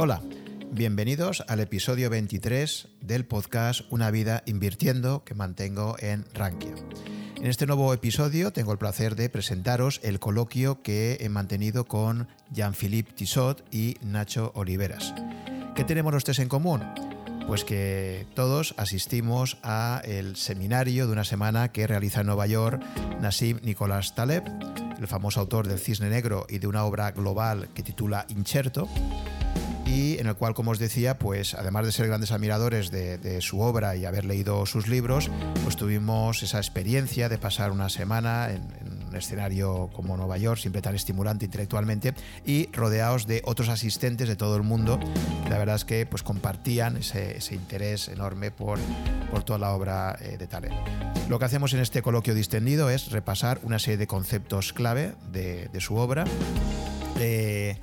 Hola, bienvenidos al episodio 23 del podcast Una vida invirtiendo que mantengo en Rankia. En este nuevo episodio tengo el placer de presentaros el coloquio que he mantenido con Jean-Philippe Tissot y Nacho Oliveras. ¿Qué tenemos los tres en común? Pues que todos asistimos a el seminario de una semana que realiza en Nueva York Nassim Nicolás Taleb, el famoso autor del Cisne Negro y de una obra global que titula Incherto, y en el cual, como os decía, pues además de ser grandes admiradores de, su obra y haber leído sus libros, pues tuvimos esa experiencia de pasar una semana en, un escenario como Nueva York, siempre tan estimulante intelectualmente, y rodeados de otros asistentes de todo el mundo. La verdad es que pues compartían ese, interés enorme por, por toda la obra eh, de Taleb. Lo que hacemos en este coloquio distendido es repasar una serie de conceptos clave de, de su obra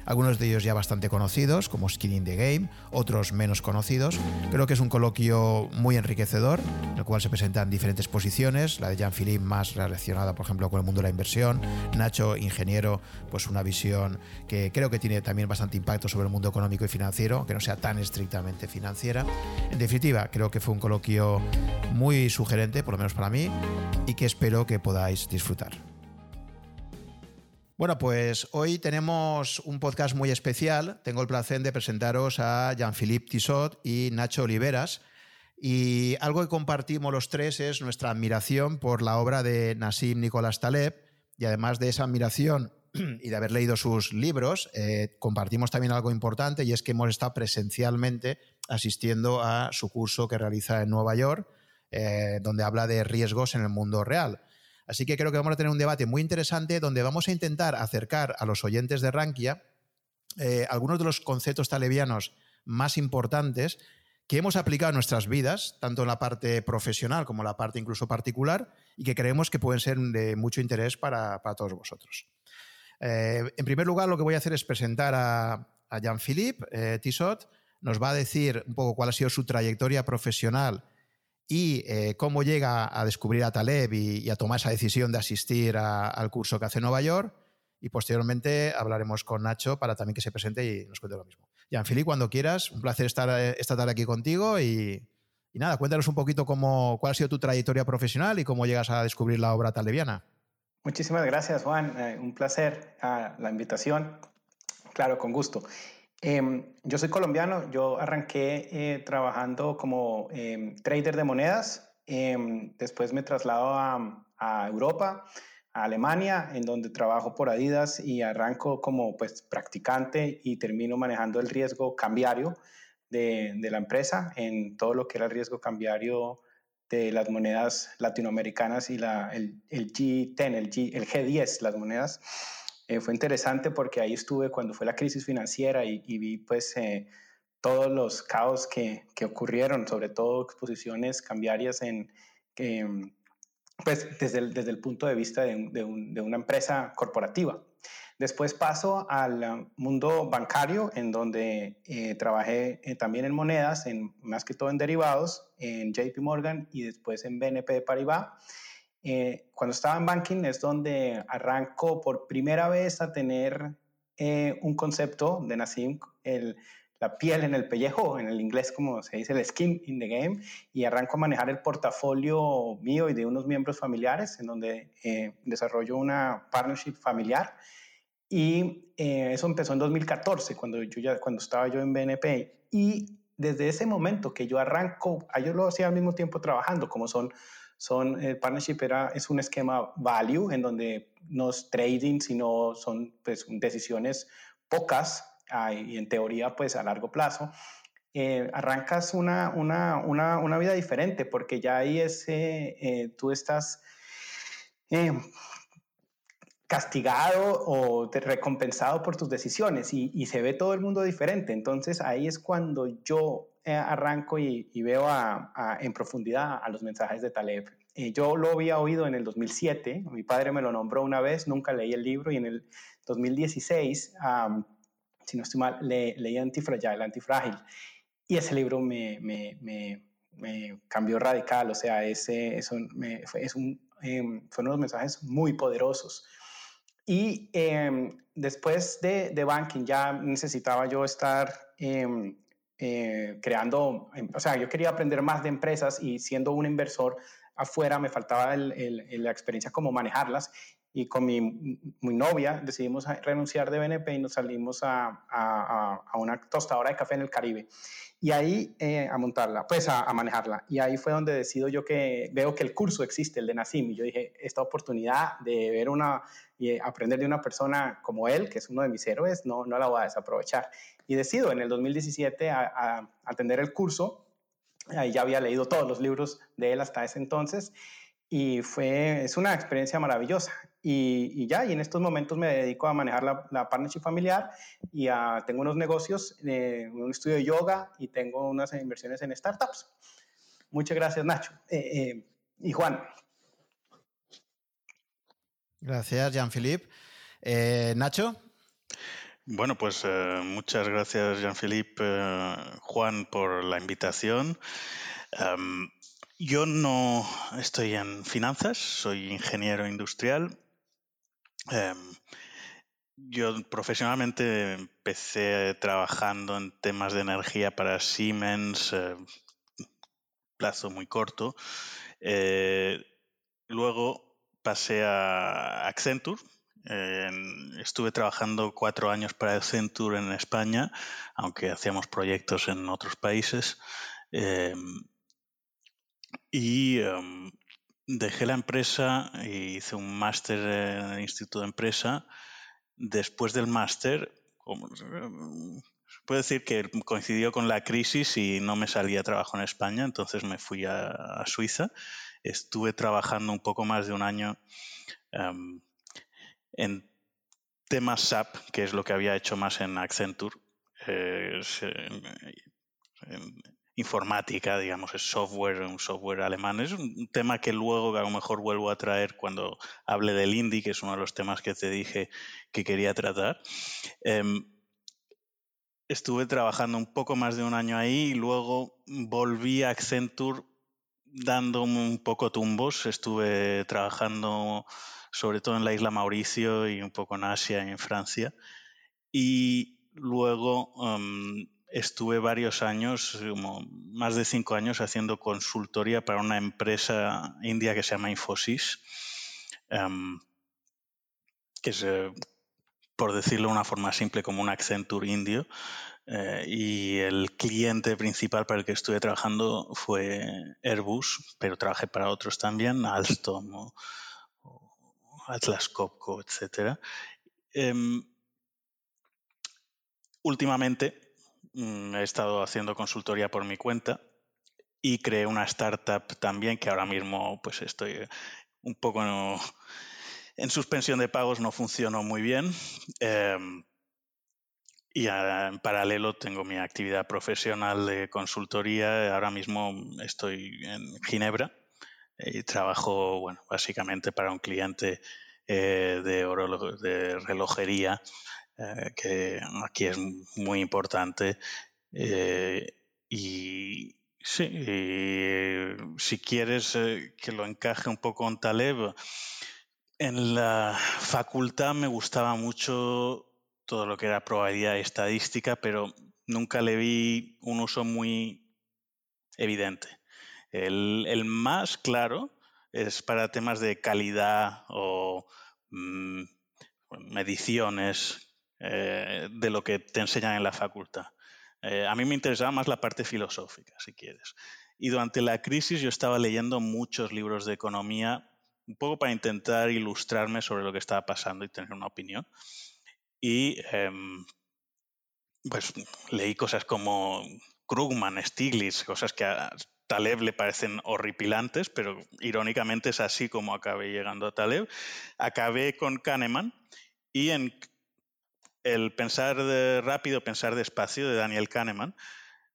algunos de ellos ya bastante conocidos, como Skin in the Game, otros menos conocidos. Creo que es un coloquio muy enriquecedor, en el cual se presentan diferentes posiciones, la de Jean-Philippe más relacionada, por ejemplo, con el mundo de la inversión, Nacho, ingeniero, pues una visión que creo que tiene también bastante impacto sobre el mundo económico y financiero, que no sea tan estrictamente financiera. En definitiva, creo que fue un coloquio muy sugerente, por lo menos para mí, y que espero que podáis disfrutar. Bueno, pues hoy tenemos un podcast muy especial. Tengo el placer de presentaros a Jean-Philippe Tissot y Nacho Oliveras. Y algo que compartimos los tres es nuestra admiración por la obra de Nassim Nicolás Taleb. Y además de esa admiración y de haber leído sus libros, eh, compartimos también algo importante y es que hemos estado presencialmente asistiendo a su curso que realiza en Nueva York, eh, donde habla de riesgos en el mundo real. Así que creo que vamos a tener un debate muy interesante donde vamos a intentar acercar a los oyentes de Rankia eh, algunos de los conceptos talevianos más importantes que hemos aplicado en nuestras vidas, tanto en la parte profesional como en la parte incluso particular, y que creemos que pueden ser de mucho interés para, todos vosotros. Eh, en primer lugar, lo que voy a hacer es presentar a, Jean-Philippe eh, Tissot. Nos va a decir un poco cuál ha sido su trayectoria profesional y eh, cómo llega a descubrir a Taleb y, a tomar esa decisión de asistir al curso que hace en Nueva York. Y posteriormente hablaremos con Nacho para también que se presente y nos cuente lo mismo. Jean-Philippe, cuando quieras, un placer estar eh, esta tarde aquí contigo y, nada, cuéntanos un poquito cómo, cuál ha sido tu trayectoria profesional y cómo llegas a descubrir la obra talebiana. Muchísimas gracias, Juan. Eh, un placer a la invitación. Claro, con gusto. Em, yo soy colombiano, yo arranqué eh, trabajando como em, trader de monedas, em, después me traslado a, a, Europa, a Alemania, en donde trabajo por Adidas y arranco como pues, practicante y termino manejando el riesgo cambiario de, de la empresa en todo lo que era el riesgo cambiario de las monedas latinoamericanas y la, el, el G10, el, G, el G10, las monedas eh, fue interesante porque ahí estuve cuando fue la crisis financiera y, vi pues eh, todos los caos que, que, ocurrieron, sobre todo exposiciones cambiarias en, pues desde el, desde el punto de vista de, de, una empresa corporativa. Después paso al mundo bancario, en donde eh, trabajé también en monedas, en, más que todo en derivados, en JP Morgan y después en BNP Paribas. Eh, cuando estaba en banking es donde arranco por primera vez a tener eh, un concepto de Nassim, el, la piel en el pellejo, en el inglés como se dice, el skin in the game, y arranco a manejar el portafolio mío y de unos miembros familiares, en donde eh, desarrollo una partnership familiar. Y eso empezó en 2014, cuando, yo ya, cuando estaba yo en BNP. Y desde ese momento que yo arranco, yo lo hacía al mismo tiempo trabajando, como son son, el partnership era, es un esquema value en donde no es trading, sino son pues, decisiones pocas y en teoría pues a largo plazo. Eh, arrancas una, una, una, una, vida diferente porque ya ahí es, eh, tú estás eh, castigado o recompensado por tus decisiones y, y, se ve todo el mundo diferente. Entonces ahí es cuando yo eh, arranco y, veo en profundidad a los mensajes de Taleb. Eh, yo lo había oído en el 2007, mi padre me lo nombró una vez, nunca leí el libro y en el 2016, si no estoy mal, leí Antifragile, Antifrágil y ese libro me, me, me, cambió radical, o sea, ese, es es un, em, fueron unos mensajes muy poderosos. Y em, después de, de banking ya necesitaba yo estar em, eh, creando, em, o sea, yo quería aprender más de empresas y siendo un inversor afuera me faltaba la experiencia como manejarlas y con mi, mi, novia decidimos renunciar de BNP y nos salimos a, a, a, una tostadora de café en el Caribe. Y ahí eh, a montarla, pues a, manejarla. Y ahí fue donde decido yo que veo que el curso existe, el de Nassim. Y yo dije, esta oportunidad de ver una y aprender de una persona como él, que es uno de mis héroes, no, no la voy a desaprovechar. Y decido en el 2017 a, atender el curso. Ahí ya había leído todos los libros de él hasta ese entonces y fue, es una experiencia maravillosa. Y, ya, y en estos momentos me dedico a manejar la, la partnership familiar y a, tengo unos negocios, eh, un estudio de yoga y tengo unas inversiones en startups. Muchas gracias, Nacho. Eh, eh, y Juan. Gracias, Jean-Philippe. Nacho. Bueno, pues muchas gracias, Jean-Philippe, Juan, por la invitación. Em, yo no estoy en finanzas, soy ingeniero industrial. Em, yo profesionalmente empecé trabajando en temas de energía para Siemens, eh, plazo muy corto. Eh, luego pasé a Accenture. estuve trabajando cuatro años para Accenture en España, aunque hacíamos proyectos en otros países. Em, y em, dejé la empresa e hice un máster en el Instituto de Empresa. Después del máster, puedo decir que coincidió con la crisis y no me salía trabajo en España, entonces me fui a, Suiza. Estuve trabajando un poco más de un año em, en temas SAP, que es lo que había hecho más en Accenture. Eh, informática, digamos, es software, un software alemán. Es un tema que luego a lo mejor vuelvo a traer cuando hable del indie, que es uno de los temas que te dije que quería tratar. Em, estuve trabajando un poco más de un año ahí y luego volví a Accenture dando un poco tumbos. Estuve trabajando sobre todo en la isla Mauricio y un poco en Asia y en Francia. Y luego em, estuve varios años, más de cinco años, haciendo consultoría para una empresa india que se llama Infosys, em, que es, eh, por decirlo de una forma simple, como un Accenture indio. Eh, y el cliente principal para el que estuve trabajando fue Airbus, pero trabajé para otros también, Alstom o, Atlas Copco, etc. Em, últimamente he estado haciendo consultoría por mi cuenta y creé una startup también que ahora mismo pues estoy un poco en suspensión de pagos, no funcionó muy bien. Em, y en paralelo tengo mi actividad profesional de consultoría. Ahora mismo estoy en Ginebra y trabajo, bueno, básicamente para un cliente eh, de relojería eh, que aquí es muy importante. Eh, y sí, si quieres eh, que lo encaje un poco en Taleb, en la facultad me gustaba mucho todo lo que era probabilidad y estadística, pero nunca le vi un uso muy evidente. El, el más claro es para temas de calidad o mm, mediciones eh, de lo que te enseñan en la facultad. Eh, a mí me interesaba más la parte filosófica, si quieres. Y durante la crisis yo estaba leyendo muchos libros de economía, un poco para intentar ilustrarme sobre lo que estaba pasando y tener una opinión. Y em, pues leí cosas como Krugman, Stiglitz, cosas que a Taleb le parecen horripilantes, pero irónicamente es así como acabé llegando a Taleb. Acabé con Kahneman y en el pensar rápido, pensar despacio de Daniel Kahneman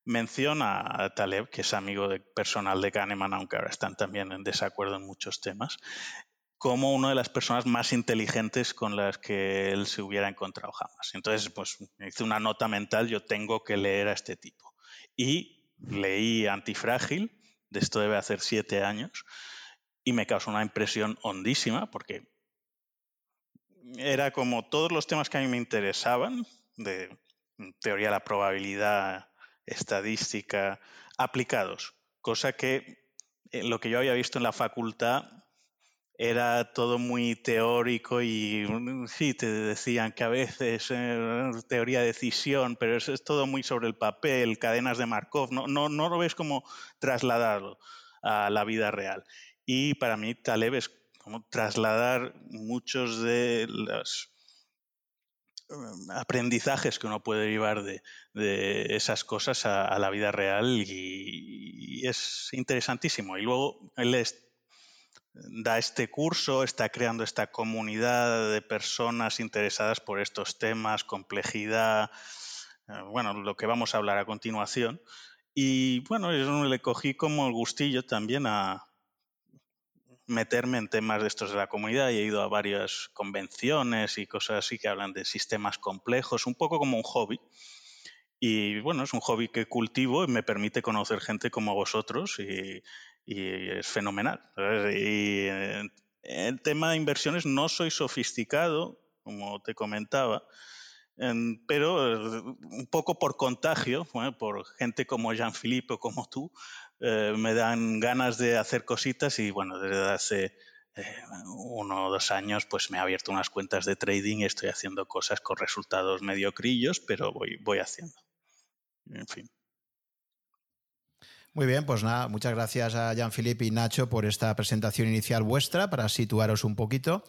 menciona a Taleb, que es amigo personal de Kahneman, aunque ahora están también en desacuerdo en muchos temas, como una de las personas más inteligentes con las que él se hubiera encontrado jamás. Entonces, pues hice una nota mental, yo tengo que leer a este tipo. Y leí Antifrágil, de esto debe hacer siete años, y me causó una impresión hondísima, porque era como todos los temas que a mí me interesaban, de teoría de la probabilidad, estadística, aplicados, cosa que eh, lo que yo había visto en la facultad era todo muy teórico y mm, sí, te decían que a veces eh, teoría de decisión, pero eso es todo muy sobre el papel, cadenas de Markov, no, no, no lo ves como trasladado a la vida real. Y para mí Taleb es como trasladar muchos de los em, aprendizajes que uno puede llevar de, esas cosas a, la vida real y, es interesantísimo. Y luego él da este curso, está creando esta comunidad de personas interesadas por estos temas, complejidad, eh, bueno, lo que vamos a hablar a continuación. Y bueno, yo le cogí como el gustillo también a meterme en temas de estos de la comunidad y he ido a varias convenciones y cosas así que hablan de sistemas complejos, un poco como un hobby. Y bueno, es un hobby que cultivo y me permite conocer gente como vosotros y, es fenomenal. Y en el tema de inversiones no soy sofisticado, como te comentaba, pero eh, un poco por contagio, por gente como Jean-Philippe o como tú, eh, me dan ganas de hacer cositas y bueno, desde hace eh, uno o dos años pues me he abierto unas cuentas de trading y estoy haciendo cosas con resultados mediocrillos, pero voy, voy haciendo. En fin. Muy bien, pues nada, muchas gracias a Jean-Philippe y Nacho por esta presentación inicial vuestra para situaros un poquito.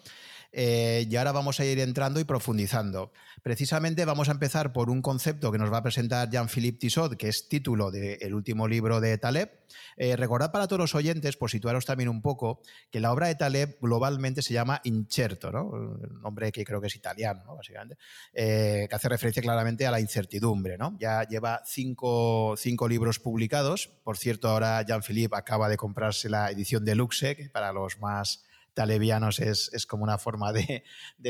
Eh, y ahora vamos a ir entrando y profundizando. Precisamente vamos a empezar por un concepto que nos va a presentar Jean-Philippe Tissot, que es título del último libro de Taleb. Eh, recordad para todos los oyentes, por situaros también un poco, que la obra de Taleb globalmente se llama Incerto, ¿no? un nombre que creo que es italiano, básicamente, eh, que hace referencia claramente a la incertidumbre. ¿no? Ya lleva cinco, cinco libros publicados. Por cierto, ahora Jean-Philippe acaba de comprarse la edición deluxe, que para los más talevianos es, como una forma de,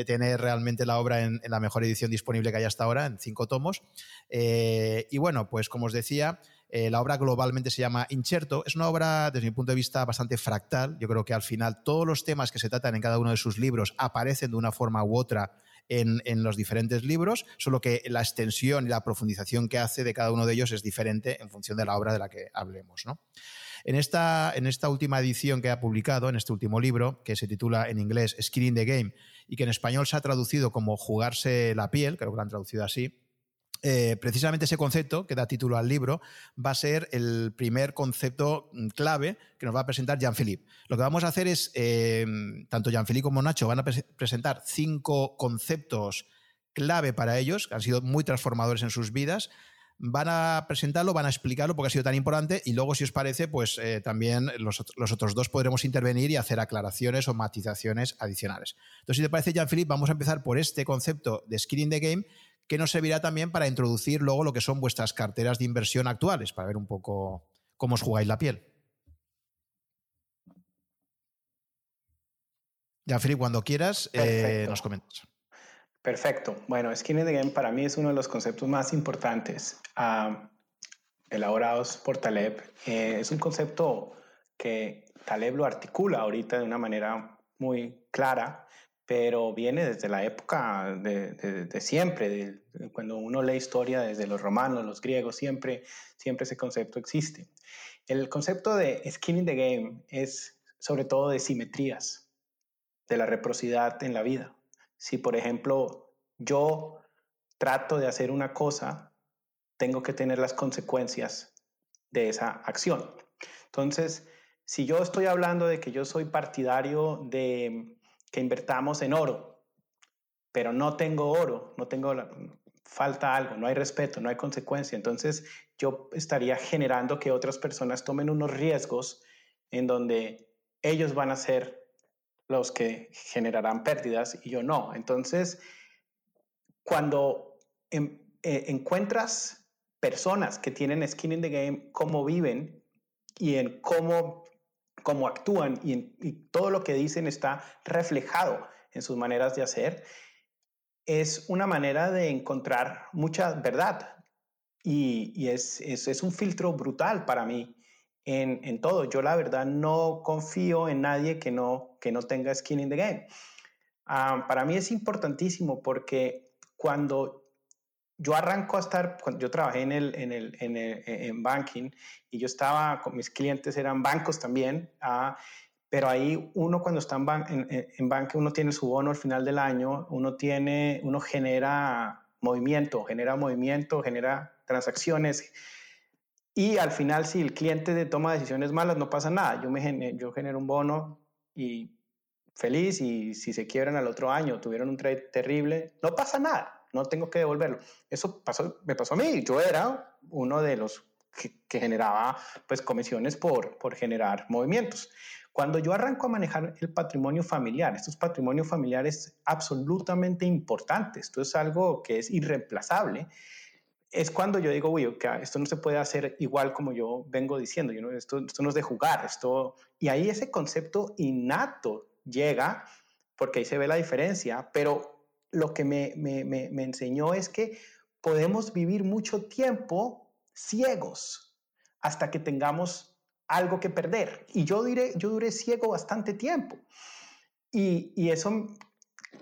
tener realmente la obra en, la mejor edición disponible que hay hasta ahora, en cinco tomos. Eh, y bueno, pues como os decía, eh, la obra globalmente se llama Incerto. Es una obra, desde mi punto de vista, bastante fractal. Yo creo que al final todos los temas que se tratan en cada uno de sus libros aparecen de una forma u otra en, en, los diferentes libros, solo que la extensión y la profundización que hace de cada uno de ellos es diferente en función de la obra de la que hablemos. ¿no? En esta, última edición que ha publicado, en este último libro, que se titula en inglés Skin in the Game y que en español se ha traducido como jugarse la piel, creo que lo han traducido así, eh, precisamente ese concepto que da título al libro va a ser el primer concepto mm, clave que nos va a presentar Jean-Philippe. Lo que vamos a hacer es, eh, tanto Jean-Philippe como Nacho van a presentar cinco conceptos clave para ellos, que han sido muy transformadores en sus vidas, van a presentarlo, van a explicarlo porque ha sido tan importante y luego, si os parece, pues eh, también los, otros dos podremos intervenir y hacer aclaraciones o matizaciones adicionales. Entonces, si te parece, Jean-Philippe, vamos a empezar por este concepto de skin in the game que nos servirá también para introducir luego lo que son vuestras carteras de inversión actuales, para ver un poco cómo os jugáis la piel. Jean-Philippe, cuando quieras, eh, nos comentas. Perfecto. Bueno, Skin in the Game para mí es uno de los conceptos más importantes ah, elaborados por Taleb. Eh, es un concepto que Taleb lo articula ahorita de una manera muy clara, pero viene desde la época de, siempre, cuando uno lee historia desde los romanos, los griegos, siempre, siempre ese concepto existe. El concepto de skin in the game es sobre todo de simetrías, de la reciprocidad en la vida. Si, por ejemplo, yo trato de hacer una cosa, tengo que tener las consecuencias de esa acción. Entonces, si yo estoy hablando de que yo soy partidario de que invertamos en oro, pero no tengo oro, no tengo falta algo, no hay respeto, no hay consecuencia, entonces yo estaría generando que otras personas tomen unos riesgos en donde ellos van a ser los que generarán pérdidas y yo no. Entonces, cuando eh, encuentras personas que tienen skin in the game, cómo viven y en cómo, cómo actúan y, todo lo que dicen está reflejado en sus maneras de hacer, es una manera de encontrar mucha verdad. Y, es, es, un filtro brutal para mí en, todo. Yo la verdad no confío en nadie que no, que no tenga skin in the game. Ah, para mí es importantísimo porque cuando yo arranco a estar, cuando yo trabajé en, el, en, el, en, el, en banking y yo estaba con mis clientes, eran bancos también, ah, pero ahí uno cuando está en, ban en, en banco, uno tiene su bono al final del año, uno, tiene, uno genera movimiento, genera movimiento, genera transacciones. Y al final, si el cliente toma decisiones malas, no pasa nada. Yo, me yo genero un bono y feliz y si se quiebran al otro año, tuvieron un trade terrible, no pasa nada, no tengo que devolverlo. Eso pasó, me pasó a mí, yo era uno de los que, que generaba pues comisiones por, por generar movimientos. Cuando yo arranco a manejar el patrimonio familiar, estos patrimonios familiares absolutamente importantes, esto es algo que es irreemplazable, es cuando yo digo, uy, okay, esto no se puede hacer igual como yo vengo diciendo, you know, esto, esto no es de jugar, esto... Y ahí ese concepto innato llega, porque ahí se ve la diferencia, pero lo que me, me, me, enseñó es que podemos vivir mucho tiempo ciegos hasta que tengamos algo que perder. Y yo, diré, yo duré ciego bastante tiempo. Y, y eso,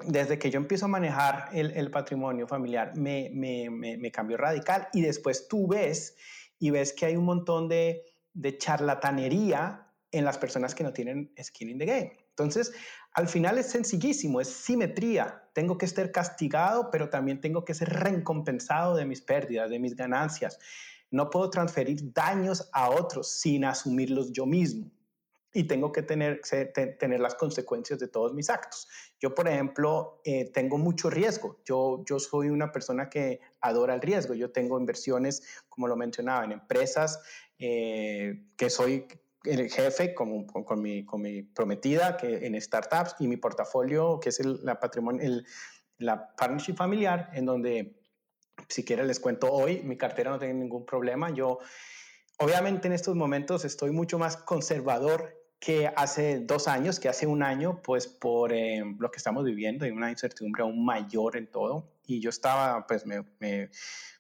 desde que yo empiezo a manejar el, patrimonio familiar, me, me, me, cambió radical. Y después tú ves y ves que hay un montón de, de charlatanería en las personas que no tienen skin in the game. Entonces, al final es sencillísimo, es simetría. Tengo que estar castigado, pero también tengo que ser recompensado de mis pérdidas, de mis ganancias. No puedo transferir daños a otros sin asumirlos yo mismo. Y tengo que tener, tener las consecuencias de todos mis actos. Yo, por ejemplo, eh, tengo mucho riesgo. Yo, yo soy una persona que adora el riesgo. Yo tengo inversiones, como lo mencionaba, en empresas eh, que soy el jefe con, con, mi, con, mi, prometida que en startups y mi portafolio, que es el, la patrimonio, el, la partnership familiar, en donde si quieren les cuento hoy, mi cartera no tiene ningún problema. Yo, obviamente en estos momentos estoy mucho más conservador que hace dos años, que hace un año, pues por eh, lo que estamos viviendo, hay una incertidumbre aún mayor en todo. Y yo estaba, pues me, me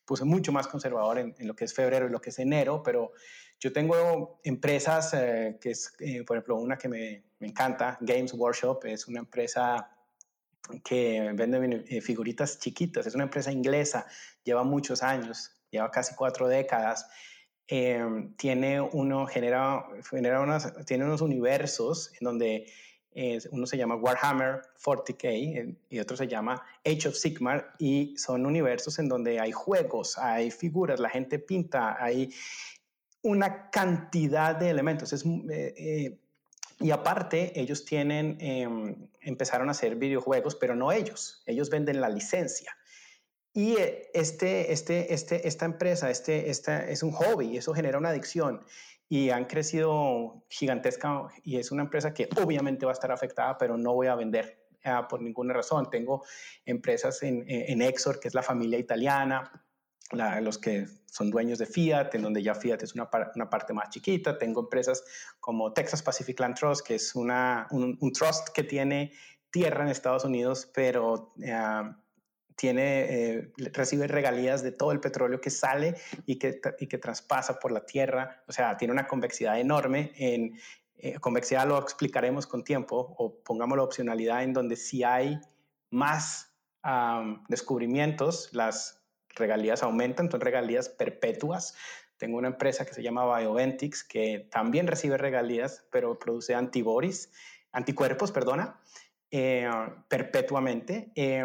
puse mucho más conservador en, en, lo que es febrero y lo que es enero, pero yo tengo empresas eh, que es, eh, por ejemplo, una que me, me encanta, Games Workshop, es una empresa que vende eh, figuritas chiquitas. Es una empresa inglesa, lleva muchos años, lleva casi cuatro décadas. Eh, tiene uno, genera, genera unas, tiene unos universos en donde eh, uno se llama Warhammer 40K y otro se llama Age of Sigmar y son universos en donde hay juegos, hay figuras, la gente pinta, hay una cantidad de elementos. Es, y aparte, ellos tienen, em, empezaron a hacer videojuegos, pero no ellos, ellos venden la licencia. Y eh, este, este, este, esta empresa, este, esta es un hobby, eso genera una adicción y han crecido gigantesca y es una empresa que obviamente va a estar afectada, pero no voy a vender uh, por ninguna razón. Tengo empresas en, en Exor, que es la familia italiana, la, los que son dueños de Fiat, en donde ya Fiat es una, una, parte más chiquita. Tengo empresas como Texas Pacific Land Trust, que es una, un, un trust que tiene tierra en Estados Unidos, pero uh, tiene, eh, recibe regalías de todo el petróleo que sale y que, y que traspasa por la tierra. O sea, tiene una convexidad enorme. En eh, convexidad lo explicaremos con tiempo, o pongámoslo opcionalidad, en donde si hay más um, descubrimientos, las regalías aumentan, son regalías perpetuas. Tengo una empresa que se llama Bioventix que también recibe regalías, pero produce antibodies, anticuerpos, perdona, eh, perpetuamente. Eh,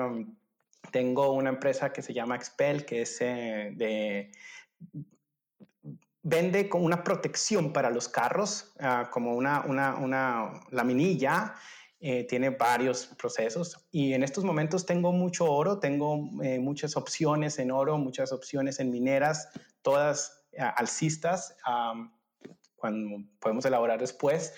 tengo una empresa que se llama Expel, que es eh, de vende con una protección para los carros, uh, como una, una, una laminilla eh, tiene varios procesos y en estos momentos tengo mucho oro, tengo eh, muchas opciones en oro, muchas opciones en mineras, todas eh, alcistas, um, cuando podemos elaborar después,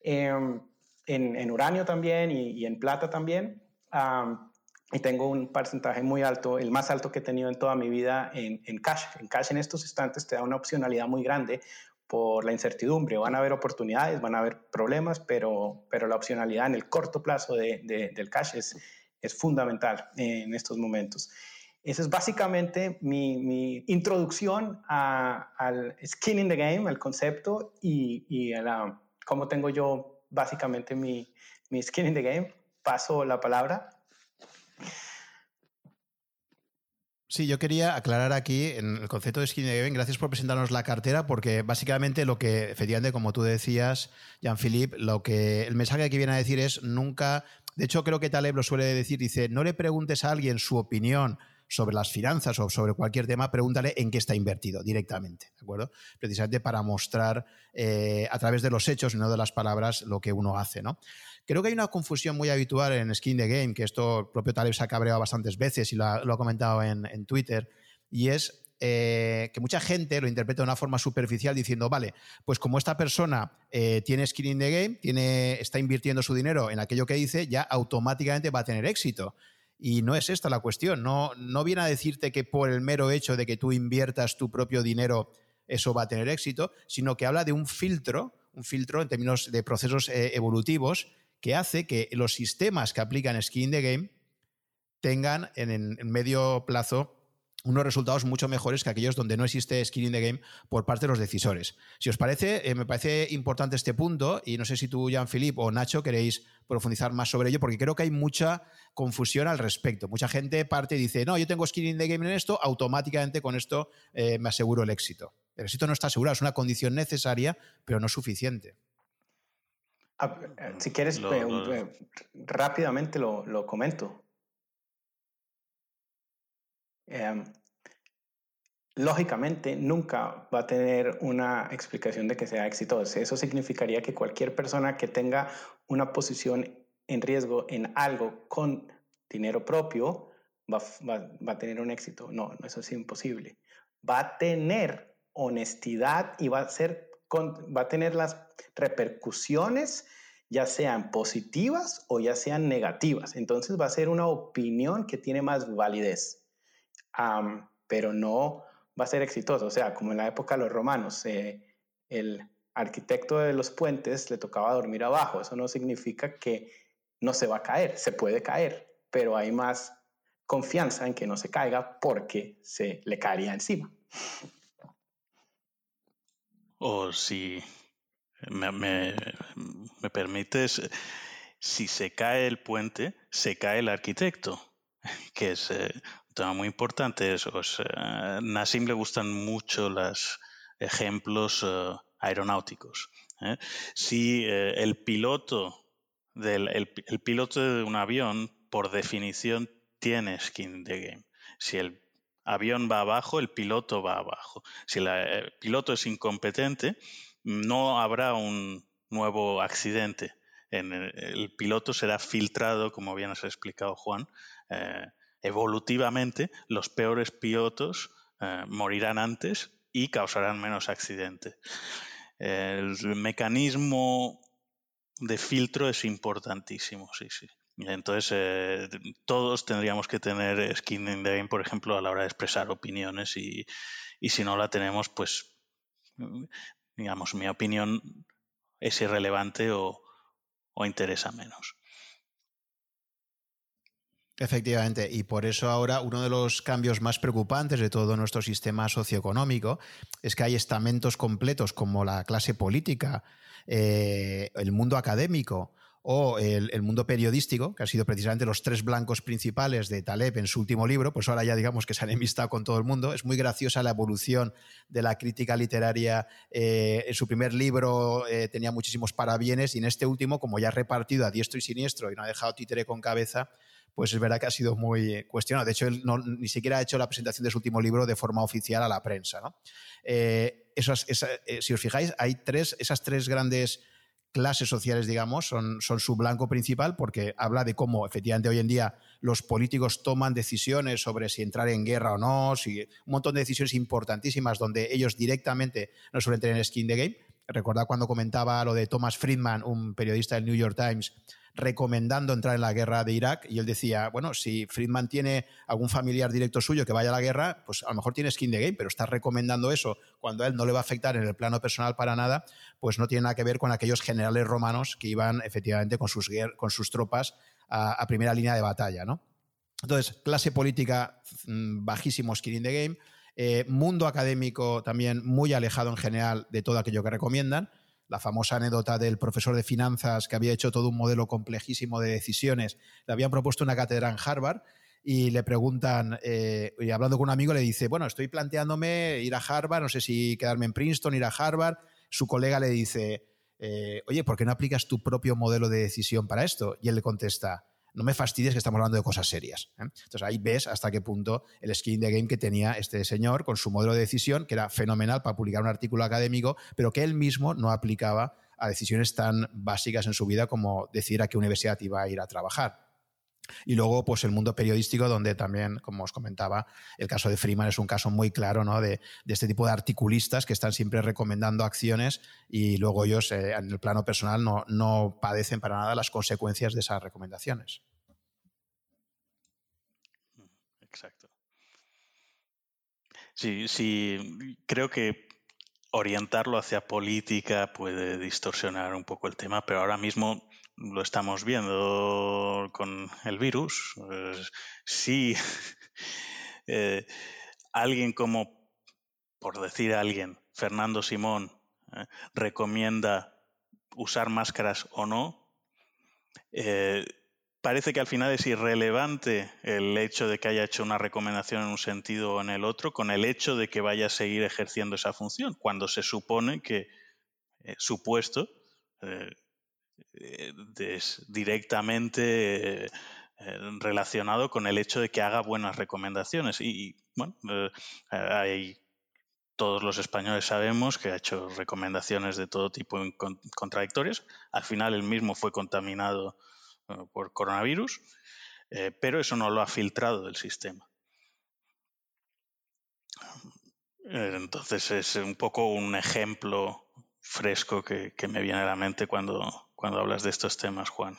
em, en, en, uranio también y, y, en plata también. Um, y tengo un porcentaje muy alto, el más alto que he tenido en toda mi vida en, en cash. En cash en estos instantes te da una opcionalidad muy grande por la incertidumbre. Van a haber oportunidades, van a haber problemas, pero, pero la opcionalidad en el corto plazo de, de, del cash es, es fundamental en estos momentos. Esa es básicamente mi, mi introducción a, al skin in the game, al concepto y, y a la, cómo tengo yo básicamente mi, mi skin in the game. Paso la palabra. Sí, yo quería aclarar aquí en el concepto de skin game. Gracias por presentarnos la cartera, porque básicamente lo que, efectivamente, como tú decías, Jean-Philippe, lo que el mensaje que viene a decir es nunca. De hecho, creo que Taleb lo suele decir, dice, no le preguntes a alguien su opinión sobre las finanzas o sobre cualquier tema, pregúntale en qué está invertido directamente, ¿de acuerdo? Precisamente para mostrar eh, a través de los hechos y no de las palabras lo que uno hace, ¿no? Creo que hay una confusión muy habitual en Skin the Game, que esto el propio Taleb se ha cabreado bastantes veces y lo ha, comentado en, Twitter, y es eh, que mucha gente lo interpreta de una forma superficial diciendo, vale, pues como esta persona eh, tiene skin in the game, tiene, está invirtiendo su dinero en aquello que dice, ya automáticamente va a tener éxito. Y no es esta la cuestión. No, no viene a decirte que por el mero hecho de que tú inviertas tu propio dinero eso va a tener éxito, sino que habla de un filtro, un filtro en términos de procesos eh, evolutivos que hace que los sistemas que aplican Skin in the Game tengan en, en medio plazo unos resultados mucho mejores que aquellos donde no existe skin in the game por parte de los decisores. Si os parece, eh, me parece importante este punto y no sé si tú, Jean-Philippe o Nacho, queréis profundizar más sobre ello porque creo que hay mucha confusión al respecto. Mucha gente parte y dice, no, yo tengo skin in the game en esto, automáticamente con esto eh, me aseguro el éxito. El éxito no está asegurado, es una condición necesaria, pero no suficiente. Ah, eh, si quieres, rápidamente lo, lo comento. Em, lógicamente nunca va a tener una explicación de que sea exitoso. Eso significaría que cualquier persona que tenga una posición en riesgo en algo con dinero propio va, a tener un éxito. No, no, eso es imposible. Va a tener honestidad y va a, ser, va a tener las repercusiones ya sean positivas o ya sean negativas. Entonces va a ser una opinión que tiene más validez pero no va a ser exitoso. O sea, como en la época de los romanos, eh, el arquitecto de los puentes le tocaba dormir abajo. Eso no significa que no se va a caer, se puede caer, pero hay más confianza en que no se caiga porque se le caería encima. O si me, me, me permites, si se cae el puente, se cae el arquitecto, que es eh, tema muy importante eso. a Nassim le gustan mucho los ejemplos eh, aeronáuticos. ¿eh? Si eh, el piloto del el, piloto de un avión, por definición, tiene skin de game. Si el avión va abajo, el piloto va abajo. Si el piloto es incompetente, no habrá un nuevo accidente. el, piloto será filtrado, como bien has explicado Juan, evolutivamente los peores pilotos eh, morirán antes y causarán menos accidentes. El mecanismo de filtro es importantísimo, sí, sí. Entonces, eh, todos tendríamos que tener skin in the game, por ejemplo, a la hora de expresar opiniones y, si no la tenemos, pues, digamos, mi opinión es irrelevante o interesa menos. Efectivamente, y por eso ahora uno de los cambios más preocupantes de todo nuestro sistema socioeconómico es que hay estamentos completos como la clase política, eh, el mundo académico o el, mundo periodístico, que han sido precisamente los tres blancos principales de Taleb en su último libro, pues ahora ya digamos que se han enemistado con todo el mundo. Es muy graciosa la evolución de la crítica literaria. Eh, en su primer libro eh, tenía muchísimos parabienes y en este último, como ya ha repartido a diestro y siniestro y no ha dejado títere con cabeza, pues es verdad que ha sido muy cuestionado. De hecho, ni siquiera ha hecho la presentación de su último libro de forma oficial a la prensa. Eh, eh, si os fijáis, hay tres, esas tres grandes clases sociales, digamos, son, su blanco principal porque habla de cómo efectivamente hoy en día los políticos toman decisiones sobre si entrar en guerra o no, si, un montón de decisiones importantísimas donde ellos directamente no suelen tener skin de game. Recordad cuando comentaba lo de Thomas Friedman, un periodista del New York Times, recomendando entrar en la guerra de Irak y él decía, bueno, si Friedman tiene algún familiar directo suyo que vaya a la guerra, pues a lo mejor tiene skin de game, pero está recomendando eso cuando a él no le va a afectar en el plano personal para nada, pues no tiene nada que ver con aquellos generales romanos que iban efectivamente con sus, con sus tropas a, primera línea de batalla, ¿no? Entonces, clase política, mm, bajísimo skin in the game, eh, mundo académico también muy alejado en general de todo aquello que recomiendan, la famosa anécdota del profesor de finanzas que había hecho todo un modelo complejísimo de decisiones, le habían propuesto una cátedra en Harvard y le preguntan, eh, y hablando con un amigo, le dice, bueno, estoy planteándome ir a Harvard, no sé si quedarme en Princeton, ir a Harvard. Su colega le dice, eh, oye, ¿por qué no aplicas tu propio modelo de decisión para esto? Y él le contesta, no me fastidies que estamos hablando de cosas serias. ¿eh? Entonces ahí ves hasta qué punto el skin de game que tenía este señor con su modelo de decisión, que era fenomenal para publicar un artículo académico, pero que él mismo no aplicaba a decisiones tan básicas en su vida como decir a qué universidad iba a ir a trabajar. Y luego, pues el mundo periodístico, donde también, como os comentaba, el caso de Freeman es un caso muy claro ¿no? de, este tipo de articulistas que están siempre recomendando acciones y luego ellos, eh, en el plano personal, no, no padecen para nada las consecuencias de esas recomendaciones. Exacto. Sí, sí, creo que orientarlo hacia política puede distorsionar un poco el tema, pero ahora mismo lo estamos viendo con el virus. si eh, alguien como, por decir alguien, Fernando Simón, eh, recomienda usar máscaras o no, eh, parece que al final es irrelevante el hecho de que haya hecho una recomendación en un sentido o en el otro, con el hecho de que vaya a seguir ejerciendo esa función, cuando se supone que su puesto eh, directamente eh, relacionado con el hecho de que haga buenas recomendaciones. Y, bueno, eh, hay, todos los españoles sabemos que ha hecho recomendaciones de todo tipo contradictorias. Al final él mismo fue contaminado por coronavirus, pero eso no lo ha filtrado del sistema. Entonces es un poco un ejemplo fresco que, que me viene a la mente cuando, cuando hablas de estos temas, Juan.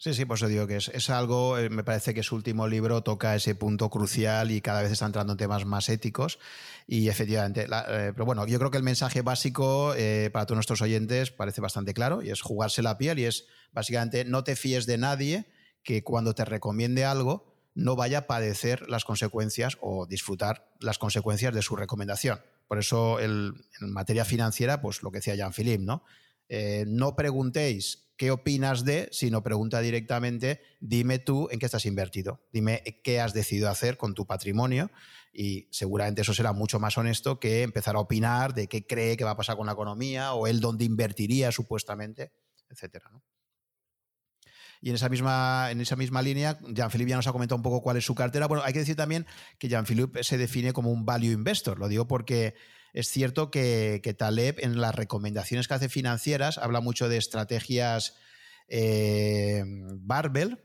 Sí, sí, pues eso digo que es, algo, eh, me parece que su último libro toca ese punto crucial y cada vez está entrando en temas más éticos. Y efectivamente, eh, pero bueno, yo creo que el mensaje básico eh, para todos nuestros oyentes parece bastante claro y es jugarse la piel y es básicamente no te fíes de nadie que cuando te recomiende algo no vaya a padecer las consecuencias o disfrutar las consecuencias de su recomendación. Por eso en materia financiera, pues lo que decía Jean-Philippe, ¿no? Eh, no preguntéis qué opinas de, sino pregunta directamente, dime tú en qué estás invertido, dime qué has decidido hacer con tu patrimonio y seguramente eso será mucho más honesto que empezar a opinar de qué cree que va a pasar con la economía o él dónde invertiría supuestamente, etcétera. Y en esa misma, en esa misma línea, Jean-Philippe ya nos ha comentado un poco cuál es su cartera. Bueno, hay que decir también que Jean-Philippe se define como un value investor. Lo digo porque es cierto que, Taleb en las recomendaciones que hace financieras habla mucho de estrategias eh, barbell,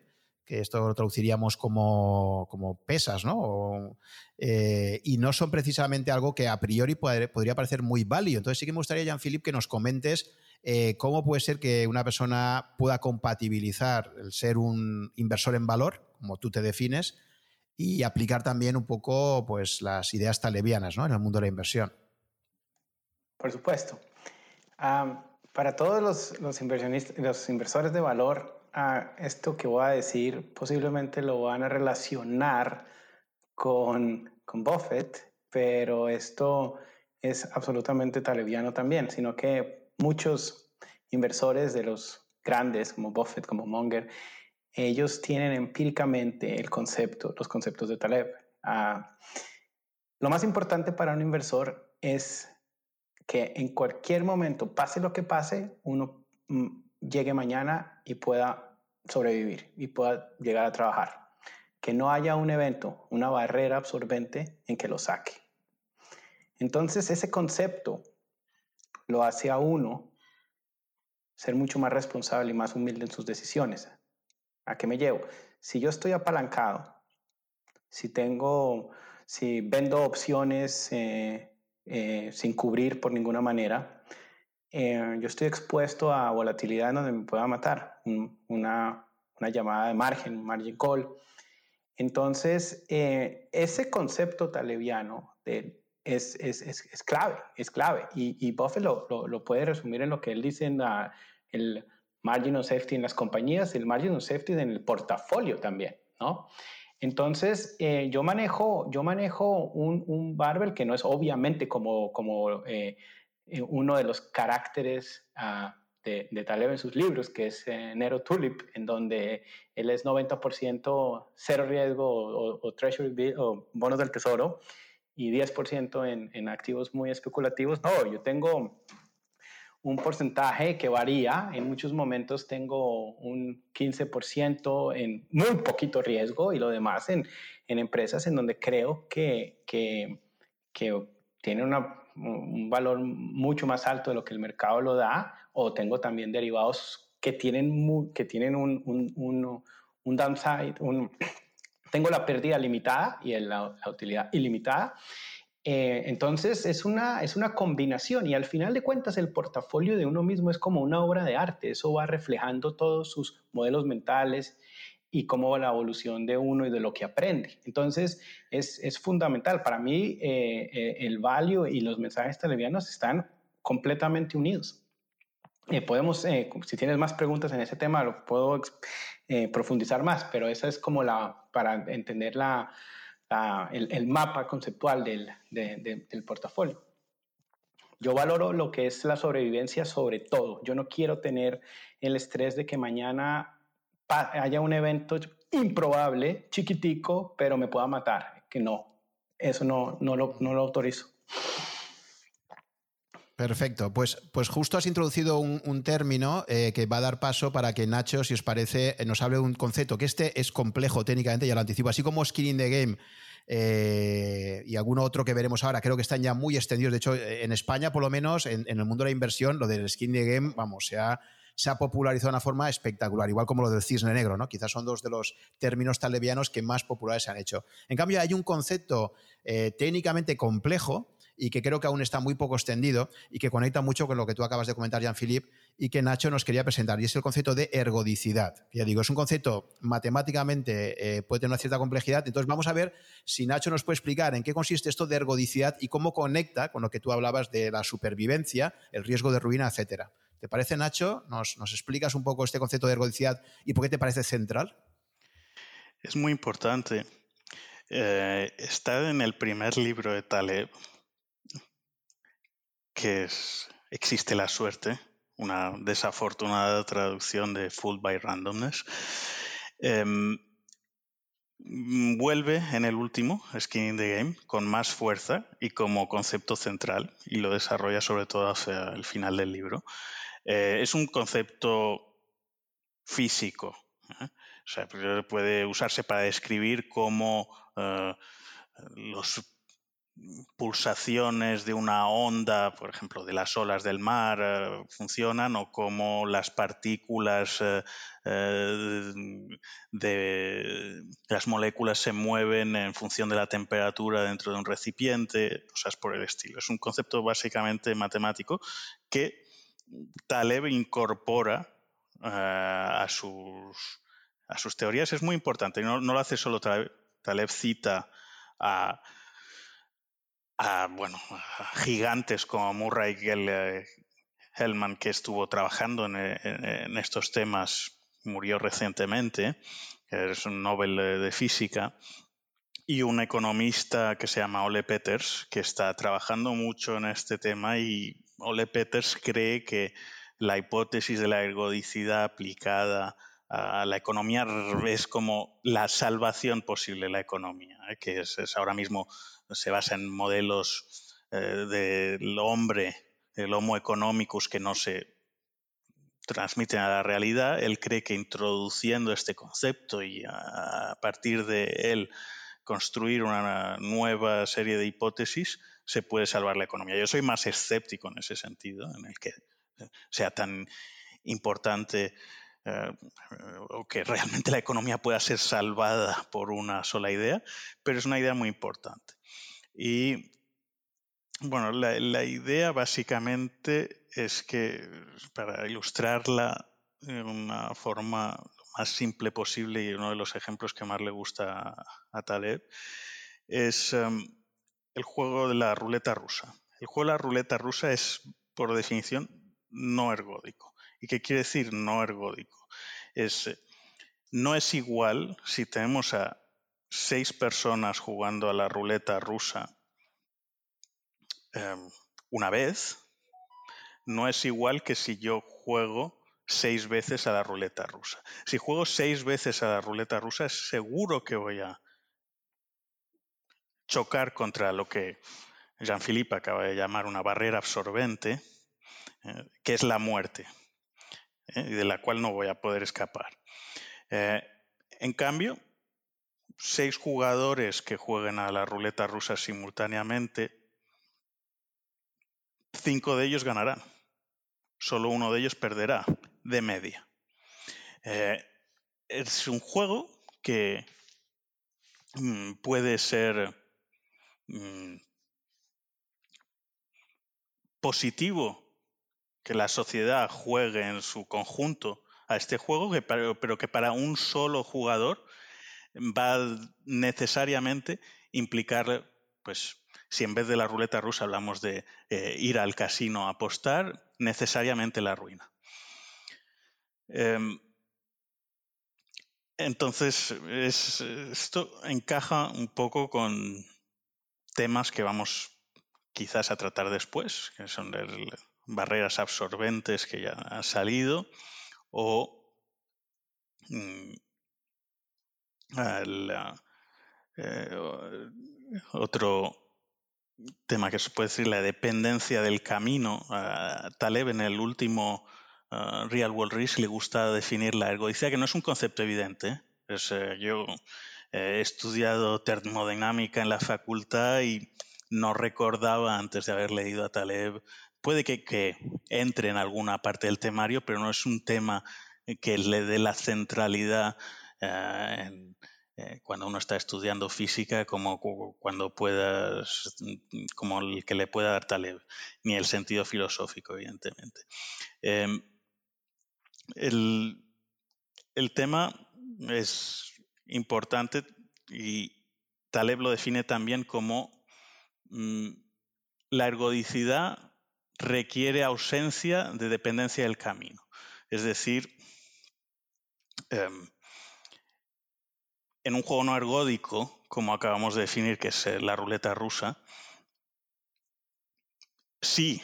que esto lo traduciríamos como, pesas, ¿no? Eh, y no son precisamente algo que a priori podría parecer muy válido. Entonces sí que me gustaría, Jean-Philippe, que nos comentes eh, cómo puede ser que una persona pueda compatibilizar el ser un inversor en valor, como tú te defines, y aplicar también un poco pues, las ideas talebianas ¿no? en el mundo de la inversión. Por supuesto. para todos los, los, inversionistas, los inversores de valor, uh, esto que voy a decir posiblemente lo van a relacionar con, con Buffett, pero esto es absolutamente talebiano también, sino que muchos inversores de los grandes como Buffett, como Munger, ellos tienen empíricamente el concepto, los conceptos de Taleb. Ah, lo más importante para un inversor es que en cualquier momento, pase lo que pase, uno mm, llegue mañana y pueda sobrevivir y pueda llegar a trabajar. Que no haya un evento, una barrera absorbente en que lo saque. Entonces, ese concepto lo hace a uno ser mucho más responsable y más humilde en sus decisiones. ¿A qué me llevo? Si yo estoy apalancado, si tengo, si vendo opciones eh, eh, sin cubrir por ninguna manera, eh, yo estoy expuesto a volatilidad donde me pueda matar, una, una, llamada de margen, margin call. Entonces, eh, ese concepto taleviano de, es, es, es, clave, es clave. Y, y Buffett lo, lo, puede resumir en lo que él dice en el margin of safety en las compañías, el margin of safety en el portafolio también, ¿no? Entonces, eh, yo manejo, yo manejo un, un, barbell que no es obviamente como, como eh, eh, uno de los caracteres uh, de, de, Taleb en sus libros, que es eh, Nero Tulip, en donde él es 90% cero riesgo o, o, treasury o bonos del tesoro y 10% en, en activos muy especulativos. No, yo tengo un porcentaje que varía. En muchos momentos tengo un 15% en muy poquito riesgo y lo demás en, en empresas en donde creo que, que, que tienen una un valor mucho más alto de lo que el mercado lo da, o tengo también derivados que tienen, que tienen un, un, un, downside, un, tengo la pérdida limitada y la, utilidad ilimitada. Eh, entonces es una, es una combinación y al final de cuentas el portafolio de uno mismo es como una obra de arte, eso va reflejando todos sus modelos mentales y cómo la evolución de uno y de lo que aprende. Entonces, es, es fundamental. Para mí, eh, eh, el value y los mensajes televianos están completamente unidos. Eh, podemos, si tienes más preguntas en ese tema, lo puedo profundizar más, pero esa es como la, para entender la, el, el, mapa conceptual del, del portafolio. Yo valoro lo que es la sobrevivencia sobre todo. Yo no quiero tener el estrés de que mañana haya un evento improbable, chiquitico, pero me pueda matar. Que no, eso no, no, lo, no lo autorizo. Perfecto, pues, pues justo has introducido un, término eh, que va a dar paso para que Nacho, si os parece, eh, nos hable de un concepto que este es complejo técnicamente, ya lo anticipo, así como Skin in the Game eh, y alguno otro que veremos ahora, creo que están ya muy extendidos, de hecho en España por lo menos, en, el mundo de la inversión, lo del Skin in the Game, vamos, se ha se ha popularizado de una forma espectacular, igual como lo del cisne negro, ¿no? Quizás son dos de los términos talevianos que más populares se han hecho. En cambio, hay un concepto técnicamente complejo y que creo que aún está muy poco extendido y que conecta mucho con lo que tú acabas de comentar, Jean-Philippe, y que Nacho nos quería presentar, y es el concepto de ergodicidad. Ya digo, es un concepto matemáticamente, eh, puede tener una cierta complejidad, entonces vamos a ver si Nacho nos puede explicar en qué consiste esto de ergodicidad y cómo conecta con lo que tú hablabas de la supervivencia, el riesgo de ruina, etcétera. ¿Te parece, Nacho? ¿Nos, explicas un poco este concepto de ergodicidad y por qué te parece central? Es muy importante. Eh, está en el primer libro de Taleb, que es Existe la suerte, una desafortunada traducción de Fooled by Randomness. Em, vuelve en el último, Skin in the Game, con más fuerza y como concepto central, y lo desarrolla sobre todo hacia el final del libro. Eh, es un concepto físico. ¿eh? O sea, puede usarse para describir cómo eh, las pulsaciones de una onda, por ejemplo, de las olas del mar, funcionan o cómo las partículas de las moléculas se mueven en función de la temperatura dentro de un recipiente, cosas por el estilo. Es un concepto básicamente matemático que Taleb incorpora eh, a, sus, a sus teorías es muy importante. No, no lo hace solo Taleb, Taleb cita a, bueno, gigantes como Murray Hellman, que estuvo trabajando en, estos temas, murió recientemente, es un Nobel de física, y un economista que se llama Ole Peters, que está trabajando mucho en este tema y Ole Peters cree que la hipótesis de la ergodicidad aplicada a la economía es como la salvación posible de la economía, ¿eh? que es, ahora mismo se basa en modelos eh, del hombre, el homo economicus que no se transmiten a la realidad. Él cree que introduciendo este concepto y a partir de él construir una nueva serie de hipótesis, se puede salvar la economía. Yo soy más escéptico en ese sentido, en el que sea tan importante eh, o que realmente la economía pueda ser salvada por una sola idea, pero es una idea muy importante. Y bueno, la, idea básicamente es que, para ilustrarla de una forma lo más simple posible y uno de los ejemplos que más le gusta a, Taleb, es em, el juego de la ruleta rusa. El juego de la ruleta rusa es, por definición, no ergódico. ¿Y qué quiere decir no ergódico? Es, eh, no es igual si tenemos a seis personas jugando a la ruleta rusa em, una vez, no es igual que si yo juego seis veces a la ruleta rusa. Si juego seis veces a la ruleta rusa, es seguro que voy a chocar contra lo que Jean-Philippe acaba de llamar una barrera absorbente, eh, que es la muerte, eh, de la cual no voy a poder escapar. Eh, en cambio, seis jugadores que jueguen a la ruleta rusa simultáneamente, cinco de ellos ganarán. Solo uno de ellos perderá de media. es un juego que mm, puede ser mm, positivo que la sociedad juegue en su conjunto a este juego, pero que para un solo jugador va necesariamente implicar, pues, si en vez de la ruleta rusa hablamos de eh, ir al casino a apostar, necesariamente la ruina. Em, entonces, esto encaja un poco con temas que vamos quizás a tratar después, que son barreras absorbentes que ya han salido, o mm, eh, otro tema que se puede decir, la dependencia del camino. A Taleb en el último Real World Risk le gusta definir la ergodicidad, que no es un concepto evidente. ¿eh? yo he estudiado termodinámica en la facultad y no recordaba antes de haber leído a Taleb. Puede que, entre en alguna parte del temario, pero no es un tema que le dé la centralidad eh, eh, cuando uno está estudiando física como cuando puedas, como el que le pueda dar Taleb, ni el sentido filosófico, evidentemente. Em, el, tema es importante y Taleb lo define también como Mm, la ergodicidad requiere ausencia de dependencia del camino. Es decir, em, en un juego no ergódico, como acabamos de definir, que es eh, la ruleta rusa, si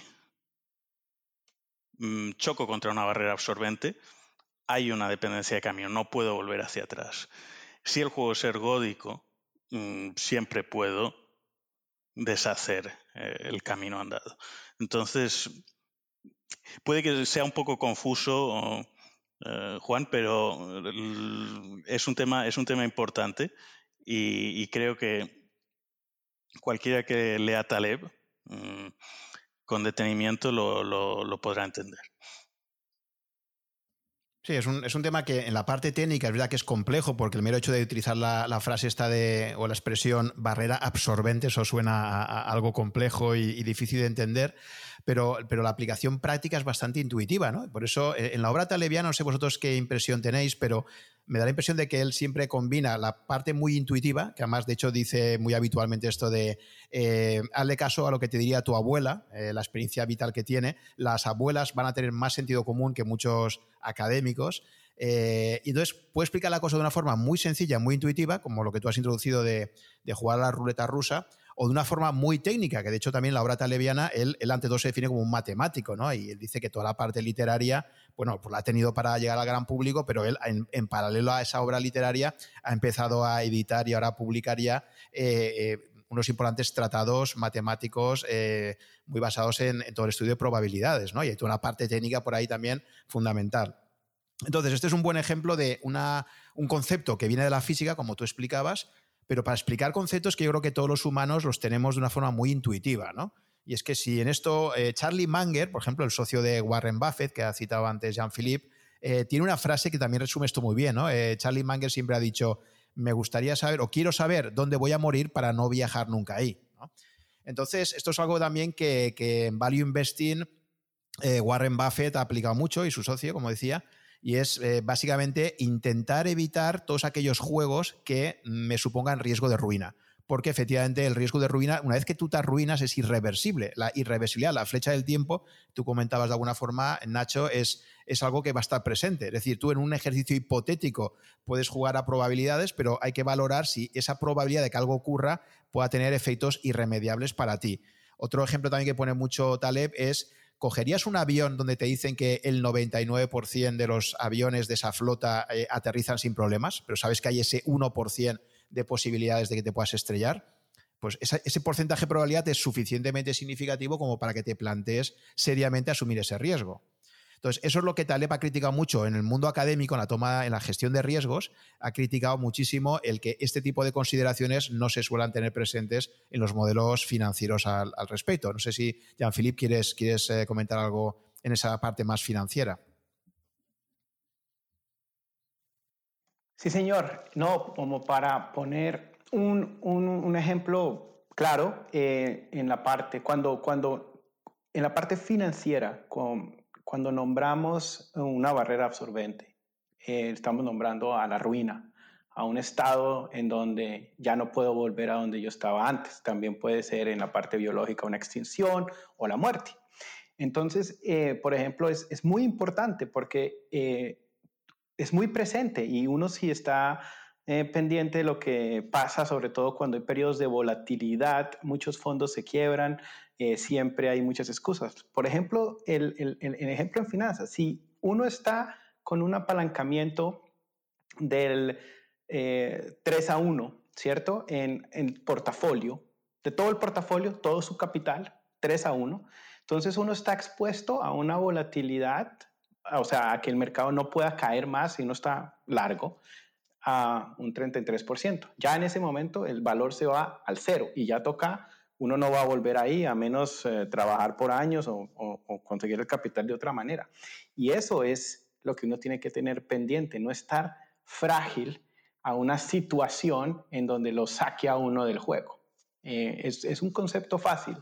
mm, choco contra una barrera absorbente, hay una dependencia de camino, no puedo volver hacia atrás. Si el juego es ergódico, mm, siempre puedo deshacer eh, el camino andado. Entonces, puede que sea un poco confuso, eh, Juan, pero es un tema, es un tema importante y, creo que cualquiera que lea Taleb mm, con detenimiento lo podrá entender. Sí, es un, es un, tema que en la parte técnica es verdad que es complejo porque el mero hecho de utilizar la, frase esta de, o la expresión barrera absorbente, eso suena a, algo complejo y, difícil de entender, pero, pero, la aplicación práctica es bastante intuitiva, ¿no? Por eso eh, en la obra taleviana, no sé vosotros qué impresión tenéis, pero me da la impresión de que él siempre combina la parte muy intuitiva, que además de hecho dice muy habitualmente esto de eh, hazle caso a lo que te diría tu abuela, eh, la experiencia vital que tiene, las abuelas van a tener más sentido común que muchos académicos. Eh, y entonces puede explicar la cosa de una forma muy sencilla, muy intuitiva, como lo que tú has introducido de, de jugar a la ruleta rusa, o de una forma muy técnica, que de hecho también la obra taleviana, él, él ante se define como un matemático, ¿no? Y él dice que toda la parte literaria, bueno, pues la ha tenido para llegar al gran público, pero él en, paralelo a esa obra literaria ha empezado a editar y ahora publicaría eh, eh, unos importantes tratados matemáticos eh, muy basados en, todo el estudio de probabilidades, ¿no? Y hay toda una parte técnica por ahí también fundamental. Entonces, este es un buen ejemplo de un concepto que viene de la física, como tú explicabas, pero para explicar conceptos que yo creo que todos los humanos los tenemos de una forma muy intuitiva, ¿no? Y es que si en esto eh, Charlie Munger, por ejemplo, el socio de Warren Buffett, que ha citado antes Jean-Philippe, eh, tiene una frase que también resume esto muy bien, ¿no? Charlie Munger siempre ha dicho, me gustaría saber o quiero saber dónde voy a morir para no viajar nunca ahí. Entonces, esto es algo también que, en Value Investing Warren Buffett ha aplicado mucho y su socio, como decía, y es eh, básicamente intentar evitar todos aquellos juegos que me supongan riesgo de ruina. Porque efectivamente el riesgo de ruina, una vez que tú te arruinas, es irreversible. La irreversibilidad, la flecha del tiempo, tú comentabas de alguna forma, Nacho, es, es algo que va a estar presente. Es decir, tú en un ejercicio hipotético puedes jugar a probabilidades, pero hay que valorar si esa probabilidad de que algo ocurra pueda tener efectos irremediables para ti. Otro ejemplo también que pone mucho Taleb es ¿cogerías un avión donde te dicen que el 99% de los aviones de esa flota eh, aterrizan sin problemas, pero sabes que hay ese 1% de posibilidades de que te puedas estrellar? Pues ese porcentaje de probabilidad es suficientemente significativo como para que te plantees seriamente asumir ese riesgo. Entonces, eso es lo que Taleb ha criticado mucho en el mundo académico, en la toma, en la gestión de riesgos, ha criticado muchísimo el que este tipo de consideraciones no se suelan tener presentes en los modelos financieros al, respecto. No sé si, Jean-Philippe, quieres, quieres eh, comentar algo en esa parte más financiera. Sí, señor. No, como para poner un, ejemplo claro eh, en la parte, cuando, cuando en la parte financiera, con, cuando nombramos una barrera absorbente, eh, estamos nombrando a la ruina, a un estado en donde ya no puedo volver a donde yo estaba antes. También puede ser en la parte biológica una extinción o la muerte. Entonces, eh, por ejemplo, es, es, muy importante porque eh, es muy presente y uno sí está pendiente de lo que pasa, sobre todo cuando hay periodos de volatilidad, muchos fondos se quiebran, eh, siempre hay muchas excusas. Por ejemplo, el, ejemplo en finanzas, si uno está con un apalancamiento del 3 eh, a 1, ¿cierto? En, en portafolio, de todo el portafolio, todo su capital, 3 a 1, entonces uno está expuesto a una volatilidad, o sea, a que el mercado no pueda caer más si uno está largo a un 33%. Ya en ese momento el valor se va al cero y ya toca uno no va a volver ahí a menos eh, trabajar por años o, conseguir el capital de otra manera. Y eso es lo que uno tiene que tener pendiente, no estar frágil a una situación en donde lo saque a uno del juego. Eh, es, un concepto fácil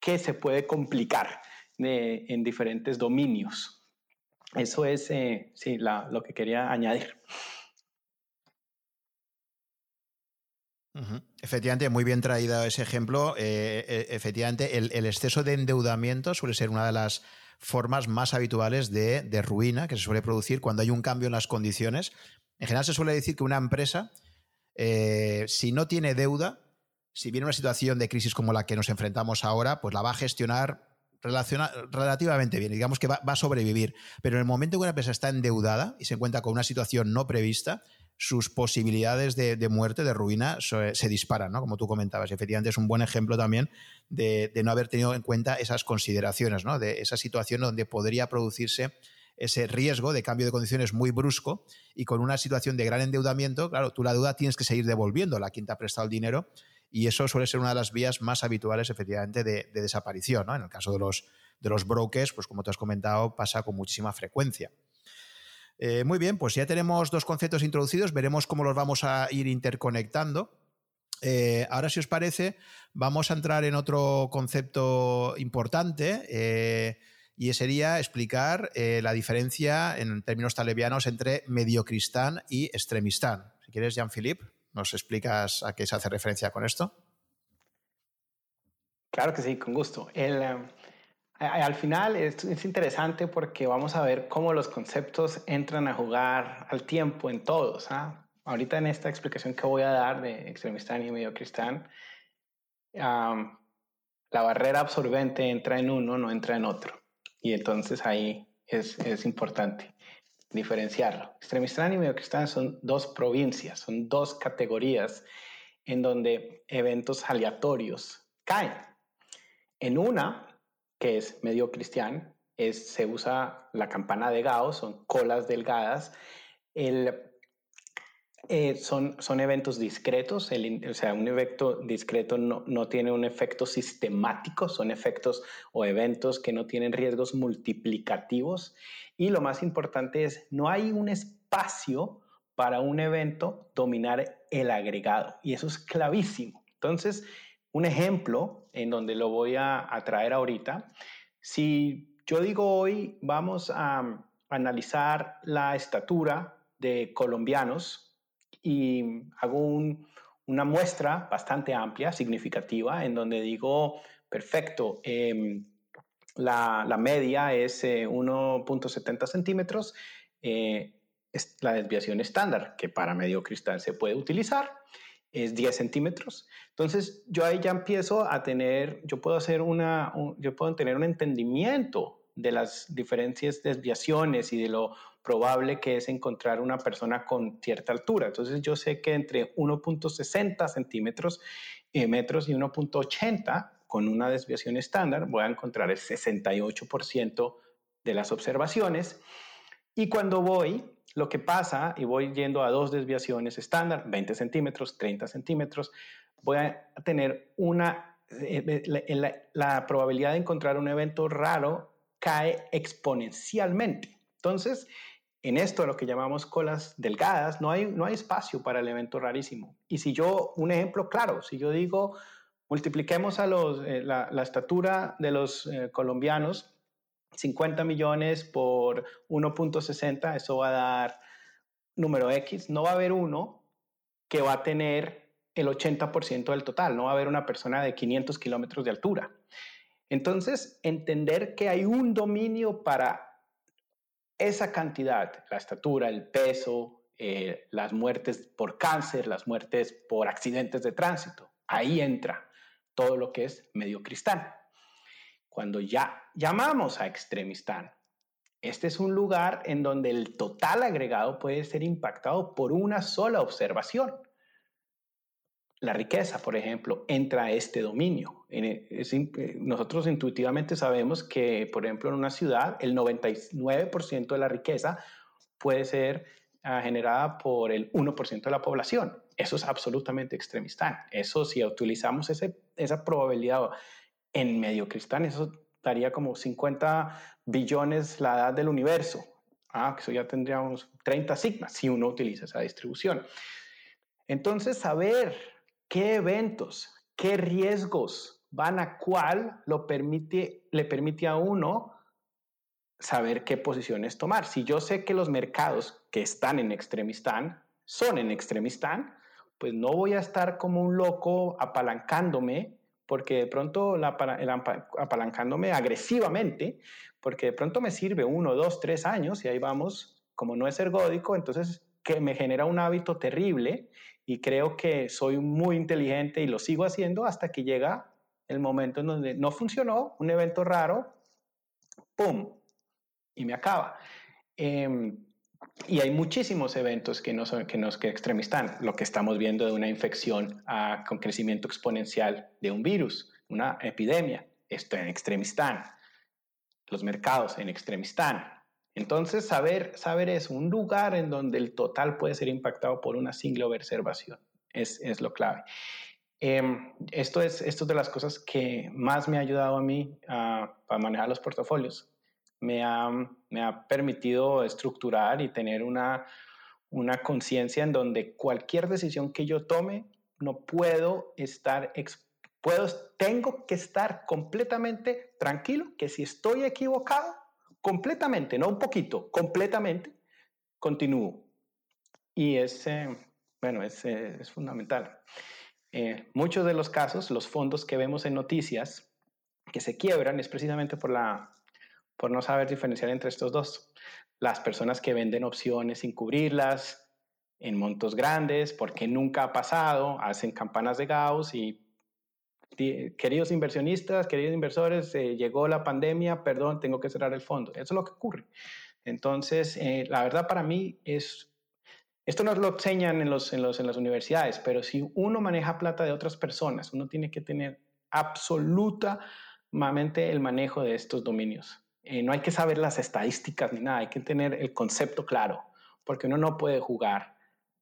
que se puede complicar en diferentes dominios. Eso es eh, sí, lo que quería añadir. Efectivamente, muy bien traído ese ejemplo. Eh, eh, efectivamente, el, exceso de endeudamiento suele ser una de las formas más habituales de, ruina que se suele producir cuando hay un cambio en las condiciones. En general se suele decir que una empresa, eh, si no tiene deuda, si viene una situación de crisis como la que nos enfrentamos ahora, pues la va a gestionar relativamente bien, digamos que va, va, a sobrevivir. Pero en el momento que una empresa está endeudada y se encuentra con una situación no prevista, sus posibilidades de, muerte, de ruina, se, disparan, ¿no? Como tú comentabas. Y efectivamente es un buen ejemplo también de, no haber tenido en cuenta esas consideraciones, ¿no? De esa situación donde podría producirse ese riesgo de cambio de condiciones muy brusco y con una situación de gran endeudamiento, claro, tú la deuda tienes que seguir devolviendo a quien te ha prestado el dinero y eso suele ser una de las vías más habituales, efectivamente, de, desaparición. ¿no? En el caso de los, de los brokers, pues como te has comentado, pasa con muchísima frecuencia. Eh, muy bien, pues ya tenemos dos conceptos introducidos, veremos cómo los vamos a ir interconectando. Eh, ahora, si os parece, vamos a entrar en otro concepto importante eh, y sería explicar la diferencia en términos talebianos entre mediocristán y extremistán. Si quieres, Jean-Philippe, ¿nos explicas a qué se hace referencia con esto? Claro que sí, con gusto. El, al final es, interesante porque vamos a ver cómo los conceptos entran a jugar al tiempo en todos. ¿ah? Ahorita en esta explicación que voy a dar de extremistán y mediocristán, la barrera absorbente entra en uno, no entra en otro. Y entonces ahí es, es importante diferenciarlo. Extremistán y mediocristán son dos provincias, son dos categorías en donde eventos aleatorios caen. En una que es medio cristiano, es, se usa la campana de Gauss, son colas delgadas. El, eh, son, eventos discretos, el, o sea, un evento discreto no, tiene un efecto sistemático, son efectos o eventos que no tienen riesgos multiplicativos. Y lo más importante es, no hay un espacio para un evento dominar el agregado. Y eso es clavísimo. Entonces, un ejemplo en donde lo voy a, traer ahorita. Si yo digo hoy vamos a analizar la estatura de colombianos y hago una muestra bastante amplia, significativa, en donde digo, perfecto, em, la, media es 1.70 eh, centímetros, eh, es la desviación estándar que para medio cristal se puede utilizar es 10 centímetros. Entonces, yo ahí ya empiezo a tener, yo puedo hacer una, yo puedo tener un entendimiento de las diferentes desviaciones y de lo probable que es encontrar una persona con cierta altura. Entonces, yo sé que entre 1.60 centímetros eh, metros y 1.80 con una desviación estándar voy a encontrar el 68% de las observaciones. Y cuando voy lo que pasa, y voy yendo a dos desviaciones estándar, 20 centímetros, 30 centímetros, voy a tener una, eh, la, la, probabilidad de encontrar un evento raro cae exponencialmente. Entonces, en esto, lo que llamamos colas delgadas, no hay, no hay espacio para el evento rarísimo. Y si yo, un ejemplo claro, si yo digo, multipliquemos a los, eh, la, estatura de los eh, colombianos 50 millones por 1.60, eso va a dar número X. No va a haber uno que va a tener el 80% del total, no va a haber una persona de 500 kilómetros de altura. Entonces, entender que hay un dominio para esa cantidad, la estatura, el peso, eh, las muertes por cáncer, las muertes por accidentes de tránsito, ahí entra todo lo que es medio cristal. Cuando ya llamamos a Extremistán, este es un lugar en donde el total agregado puede ser impactado por una sola observación. La riqueza, por ejemplo, entra a este dominio. E, eh, nosotros intuitivamente sabemos que, por ejemplo, en una ciudad, el 99% de la riqueza puede ser ah, generada por el 1% de la población. Eso es absolutamente extremista. Eso, si utilizamos esa probabilidad en medio cristal, eso daría como 50 billones la edad del universo. Ah, eso ya tendríamos 30 sigmas si uno utiliza esa distribución. Entonces, saber qué eventos, qué riesgos van a cuál lo permite, le permite a uno saber qué posiciones tomar. Si yo sé que los mercados que están en extremistán son en extremistán, pues no voy a estar como un loco apalancándome porque de pronto la, apalancándome agresivamente, porque de pronto me sirve uno, dos, tres años y ahí vamos, como no es ergódico, entonces que me genera un hábito terrible y creo que soy muy inteligente y lo sigo haciendo hasta que llega el momento en donde no funcionó, un evento raro, ¡pum! Y me acaba. Em, y hay muchísimos eventos que no son que nos que extremistan. Lo que estamos viendo de una infección ah, con crecimiento exponencial de un virus, una epidemia. Esto en extremistán. Los mercados en extremistán. Entonces, saber, saber es un lugar en donde el total puede ser impactado por una single observación. Es, es lo clave. Em, esto, es, esto es de las cosas que más me ha ayudado a mí uh, para manejar los portafolios me ha, me ha permitido estructurar y tener una, una conciencia en donde cualquier decisión que yo tome, no puedo estar, puedo, tengo que estar completamente tranquilo, que si estoy equivocado, completamente, no un poquito, completamente, continúo. Y es, eh, bueno, es, eh, es fundamental. Eh, muchos de los casos, los fondos que vemos en noticias que se quiebran es precisamente por la por no saber diferenciar entre estos dos. Las personas que venden opciones sin cubrirlas en montos grandes, porque nunca ha pasado, hacen campanas de Gauss y queridos inversionistas, queridos inversores, eh, llegó la pandemia, perdón, tengo que cerrar el fondo. Eso es lo que ocurre. Entonces, eh, la verdad para mí es, esto nos lo enseñan en, los, en, los, en las universidades, pero si uno maneja plata de otras personas, uno tiene que tener absolutamente el manejo de estos dominios. Eh, no hay que saber las estadísticas ni nada, hay que tener el concepto claro, porque uno no puede jugar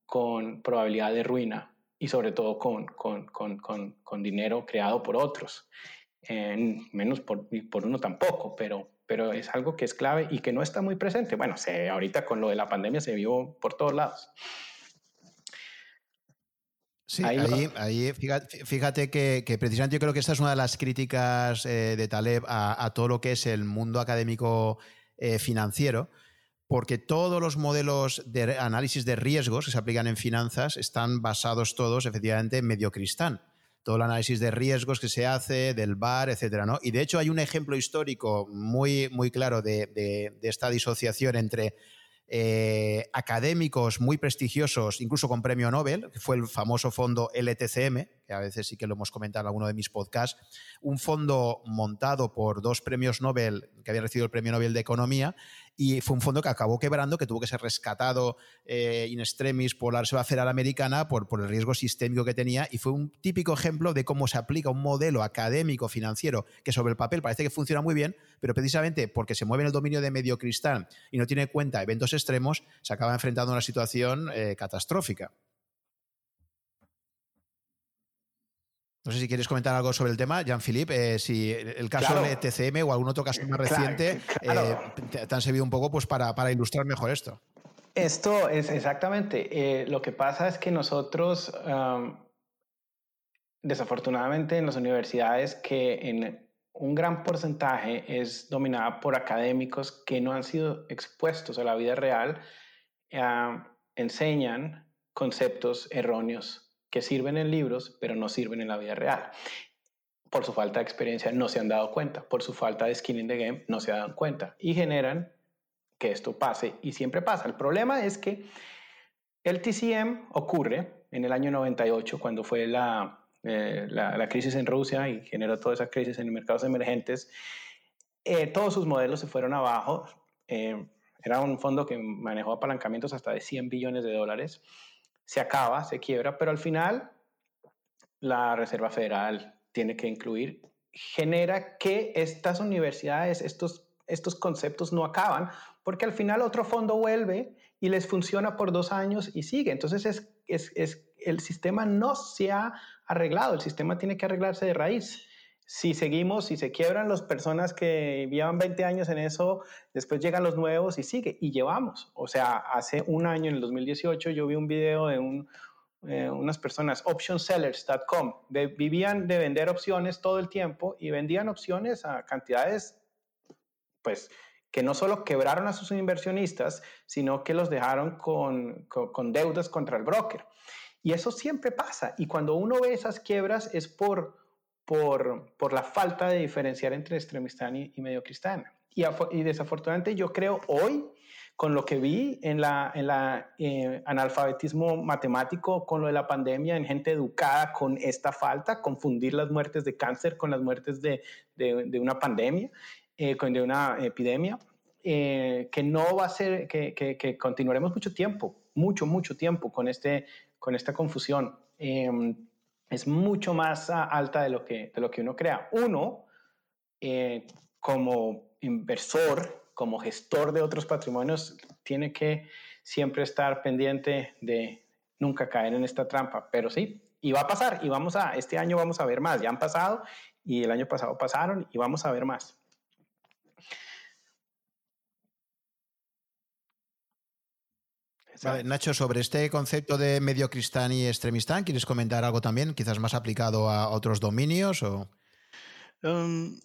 con probabilidad de ruina y sobre todo con, con, con, con dinero creado por otros, menos por, por, uno tampoco, pero, pero es algo que es clave y que no está muy presente. Bueno, se, ahorita con lo de la pandemia se vio por todos lados. Sí, ahí, fíjate, que, precisamente yo creo que esta es una de las críticas eh, de Taleb a, todo lo que es el mundo académico eh, financiero, porque todos los modelos de análisis de riesgos que se aplican en finanzas están basados todos efectivamente en medio cristal. Todo el análisis de riesgos que se hace, del VAR, etcétera, ¿no? Y de hecho hay un ejemplo histórico muy, muy claro de esta disociación entre eh, académicos muy prestigiosos, incluso con premio Nobel, que fue el famoso fondo LTCM, a veces sí que lo hemos comentado en alguno de mis podcasts, un fondo montado por dos premios Nobel que habían recibido el premio Nobel de Economía y fue un fondo que acabó quebrando, que tuvo que ser rescatado eh, in extremis por la Reserva Federal Americana por, por el riesgo sistémico que tenía y fue un típico ejemplo de cómo se aplica un modelo académico financiero que sobre el papel parece que funciona muy bien, pero precisamente porque se mueve en el dominio de medio cristal y no tiene en cuenta eventos extremos, se acaba enfrentando a una situación eh, catastrófica. No sé si quieres comentar algo sobre el tema, Jean-Philippe, eh, si el caso de TCM o algún otro caso más reciente eh, te, han servido un poco pues, para, ilustrar mejor esto. Esto es exactamente. lo que pasa es que nosotros, desafortunadamente en las universidades que en un gran porcentaje es dominada por académicos que no han sido expuestos a la vida real, ah, enseñan conceptos erróneos que sirven en libros, pero no sirven en la vida real. Por su falta de experiencia no se han dado cuenta, por su falta de skin in the game no se dado cuenta y generan que esto pase y siempre pasa. El problema es que el TCM ocurre en el año 98 cuando fue la eh, la, crisis en Rusia y generó toda esa crisis en mercados emergentes, eh, todos sus modelos se fueron abajo. Eh, era un fondo que manejó apalancamientos hasta de 100 billones de dólares. Se acaba, se quiebra, pero al final la Reserva Federal tiene que incluir, genera que estas universidades, estos, estos conceptos no acaban, porque al final otro fondo vuelve y les funciona por dos años y sigue. Entonces es, es, es el sistema no se ha arreglado, el sistema tiene que arreglarse de raíz. Si seguimos, si se quiebran las personas que llevan 20 años en eso, después llegan los nuevos y sigue, y llevamos. O sea, hace un año, en el 2018, yo vi un video de eh, unas personas, optionsellers.com, vivían de vender opciones todo el tiempo y vendían opciones a cantidades, pues, que no solo quebraron a sus inversionistas, sino que los dejaron con, con deudas contra el broker. Y eso siempre pasa. Y cuando uno ve esas quiebras es por, por, por la falta de diferenciar entre extremistán y, y medio cristiana. Y, y, desafortunadamente yo creo hoy, con lo que vi en la, en la eh, analfabetismo matemático, con lo de la pandemia, en gente educada con esta falta, confundir las muertes de cáncer con las muertes de, de, una pandemia, eh, con de una epidemia, eh, que no va a ser, que, que, que continuaremos mucho tiempo, mucho, mucho tiempo con este con esta confusión. Es mucho más alta de lo que, de lo que uno crea. Uno, eh, como inversor, como gestor de otros patrimonios, tiene que siempre estar pendiente de nunca caer en esta trampa. Pero sí, y va a pasar, y vamos a, este año vamos a ver más. Ya han pasado, y el año pasado pasaron, y vamos a ver más. Nacho, sobre este concepto de medio cristán y extremistán, ¿quieres comentar algo también, quizás más aplicado a otros dominios? O? Em,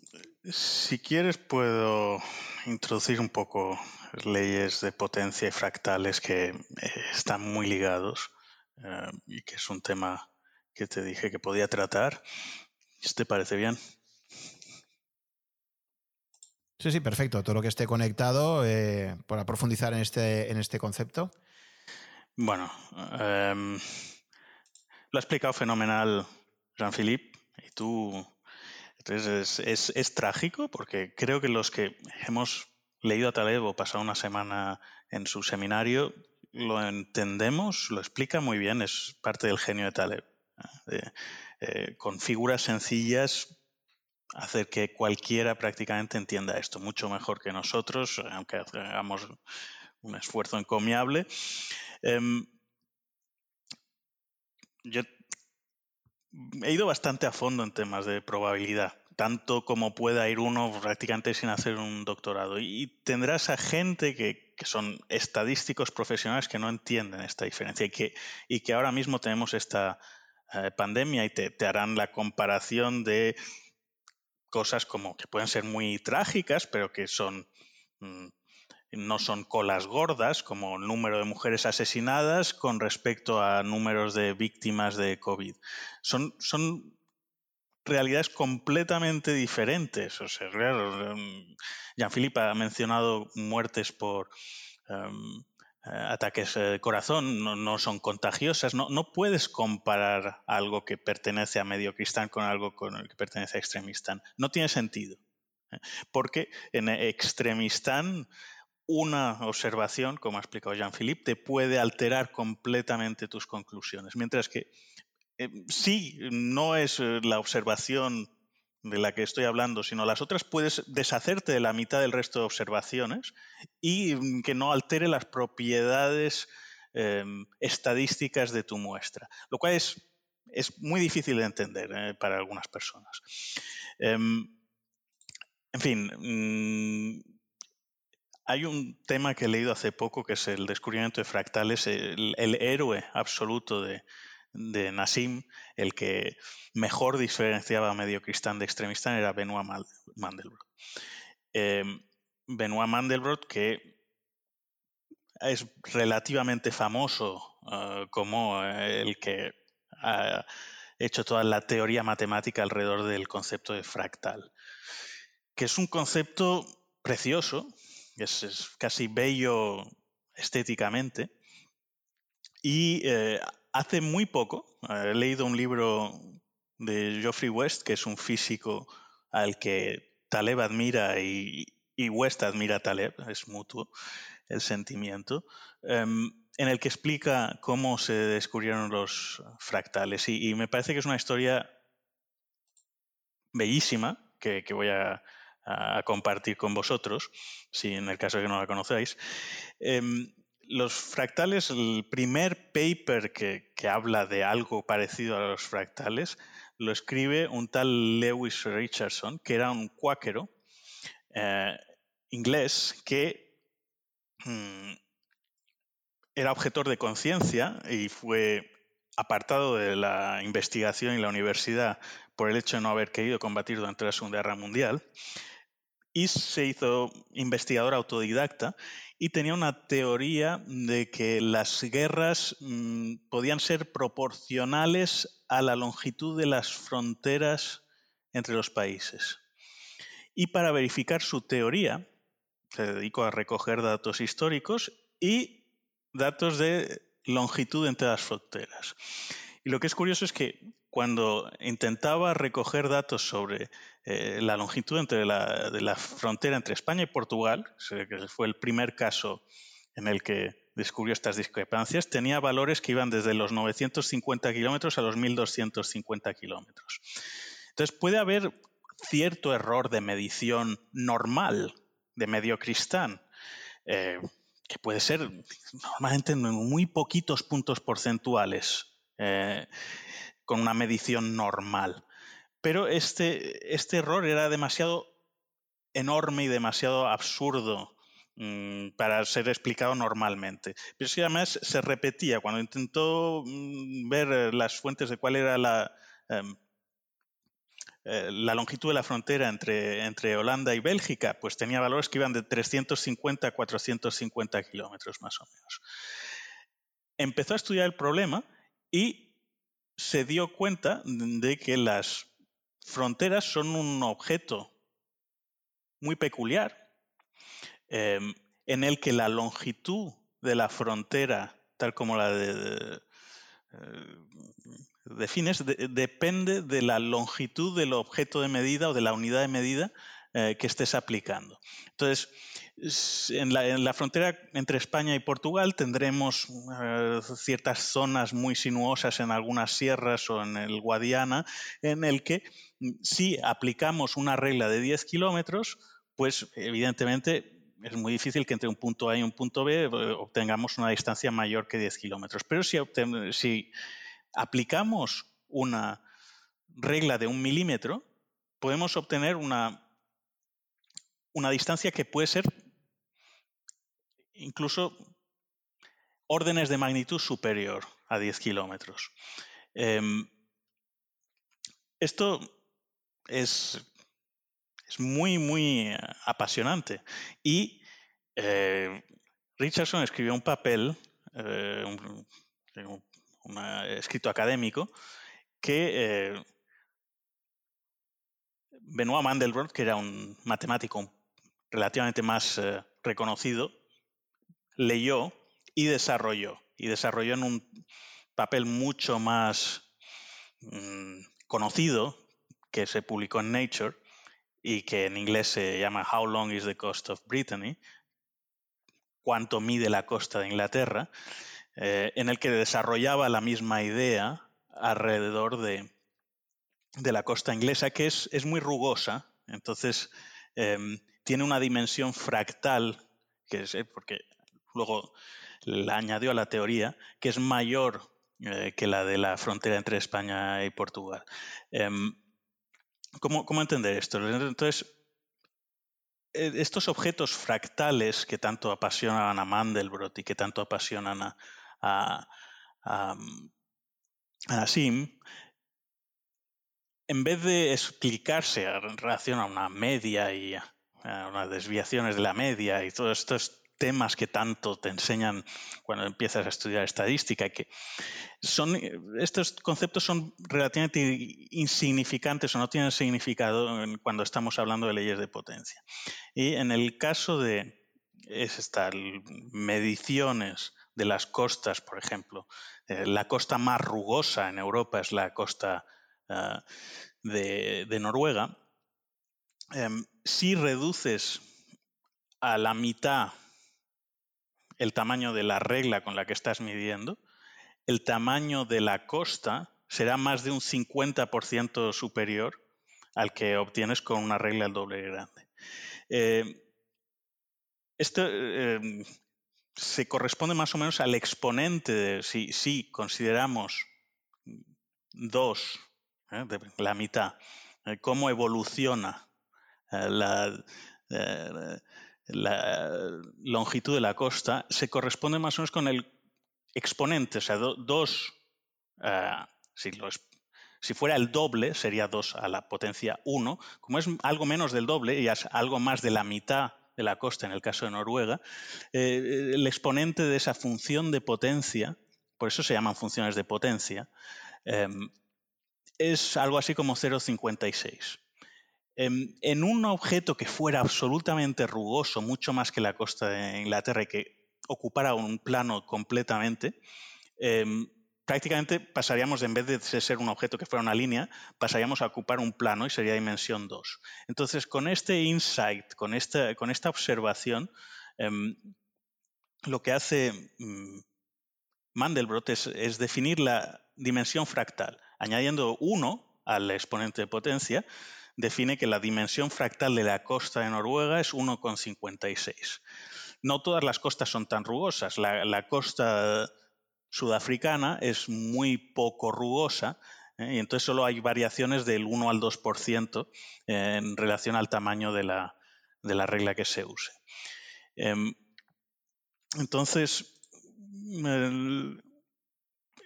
si quieres, puedo introducir un poco leyes de potencia y fractales que eh, están muy ligados eh, y que es un tema que te dije que podía tratar. ¿Te parece bien? Sí, sí, perfecto. Todo lo que esté conectado eh, para profundizar en este, en este concepto. Bueno, em, lo ha explicado fenomenal Jean-Philippe y tú es, es, trágico porque creo que los que hemos leído a Taleb o pasado una semana en su seminario lo entendemos, lo explica muy bien, es parte del genio de Taleb. Eh, con figuras sencillas hacer que cualquiera prácticamente entienda esto mucho mejor que nosotros, aunque hagamos un esfuerzo encomiable. Em, yo he ido bastante a fondo en temas de probabilidad, tanto como pueda ir uno prácticamente sin hacer un doctorado. Y tendrás a gente que, son estadísticos profesionales que no entienden esta diferencia y que, y que ahora mismo tenemos esta eh, pandemia y te, harán la comparación de cosas como que pueden ser muy trágicas, pero que son... Mm, no son colas gordas como número de mujeres asesinadas con respecto a números de víctimas de COVID. Son, son realidades completamente diferentes. O sea, em, Jean-Philippe ha mencionado muertes por, em, ataques de corazón, no, son contagiosas. No, no, puedes comparar algo que pertenece a medio cristán con algo con el que pertenece a extremistán. No tiene sentido. Porque en extremistán una observación, como ha explicado Jean-Philippe, te puede alterar completamente tus conclusiones. Mientras que eh, sí, no es eh, la observación de la que estoy hablando, sino las otras, puedes deshacerte de la mitad del resto de observaciones y mm, que no altere las propiedades em, estadísticas de tu muestra, lo cual es, es muy difícil de entender eh, para algunas personas. Em, en fin, mm, hay un tema que he leído hace poco que es el descubrimiento de fractales, el, héroe absoluto de, de, Nassim, el que mejor diferenciaba a medio cristán de extremistán era Benoit Mandelbrot. Em, Benoit Mandelbrot, que es relativamente famoso eh, como el que ha hecho toda la teoría matemática alrededor del concepto de fractal, que es un concepto precioso, es, casi bello estéticamente. Y eh, hace muy poco he leído un libro de Geoffrey West, que es un físico al que Taleb admira y, West admira a Taleb, es mutuo el sentimiento, em, en el que explica cómo se descubrieron los fractales. Y, me parece que es una historia bellísima que voy a, a, compartir con vosotros, si en el caso de que no la conocéis. Em, los fractales, el primer paper que, habla de algo parecido a los fractales, lo escribe un tal Lewis Richardson, que era un cuáquero eh, inglés que mm, era objetor de conciencia y fue apartado de la investigación y la universidad por el hecho de no haber querido combatir durante la Segunda Guerra Mundial y se hizo investigador autodidacta y tenía una teoría de que las guerras mm, podían ser proporcionales a la longitud de las fronteras entre los países. Y para verificar su teoría, se dedicó a recoger datos históricos y datos de longitud entre las fronteras. Y lo que es curioso es que cuando intentaba recoger datos sobre eh, la longitud entre la, de la frontera entre España y Portugal, que fue el primer caso en el que descubrió estas discrepancias, tenía valores que iban desde los 950 kilómetros a los 1250 kilómetros. Entonces puede haber cierto error de medición normal de medio cristán, eh, que puede ser normalmente en muy poquitos puntos porcentuales. Eh, con una medición normal. Pero este, este error era demasiado enorme y demasiado absurdo mm, para ser explicado normalmente. Pero si además se repetía cuando intentó mm, ver las fuentes de cuál era la, em, eh, la longitud de la frontera entre, entre, Holanda y Bélgica, pues tenía valores que iban de 350 a 450 kilómetros más o menos. Empezó a estudiar el problema y se dio cuenta de que las fronteras son un objeto muy peculiar, em, en el que la longitud de la frontera, tal como la de, eh, defines, depende de la longitud del objeto de medida o de la unidad de medida eh, que estés aplicando. Entonces, en la, frontera entre España y Portugal tendremos eh, ciertas zonas muy sinuosas en algunas sierras o en el Guadiana, en el que mm, si aplicamos una regla de 10 kilómetros, pues evidentemente es muy difícil que entre un punto A y un punto B eh, obtengamos una distancia mayor que 10 kilómetros. Pero si, si aplicamos una regla de un milímetro, podemos obtener una una distancia que puede ser incluso órdenes de magnitud superior a 10 kilómetros. Em, esto es, es, muy, muy apasionante. Y eh, Richardson escribió un papel, eh, un, escrito académico, que eh, Benoit Mandelbrot, que era un matemático relativamente más reconocido, leyó y desarrolló. Y desarrolló en un papel mucho más mm, conocido que se publicó en Nature y que en inglés se llama How Long is the Cost of Brittany? ¿Cuánto mide la costa de Inglaterra? Eh, en el que desarrollaba la misma idea alrededor de, de la costa inglesa, que es, es muy rugosa, entonces em, tiene una dimensión fractal, que es, eh, porque luego la añadió a la teoría, que es mayor eh, que la de la frontera entre España y Portugal. Em, ¿cómo, ¿cómo, entender esto? Entonces, e, estos objetos fractales que tanto apasionan a Mandelbrot y que tanto apasionan a, a, a, a Sim, en vez de explicarse en relación a una media y a unas desviaciones de la media y todos estos temas que tanto te enseñan cuando empiezas a estudiar estadística, que son, estos conceptos son relativamente insignificantes o no tienen significado cuando estamos hablando de leyes de potencia. Y en el caso de estas mediciones de las costas, por ejemplo, eh, la costa más rugosa en Europa es la costa uh, de, Noruega, um, si reduces a la mitad el tamaño de la regla con la que estás midiendo, el tamaño de la costa será más de un 50% superior al que obtienes con una regla doble grande. Eh, esto eh, se corresponde más o menos al exponente de si, si consideramos dos, eh, la mitad, cómo evoluciona la, la, longitud de la costa, se corresponde más o menos con el exponente, o sea, do, dos, si, lo, si fuera el doble, sería 2 a la potencia 1. Como es algo menos del doble y es algo más de la mitad de la costa en el caso de Noruega, eh, el exponente de esa función de potencia, por eso se llaman funciones de potencia, eh, es algo así como 0,56. Eh, en un objeto que fuera absolutamente rugoso, mucho más que la costa de Inglaterra y que ocupara un plano completamente, em, prácticamente pasaríamos, en vez de ser un objeto que fuera una línea, pasaríamos a ocupar un plano y sería dimensión 2. Entonces, con este insight, con esta, observación, eh, lo que hace mm, Mandelbrot es, es, definir la dimensión fractal. Añadiendo 1 al exponente de potencia, define que la dimensión fractal de la costa de Noruega es 1,56. No todas las costas son tan rugosas. La, costa sudafricana es muy poco rugosa ¿eh? y entonces solo hay variaciones del 1 al 2% eh, en relación al tamaño de la, de la, regla que se use. Eh, entonces,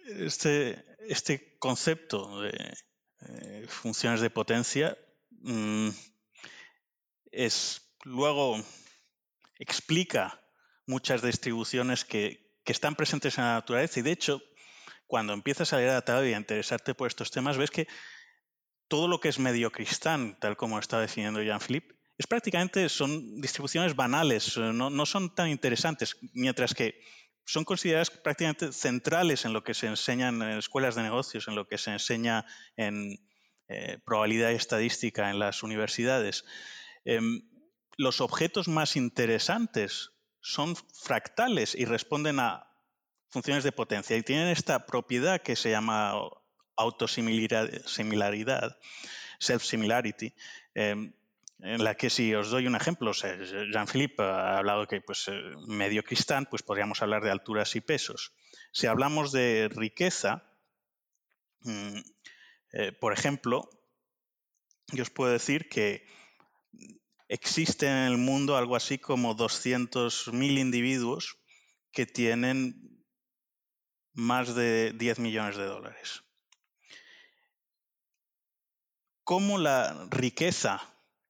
este, este, concepto de eh, funciones de potencia mmm, es luego explica muchas distribuciones que, están presentes en la naturaleza. Y de hecho, cuando empiezas a leer a Tao y a interesarte por estos temas, ves que todo lo que es medio cristán, tal como está definiendo Jean-Philippe, es prácticamente son distribuciones banales, no, no, son tan interesantes, mientras que son consideradas prácticamente centrales en lo que se enseña en escuelas de negocios, en lo que se enseña en eh, probabilidad estadística en las universidades. Eh, los objetos más interesantes son fractales y responden a funciones de potencia y tienen esta propiedad que se llama autosimilaridad, self-similarity, eh, en la que si os doy un ejemplo, Jean-Philippe ha hablado que pues, eh, medio cristán, pues podríamos hablar de alturas y pesos. Si hablamos de riqueza, mm, eh, por ejemplo, yo os puedo decir que existe en el mundo algo así como 200.000 individuos que tienen más de 10 millones de dólares. ¿Cómo la riqueza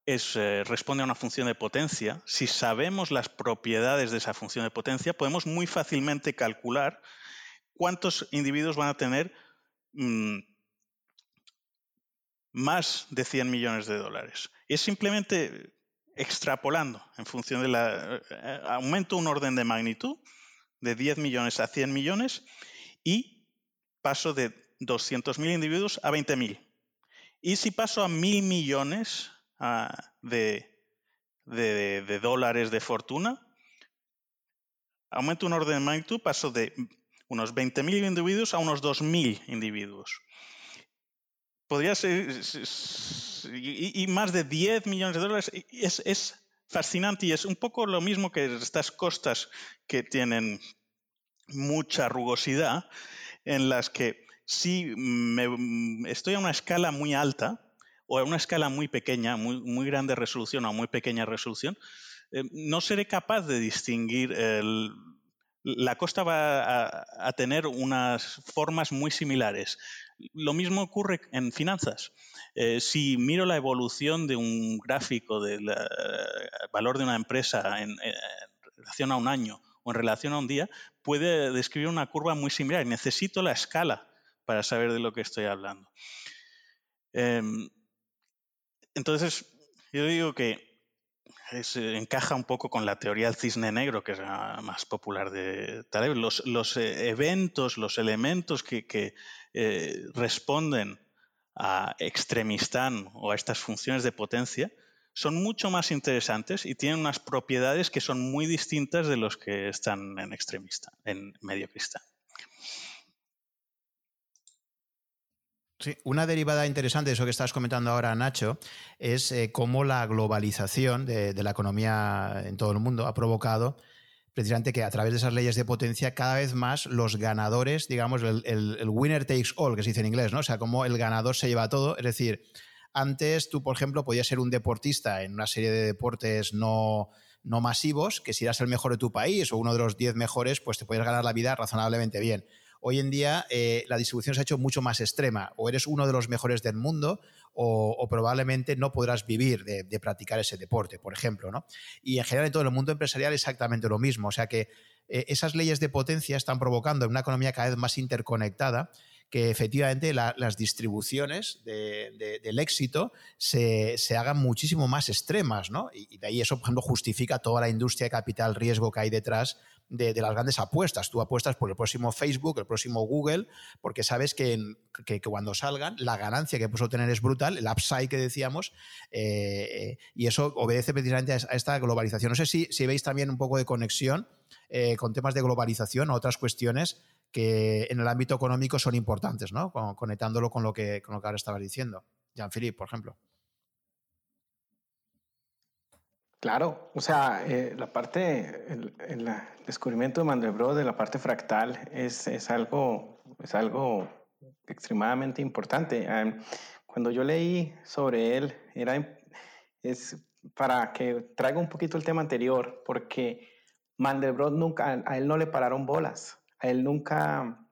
es, eh, responde a una función de potencia? Si sabemos las propiedades de esa función de potencia, podemos muy fácilmente calcular cuántos individuos van a tener mmm, más de 100 millones de dólares. Es simplemente extrapolando en función de la... Eh, aumento un orden de magnitud, de 10 millones a 100 millones y paso de 200.000 individuos a 20.000. Y si paso a mil millones ah, de, de, dólares de fortuna, aumento un orden de magnitud, paso de unos 20.000 individuos a unos 2.000 individuos. Podría ser, y, más de 10 millones de dólares, es, fascinante y es un poco lo mismo que estas costas que tienen mucha rugosidad, en las que si estoy a una escala muy alta o a una escala muy pequeña, muy, muy grande resolución o muy pequeña resolución, eh, no seré capaz de distinguir la costa va a, tener unas formas muy similares. Lo mismo ocurre en finanzas. Eh, si miro la evolución de un gráfico del valor de una empresa en, relación a un año o en relación a un día, puede describir una curva muy similar. Necesito la escala para saber de lo que estoy hablando. Em, entonces, yo digo que encaja un poco con la teoría del cisne negro, que es la más popular de Taleb. Los, los eh, eventos, los elementos que, eh, responden a extremistán o a estas funciones de potencia son mucho más interesantes y tienen unas propiedades que son muy distintas de los que están en extremista, en medio cristal. Sí, una derivada interesante de eso que estás comentando ahora, Nacho, es eh, cómo la globalización de, la economía en todo el mundo ha provocado precisamente que a través de esas leyes de potencia cada vez más los ganadores, digamos, el, winner takes all, que se dice en inglés, ¿no? O sea, como el ganador se lleva todo. Es decir, antes tú, por ejemplo, podías ser un deportista en una serie de deportes no, no masivos, que si eras el mejor de tu país o uno de los 10 mejores, pues te podías ganar la vida razonablemente bien. Hoy en día eh, la distribución se ha hecho mucho más extrema. O eres uno de los mejores del mundo o, probablemente no podrás vivir de, practicar ese deporte, por ejemplo. ¿no? Y en general en todo el mundo empresarial exactamente lo mismo. O sea que eh, esas leyes de potencia están provocando en una economía cada vez más interconectada que efectivamente las distribuciones del éxito se, hagan muchísimo más extremas, ¿no? Y, de ahí eso, por ejemplo, justifica toda la industria de capital riesgo que hay detrás de, las grandes apuestas. Tú apuestas por el próximo Facebook, el próximo Google, porque sabes que, cuando salgan la ganancia que puedes obtener es brutal, el upside que decíamos, eh, y eso obedece precisamente a esta globalización. No sé si, si veis también un poco de conexión eh, con temas de globalización o otras cuestiones que en el ámbito económico son importantes, ¿no? conectándolo con lo que, con lo que ahora estabas diciendo. Jean-Philippe, por ejemplo. Claro, o sea, eh, la parte, el, descubrimiento de Mandelbrot de la parte fractal es, es, algo, es algo extremadamente importante. Cuando yo leí sobre él, era, es para que traiga un poquito el tema anterior, porque Mandelbrot nunca, a él no le pararon bolas, a él nunca,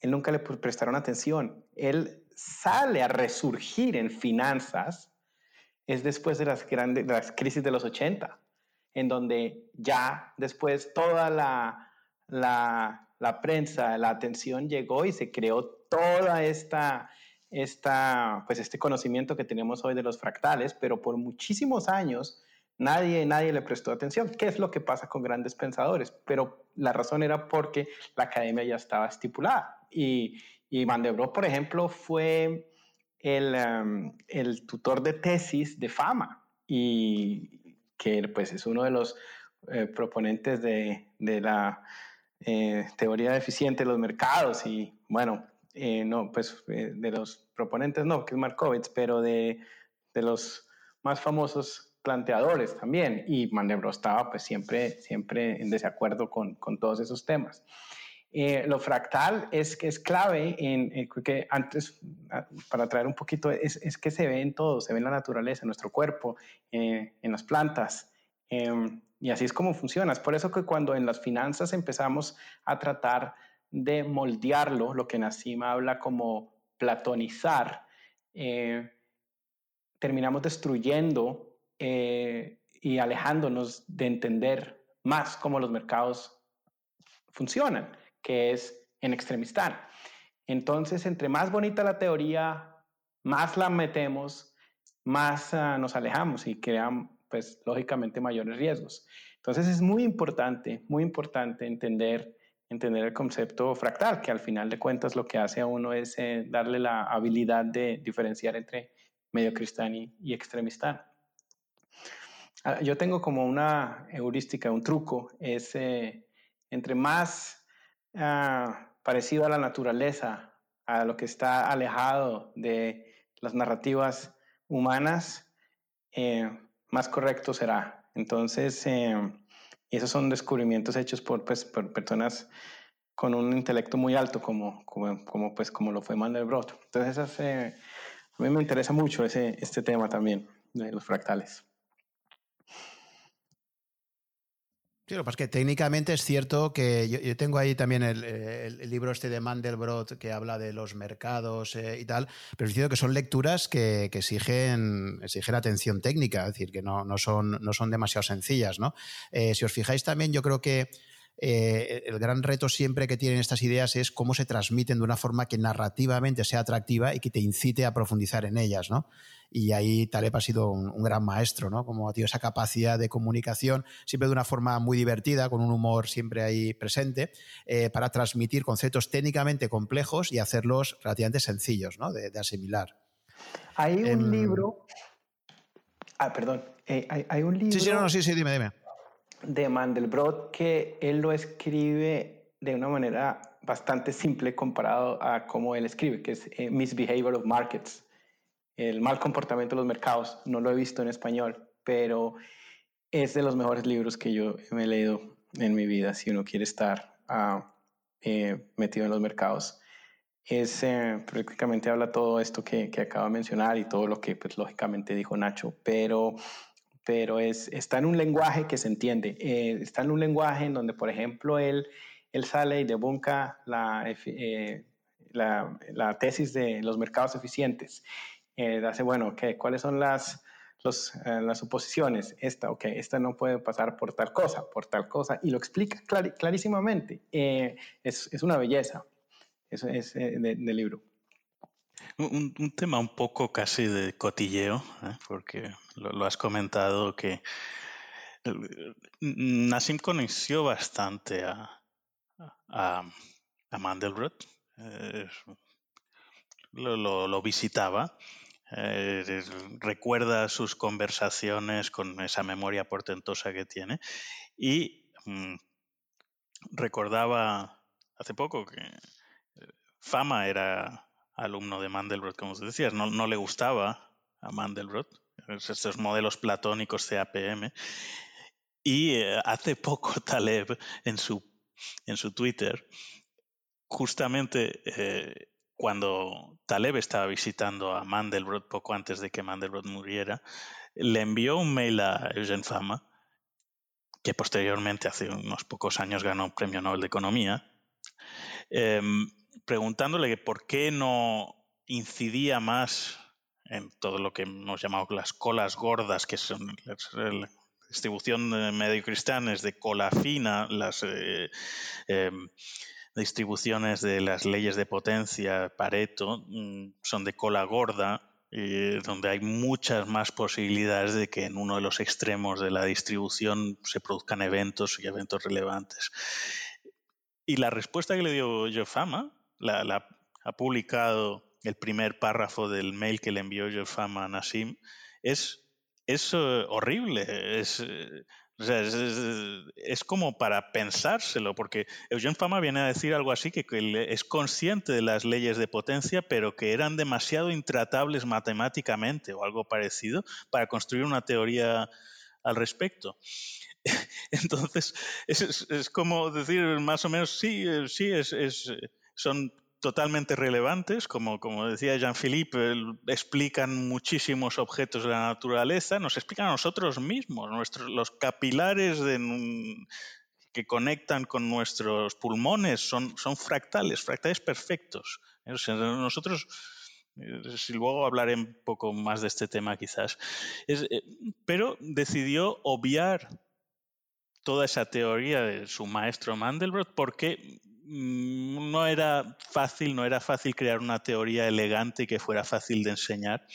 él nunca le prestaron atención. Él sale a resurgir en finanzas es después de las grandes las crisis de los 80, en donde ya después toda la, la, la prensa, la atención llegó y se creó toda esta, esta, pues este conocimiento que tenemos hoy de los fractales, pero por muchísimos años nadie, nadie le prestó atención. ¿Qué es lo que pasa con grandes pensadores? Pero la razón era porque la academia ya estaba estipulada. Y, y Van de Broek, por ejemplo, fue Em, el, tutor de tesis de fama y que pues es uno de los eh, proponentes de, la eh, teoría deficiente de los mercados y bueno, eh, no, pues de los proponentes no, que es Markovitz, pero de, los más famosos planteadores también y Manebro estaba pues siempre, siempre en desacuerdo con, con todos esos temas. Eh, lo fractal es, es clave en, que antes, ah, para traer un poquito, es, es, que se ve en todo, se ve en la naturaleza, en nuestro cuerpo, eh, en las plantas. Em, y así es como funciona. Es por eso que cuando en las finanzas empezamos a tratar de moldearlo, lo que Nassim habla como platonizar, eh, terminamos destruyendo y alejándonos de entender más cómo los mercados funcionan que es en extremistán. Entonces, entre más bonita la teoría, más la metemos, más ah, nos alejamos y crean, pues, lógicamente mayores riesgos. Entonces, es muy importante, muy importante entender entender el concepto fractal, que al final de cuentas lo que hace a uno es eh, darle la habilidad de diferenciar entre medio cristán y, y extremistán. Ah, yo tengo como una heurística, un truco, es eh, entre más ah, parecido a la naturaleza, a lo que está alejado de las narrativas humanas, eh, más correcto será. Entonces, esos son descubrimientos hechos por, pues, por personas con un intelecto muy alto como, como, como, pues, como lo fue Mandelbrot. Entonces, eh, a mí me interesa mucho ese, este tema también de los fractales. Sí, lo que es que técnicamente es cierto que yo, tengo ahí también el, libro este de Mandelbrot que habla de los mercados eh, y tal, pero es cierto que son lecturas que, exigen, exigen atención técnica, es decir, que no, no, son, no son demasiado sencillas. ¿no? Eh, si os fijáis también, yo creo que eh, el gran reto siempre que tienen estas ideas es cómo se transmiten de una forma que narrativamente sea atractiva y que te incite a profundizar en ellas, ¿no? Y ahí Taleb ha sido un, gran maestro, ¿no? Como ha tenido esa capacidad de comunicación, siempre de una forma muy divertida, con un humor siempre ahí presente, eh, para transmitir conceptos técnicamente complejos y hacerlos relativamente sencillos, ¿no? De, asimilar. Hay un em, libro... Ah, perdón. Eh, hay, un libro... Sí, sí, no, sí, sí, dime, dime de Mandelbrot que él lo escribe de una manera bastante simple comparado a cómo él escribe, que es eh, Misbehavior of Markets, el mal comportamiento de los mercados. No lo he visto en español, pero es de los mejores libros que yo me he leído en mi vida si uno quiere estar ah, eh, metido en los mercados. Es, eh, prácticamente habla todo esto que, que acabo de mencionar y todo lo que pues lógicamente dijo Nacho, pero pero es, está en un lenguaje que se entiende. Eh, está en un lenguaje en donde, por ejemplo, él, él sale y debunca la, eh, la, la, tesis de los mercados eficientes. Eh, hace, bueno, ¿cuáles son las, los, las suposiciones? Esta, ok, esta no puede pasar por tal cosa, por tal cosa, y lo explica clarísimamente. Es, es, una belleza. Eso es del libro. Un, tema un poco casi de cotilleo, ¿eh? porque lo, has comentado que Nassim conoció bastante a, a, Mandelbrot, eh, lo, visitaba, eh, recuerda sus conversaciones con esa memoria portentosa que tiene y mm, recordaba hace poco que Fama era alumno de Mandelbrot, como se decía, no, no le gustaba a Mandelbrot, estos modelos platónicos CAPM. Y eh, hace poco Taleb en su, en su Twitter, justamente eh, cuando Taleb estaba visitando a Mandelbrot poco antes de que Mandelbrot muriera, le envió un mail a Eugene Fama, que posteriormente, hace unos pocos años, ganó premio Nobel de Economía, em, preguntándole por qué no incidía más en todo lo que hemos llamado las colas gordas, que son la distribución de medio cristianes de cola fina, las eh, em, distribuciones de las leyes de potencia, Pareto, mm, son de cola gorda, donde hay muchas más posibilidades de que en uno de los extremos de la distribución se produzcan eventos y eventos relevantes. Y la respuesta que le dio Joe La, ha publicado el primer párrafo del mail que le envió Joe Fama a Nassim, es, es eh, horrible. Es, eh, es, como para pensárselo, porque Eugene Fama viene a decir algo así, que, que, es consciente de las leyes de potencia, pero que eran demasiado intratables matemáticamente o algo parecido para construir una teoría al respecto. Entonces, es, es, como decir más o menos, sí, eh, sí, es, son totalmente relevantes, como, como decía Jean-Philippe, explican muchísimos objetos de la naturaleza, nos explican a nosotros mismos, nuestros, los capilares que conectan con nuestros pulmones son, son fractales, fractales perfectos. nosotros, eh, si luego hablaré un poco más de este tema quizás, eh, pero decidió obviar toda esa teoría de su maestro Mandelbrot porque no era fácil, no era fácil crear una teoría elegante que fuera fácil de enseñar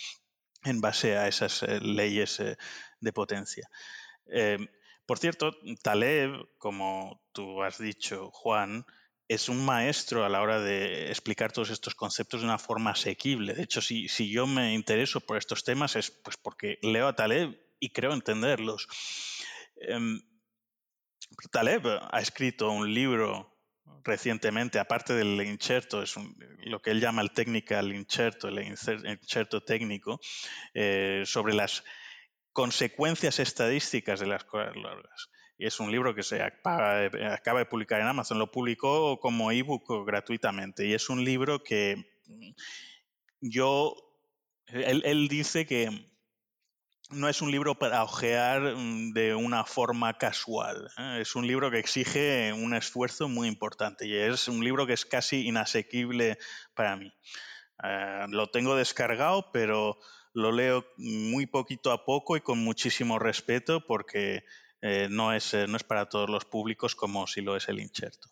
en base a esas eh, leyes eh, de potencia. Em, por cierto, Taleb, como tú has dicho, Juan, es un maestro a la hora de explicar todos estos conceptos de una forma asequible. De hecho, si, si yo me intereso por estos temas es pues porque leo a Taleb y creo entenderlos. Em, Taleb ha escrito un libro recientemente, aparte del incherto, es lo que él llama el technical incherto, el incherto técnico, eh, sobre las consecuencias estadísticas de las cosas largas. Y es un libro que se acaba de, publicar en Amazon. Lo publicó como ebook gratuitamente. Y es un libro que yo, él dice que no es un libro para ojear mm, de una forma casual. ¿eh? Es un libro que exige un esfuerzo muy importante y es un libro que es casi inasequible para mí. Eh, lo tengo descargado, pero lo leo muy poquito a poco y con muchísimo respeto porque eh, no, es, no es para todos los públicos como si lo es el incherto.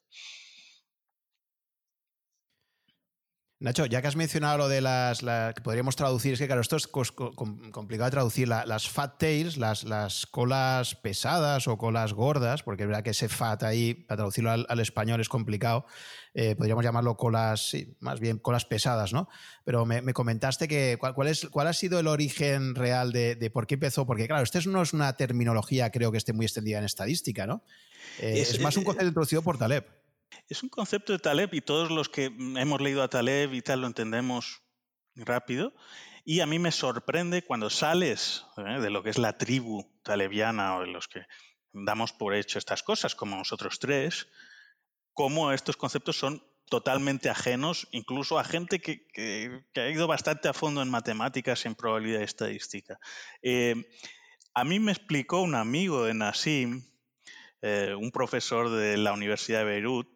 Nacho, ya que has mencionado lo de las, que podríamos traducir, es que claro, esto es complicado de traducir, las fat tails, las, las, colas pesadas o colas gordas, porque es verdad que ese fat ahí, para traducirlo al, español es complicado, eh, podríamos llamarlo colas, sí, más bien colas pesadas, ¿no? Pero me, comentaste que cuál, es, cuál ha sido el origen real de, por qué empezó, porque claro, esto no es una terminología creo que esté muy extendida en estadística, ¿no? Eh, es, es, más un eh, concepto introducido por Taleb. Es un concepto de Taleb y todos los que hemos leído a Taleb y tal lo entendemos rápido. Y a mí me sorprende cuando sales ¿eh? de lo que es la tribu talebiana o de los que damos por hecho estas cosas, como nosotros tres, cómo estos conceptos son totalmente ajenos, incluso a gente que, ha ido bastante a fondo en matemáticas en probabilidad estadística. Eh, a mí me explicó un amigo de Nassim, eh, un profesor de la Universidad de Beirut,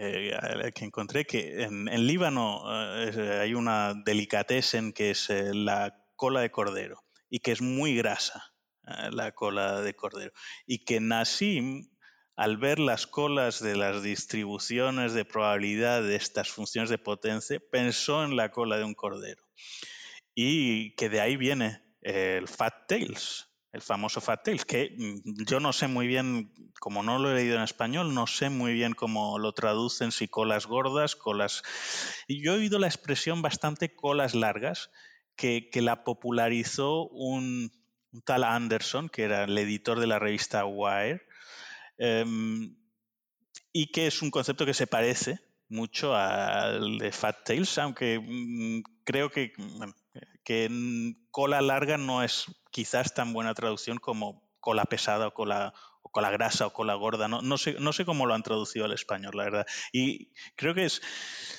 eh, que encontré que en, Líbano eh, hay una delicatessen que es eh, la cola de cordero y que es muy grasa la cola de cordero. Y que Nassim al ver las colas de las distribuciones de probabilidad de estas funciones de potencia pensó en la cola de un cordero. Y que de ahí viene el fat tails el famoso Fat Tails, que mm, yo no sé muy bien, como no lo he leído en español, no sé muy bien cómo lo traducen, si colas gordas, colas... Yo he oído la expresión bastante colas largas, que, la popularizó un, tal Anderson, que era el editor de la revista Wire, em, y que es un concepto que se parece mucho al de Fat Tails, aunque mm, creo que, que cola larga no es quizás tan buena traducción como cola pesada o cola, o cola grasa o cola gorda. No, no, sé, no sé cómo lo han traducido al español, la verdad. Y creo que es,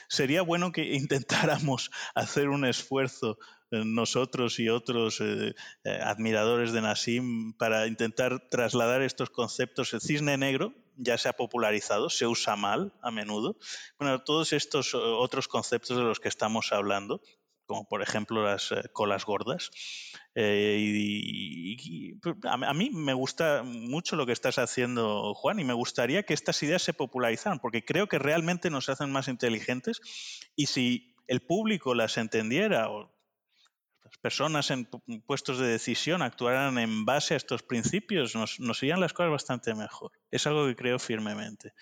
sería bueno que intentáramos hacer un esfuerzo eh, nosotros y otros eh, eh, admiradores de Nassim para intentar trasladar estos conceptos. El cisne negro ya se ha popularizado, se usa mal a menudo. Bueno, todos estos otros conceptos de los que estamos hablando, como por ejemplo las eh, colas gordas. Eh, y, pues, a, mí me gusta mucho lo que estás haciendo, Juan, y me gustaría que estas ideas se popularizaran, porque creo que realmente nos hacen más inteligentes y si el público las entendiera o las personas en puestos de decisión actuaran en base a estos principios, nos, nos irían las cosas bastante mejor. Es algo que creo firmemente.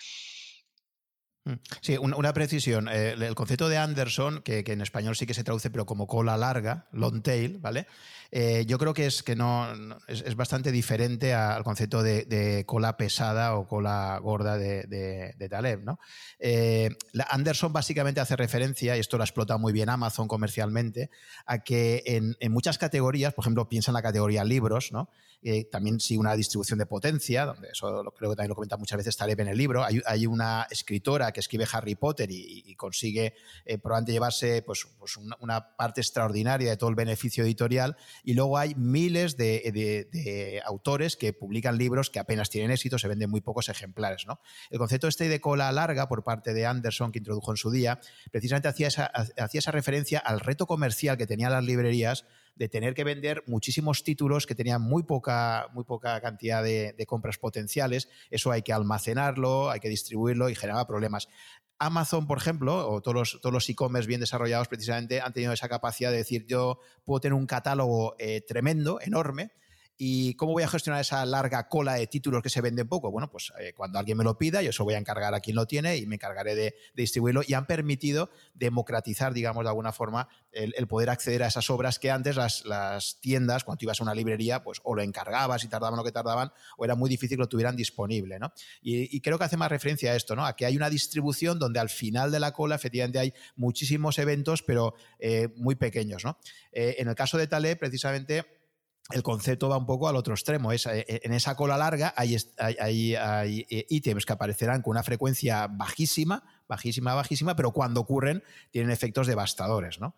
Mm. Sí, una, precisión. Eh, el concepto de Anderson, que, en español sí que se traduce, pero como cola larga, long tail, ¿vale? Eh, yo creo que es que no, es, bastante diferente al concepto de, cola pesada o cola gorda de, Taleb, ¿no? Eh, Anderson básicamente hace referencia, y esto lo explota muy bien Amazon comercialmente, a que en, en muchas categorías, por ejemplo, piensa en la categoría libros, ¿no? Eh, también sigue una distribución de potencia, donde eso lo, creo que también lo comenta muchas veces Taleb en el libro. Hay, una escritora que escribe Harry Potter y, consigue eh, probablemente llevarse pues, pues una, parte extraordinaria de todo el beneficio editorial. Y luego hay miles de, autores que publican libros que apenas tienen éxito, se venden muy pocos ejemplares. ¿no? El concepto este de cola larga por parte de Anderson, que introdujo en su día, precisamente hacía esa, hacía esa referencia al reto comercial que tenían las librerías de tener que vender muchísimos títulos que tenían muy poca, muy poca cantidad de, compras potenciales. Eso hay que almacenarlo, hay que distribuirlo y generaba problemas. Amazon, por ejemplo, o todos los, todos los e-commerce bien desarrollados precisamente han tenido esa capacidad de decir yo puedo tener un catálogo eh, tremendo, enorme, ¿Y cómo voy a gestionar esa larga cola de títulos que se venden poco? Bueno, pues eh, cuando alguien me lo pida, yo eso voy a encargar a quien lo tiene y me encargaré de, distribuirlo. Y han permitido democratizar, digamos, de alguna forma, el, poder acceder a esas obras que antes las, tiendas, cuando ibas a una librería, pues o lo encargabas y tardaban lo que tardaban, o era muy difícil que lo tuvieran disponible. ¿no? Y, creo que hace más referencia a esto, ¿no? a que hay una distribución donde al final de la cola, efectivamente, hay muchísimos eventos, pero eh, muy pequeños. ¿no? Eh, en el caso de Talé, precisamente el concepto va un poco al otro extremo. Es, eh, en esa cola larga hay, hay, eh, ítems que aparecerán con una frecuencia bajísima, bajísima, bajísima, pero cuando ocurren tienen efectos devastadores, ¿no?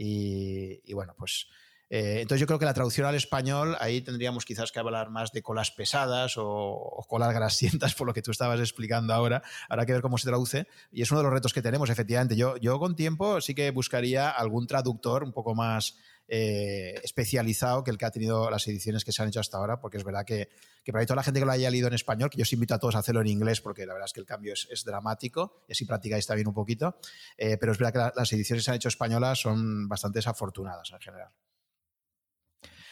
Y, bueno, pues eh, entonces yo creo que la traducción al español, ahí tendríamos quizás que hablar más de colas pesadas o, colas grasientas, por lo que tú estabas explicando ahora. Habrá que ver cómo se traduce. Y es uno de los retos que tenemos, efectivamente. Yo, yo con tiempo sí que buscaría algún traductor un poco más eh, especializado que el que ha tenido las ediciones que se han hecho hasta ahora, porque es verdad que, para toda la gente que lo haya leído en español, que yo os invito a todos a hacerlo en inglés, porque la verdad es que el cambio es, dramático y así practicáis también un poquito, eh, pero es verdad que las ediciones que se han hecho españolas son bastante desafortunadas en general.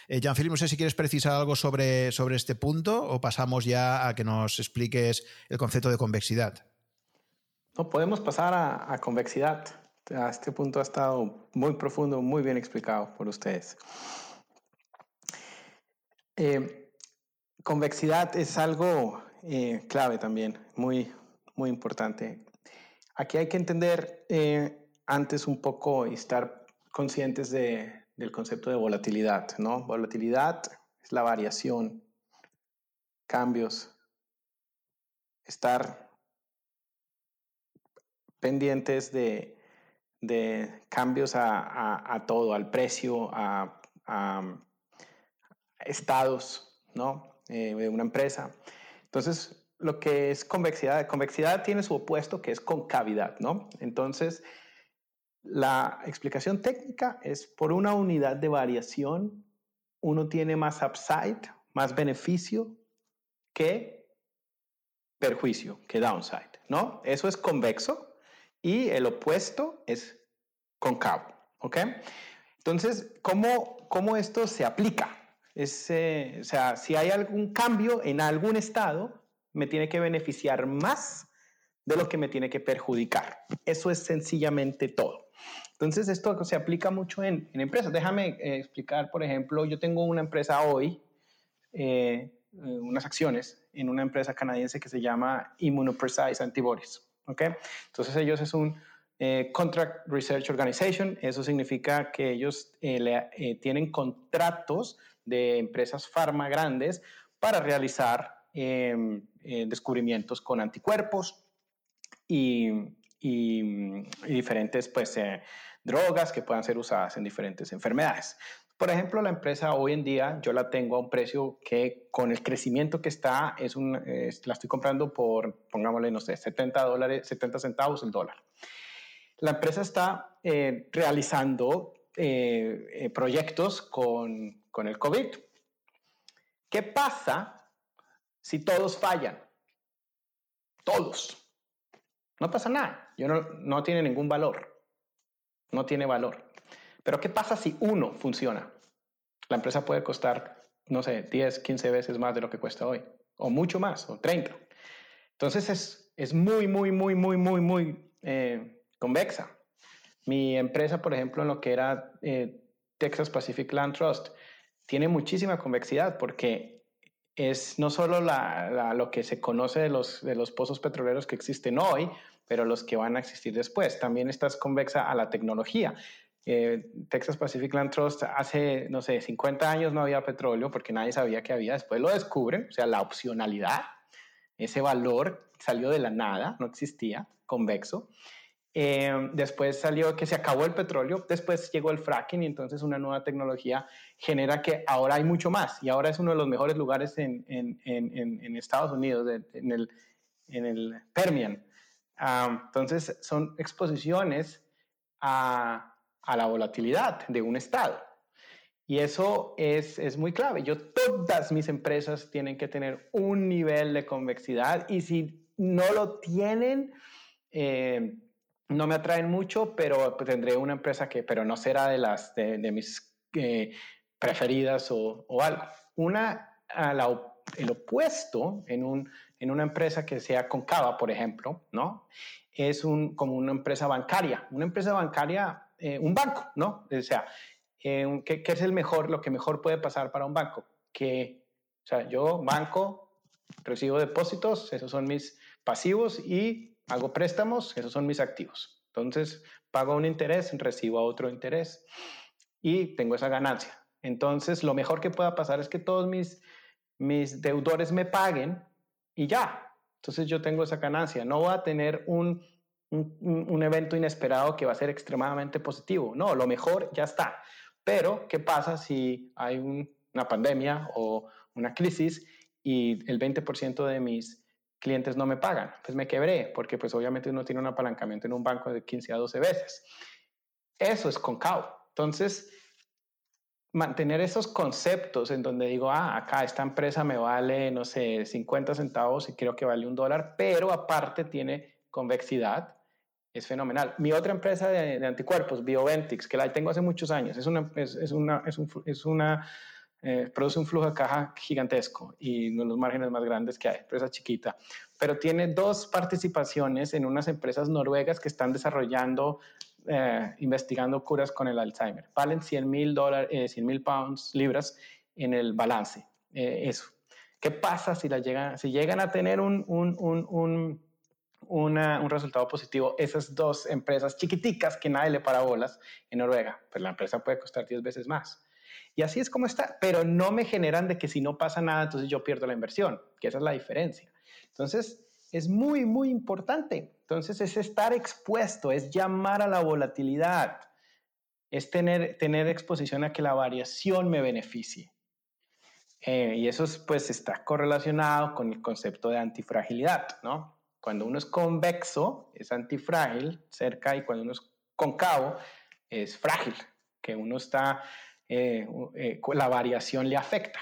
Eh, Jean-Philippe, no sé si quieres precisar algo sobre, sobre este punto o pasamos ya a que nos expliques el concepto de convexidad. No, podemos pasar a convexidad a este punto ha estado muy profundo, muy bien explicado por ustedes. Eh, convexidad es algo eh, clave también, muy, muy importante. Aquí hay que entender eh, antes un poco y estar conscientes de, del concepto de volatilidad, ¿no? Volatilidad es la variación, cambios, estar pendientes de de cambios a, todo, al precio, a, estados ¿no? Eh, de una empresa. Entonces, lo que es convexidad, convexidad tiene su opuesto que es concavidad, ¿no? Entonces, la explicación técnica es por una unidad de variación, uno tiene más upside, más beneficio que perjuicio, que downside, ¿no? Eso es convexo y el opuesto es concavo. ¿Ok? Entonces, ¿cómo, cómo esto se aplica? Es, eh, o sea, si hay algún cambio en algún estado, me tiene que beneficiar más de lo que me tiene que perjudicar. Eso es sencillamente todo. Entonces, esto se aplica mucho en, en empresas. Déjame eh, explicar, por ejemplo, yo tengo una empresa hoy, eh, unas acciones en una empresa canadiense que se llama Immunoprecise Antibodies. Entonces ellos es un eh, Contract Research Organization, eso significa que ellos eh, eh, tienen contratos de empresas farma grandes para realizar em, descubrimientos con anticuerpos y, y diferentes pues, drogas que puedan ser usadas en diferentes enfermedades. Por ejemplo, la empresa hoy en día yo la tengo a un precio que con el crecimiento que está, es la estoy comprando por, pongámosle, no sé, 70 dólares, 70 centavos el dólar. La empresa está eh, realizando eh, eh, proyectos con, con el COVID. ¿Qué pasa si todos fallan? Todos. No pasa nada. Yo no, no tiene ningún valor. No tiene valor. Pero ¿qué pasa si uno funciona? La empresa puede costar, no sé, 10, 15 veces más de lo que cuesta hoy, o mucho más, o 30. Entonces es, es muy, muy, muy, muy, muy, muy eh, convexa. Mi empresa, por ejemplo, en lo que era eh, Texas Pacific Land Trust, tiene muchísima convexidad porque es no solo lo que se conoce de los, de los pozos petroleros que existen hoy, pero los que van a existir después. También estás convexa a la tecnología. Eh, Texas Pacific Land Trust hace, no sé, 50 años no había petróleo porque nadie sabía que había, después lo descubren, o sea, la opcionalidad, ese valor salió de la nada, no existía, convexo. Eh, después salió que se acabó el petróleo, después llegó el fracking y entonces una nueva tecnología genera que ahora hay mucho más y ahora es uno de los mejores lugares en, en, en, en Estados Unidos, en el, en el Permian. Ah, entonces son exposiciones a a la volatilidad de un estado. Y eso es, es, muy clave. Yo, todas mis empresas tienen que tener un nivel de convexidad y si no lo tienen, eh, no me atraen mucho, pero tendré una empresa que, pero no será de las de, mis eh, preferidas o, o, algo. Una, el opuesto en, un, en una empresa que sea concava, por ejemplo, ¿no? Es un, como una empresa bancaria. Una empresa bancaria, eh, un banco, ¿no? O sea, eh, ¿qué, ¿qué, es el mejor, lo que mejor puede pasar para un banco? Que, o sea, yo, banco, recibo depósitos, esos son mis pasivos, y hago préstamos, esos son mis activos. Entonces, pago un interés, recibo otro interés y tengo esa ganancia. Entonces, lo mejor que pueda pasar es que todos mis, mis deudores me paguen y ya. Entonces, yo tengo esa ganancia. No voy a tener un, un, un evento inesperado que va a ser extremadamente positivo. No, lo mejor ya está. Pero, ¿qué pasa si hay una pandemia o una crisis y el 20% de mis clientes no me pagan? Pues me quebré, porque pues obviamente uno tiene un apalancamiento en un banco de 15 a 12 veces. Eso es concavo. Entonces, mantener esos conceptos en donde digo, ah, acá esta empresa me vale, no sé, 50 centavos y creo que vale un dólar, pero aparte tiene convexidad, es fenomenal. Mi otra empresa de, anticuerpos, Bioventix, que la tengo hace muchos años, es una, es, es una, es, un, es una eh, produce un flujo de caja gigantesco y uno de los márgenes más grandes que hay, empresa chiquita, pero tiene dos participaciones en unas empresas noruegas que están desarrollando eh, investigando curas con el Alzheimer. Valen 100 mil dólares, 100 mil libras en el balance. Eh, eso. ¿Qué pasa si, llegan, a tener un, un resultado positivo esas dos empresas chiquiticas que nadie le para bolas en Noruega? Pues la empresa puede costar 10 veces más. Y así es como está, pero no me generan de que si no pasa nada, entonces yo pierdo la inversión, que esa es la diferencia. Entonces, es muy, muy importante. Entonces es estar expuesto, es llamar a la volatilidad, es tener, tener exposición a que la variación me beneficie. Eh, y eso pues está correlacionado con el concepto de antifragilidad, ¿no? Cuando uno es convexo, es antifrágil cerca y cuando uno es concavo, es frágil, que uno está, eh, eh, la variación le afecta.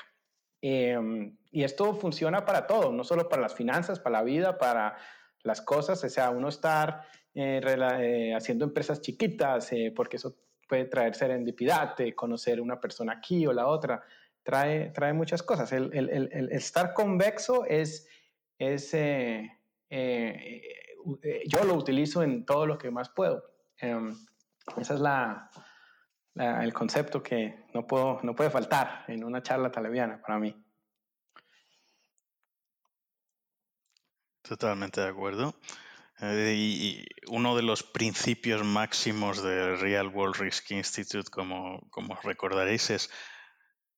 Em, y esto funciona para todo, no solo para las finanzas, para la vida, para las cosas, o sea, uno estar eh, eh, haciendo empresas chiquitas, eh, porque eso puede traer serendipidad, conocer una persona aquí o la otra, trae, trae muchas cosas. El, el, el, estar convexo es, es yo lo utilizo en todo lo que más puedo. Em, esa es la, el concepto que no, puedo, no puede faltar en una charla televiana para mí. Totalmente de acuerdo. Eh, y uno de los principios máximos de Real World Risk Institute, como, como recordaréis, es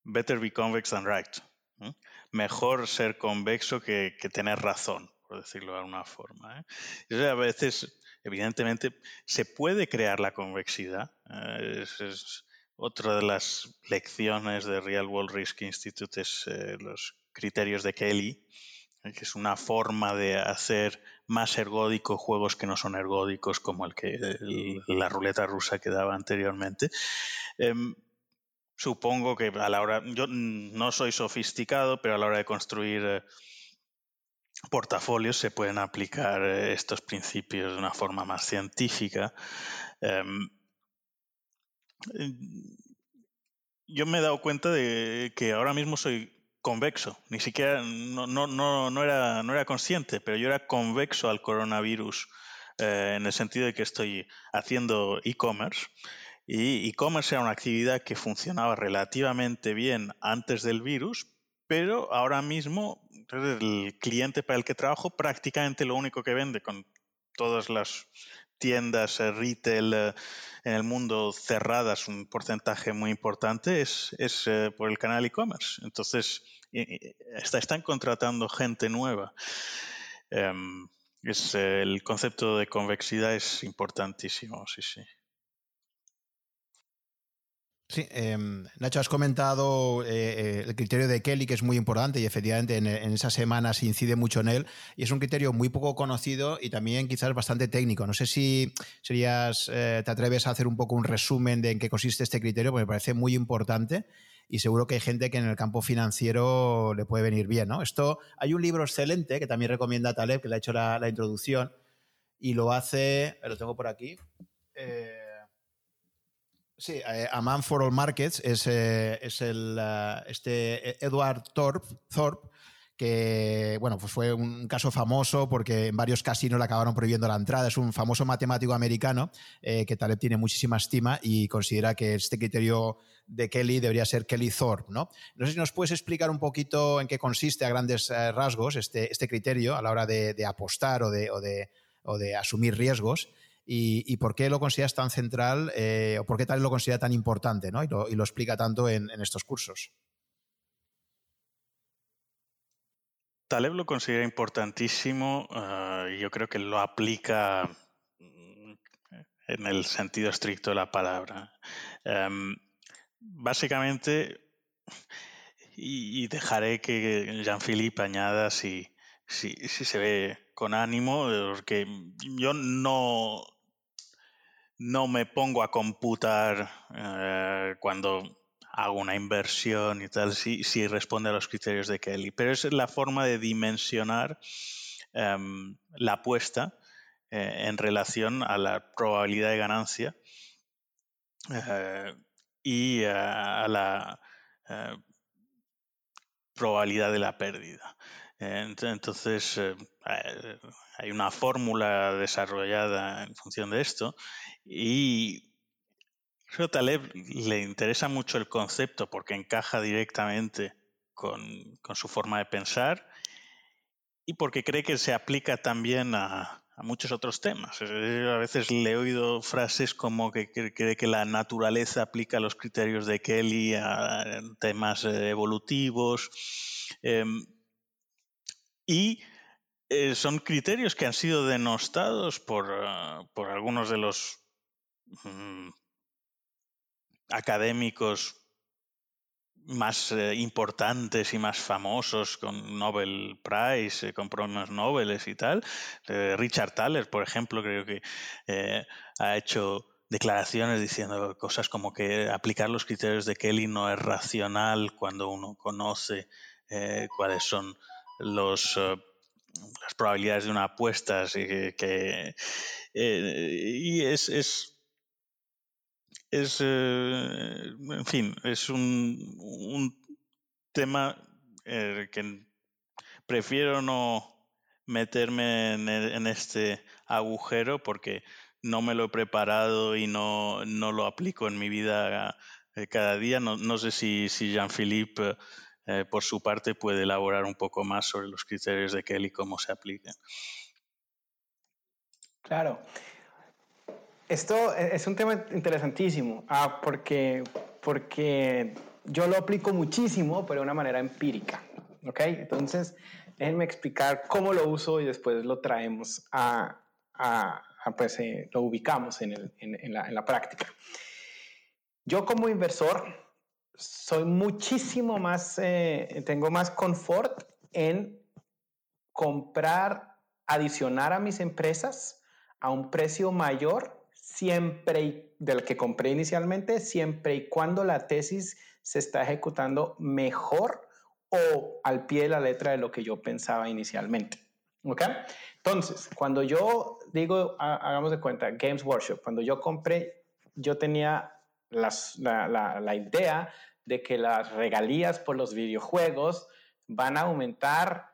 better be convex than right. Mejor ser convexo que, que, tener razón, por decirlo de alguna forma. ¿eh? a veces evidentemente se puede crear la convexidad. Eh, es, otra de las lecciones de Real World Risk Institute es eh, los criterios de Kelly, eh, que es una forma de hacer más ergódicos juegos que no son ergódicos, como el que la ruleta rusa que daba anteriormente. Em, supongo que a la hora, yo no soy sofisticado, pero a la hora de construir portafolios se pueden aplicar eh, estos principios de una forma más científica. Em, yo me he dado cuenta de que ahora mismo soy convexo, ni siquiera, no, no, no, era, no era consciente, pero yo era convexo al coronavirus eh, en el sentido de que estoy haciendo e-commerce. Y e-commerce era una actividad que funcionaba relativamente bien antes del virus, pero ahora mismo el cliente para el que trabajo prácticamente lo único que vende con todas las tiendas eh, retail eh, en el mundo cerradas, un porcentaje muy importante es, es por el canal e-commerce. Entonces, están contratando gente nueva. Em, el concepto de convexidad es importantísimo, sí, sí. Em, Nacho, has comentado eh, eh, el criterio de Kelly, que es muy importante y efectivamente en, esas semanas incide mucho en él. Y es un criterio muy poco conocido y también quizás bastante técnico. No sé si eh, te atreves a hacer un poco un resumen de en qué consiste este criterio, porque me parece muy importante y seguro que hay gente que en el campo financiero le puede venir bien. ¿no? Esto, hay un libro excelente que también recomienda Taleb, que le ha hecho la, introducción y lo hace, lo tengo por aquí. Eh, Sí, a Man for All Markets es, es el, este Edward Thorpe, Thorpe que bueno, pues fue un caso famoso porque en varios casinos le acabaron prohibiendo la entrada. Es un famoso matemático americano eh, que Taleb tiene muchísima estima y considera que este criterio de Kelly debería ser Kelly Thorpe. ¿no? no sé si nos puedes explicar un poquito en qué consiste a grandes eh, rasgos este, este criterio a la hora de, apostar o de, asumir riesgos. Y, por qué lo consideras tan central eh, o por qué Taleb lo considera tan importante ¿no? y, lo, explica tanto en estos cursos. Taleb lo considera importantísimo uh, y yo creo que lo aplica mm, en el sentido estricto de la palabra. Um, básicamente, y, dejaré que Jean-Philippe añada si, si, se ve con ánimo, porque yo no, no me pongo a computar uh, cuando hago una inversión y tal, si, si responde a los criterios de Kelly. Pero es la forma de dimensionar em, la apuesta eh, en relación a la probabilidad de ganancia eh, y eh, a la probabilidad de la pérdida. Entonces, hay una fórmula desarrollada en función de esto y Creo a Taleb le interesa mucho el concepto porque encaja directamente con, su forma de pensar y porque cree que se aplica también a, muchos otros temas. A veces le he oído frases como que cree que la naturaleza aplica los criterios de Kelly a temas eh, evolutivos. Em, y eh, son criterios que han sido denostados por, ah, por algunos de los mm, académicos más eh, importantes y más famosos con Nobel Prize, eh, con premios Nobel y tal. Eh, Richard Thaler, por ejemplo, creo que ha hecho declaraciones diciendo cosas como que aplicar los criterios de Kelly no es racional cuando uno conoce cuáles son los, las probabilidades de una apuesta. y que y es, es es, eh, en fin, es un, un tema eh, que prefiero no meterme en, este agujero porque no me lo he preparado y no, no lo aplico en mi vida eh, cada día. No, no sé si, si Jean-Philippe, por su parte, puede elaborar un poco más sobre los criterios de Kelly y cómo se aplican. Claro. Esto e, es un tema interesantísimo, ah, porque, porque yo lo aplico muchísimo, pero de una manera empírica. ¿Ok? Entonces, déjenme explicar cómo lo uso y después lo traemos a, a, pues, eh, lo ubicamos en la práctica. Yo como inversor soy muchísimo más, eh, tengo más confort en comprar, adicionar a mis empresas a un precio mayor siempre del que compré inicialmente, siempre y cuando la tesis se está ejecutando mejor o al pie de la letra de lo que yo pensaba inicialmente. ¿Ok? Entonces, cuando yo digo, hagamos de cuenta, Games Workshop, cuando yo compré, yo tenía la, la, la idea de que las regalías por los videojuegos van a aumentar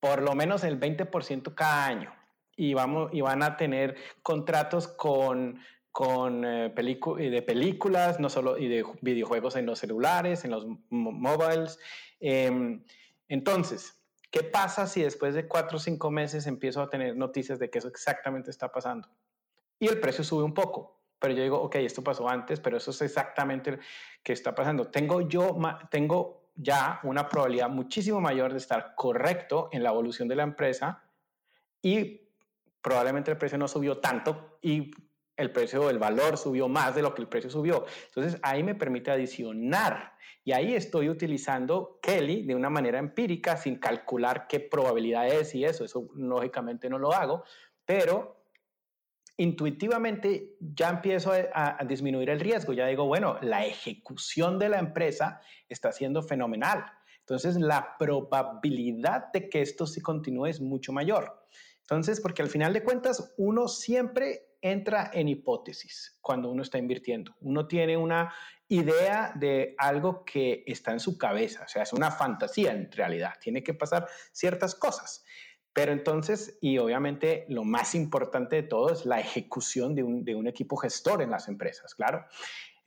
por lo menos el 20% cada año y, vamos, y van a tener contratos con, con eh, de películas, no solo y de videojuegos en los celulares, en los mobiles. Em, entonces, ¿qué pasa si después de cuatro o cinco meses empiezo a tener noticias de que eso exactamente está pasando? Y el precio sube un poco, pero yo digo, ok, esto pasó antes, pero eso es exactamente lo que está pasando. Tengo yo, tengo ya una probabilidad muchísimo mayor de estar correcto en la evolución de la empresa y probablemente el precio no subió tanto y el precio, el valor subió más de lo que el precio subió. Entonces ahí me permite adicionar y ahí estoy utilizando Kelly de una manera empírica sin calcular qué probabilidad es y eso, eso lógicamente no lo hago, pero intuitivamente ya empiezo a, a, disminuir el riesgo, ya digo, bueno, la ejecución de la empresa está siendo fenomenal. Entonces la probabilidad de que esto sí continúe es mucho mayor. Entonces, porque al final de cuentas, uno siempre entra en hipótesis cuando uno está invirtiendo. Uno tiene una idea de algo que está en su cabeza, o sea, es una fantasía en realidad, tiene que pasar ciertas cosas. Pero entonces, y obviamente lo más importante de todo es la ejecución de un, de un equipo gestor en las empresas, claro.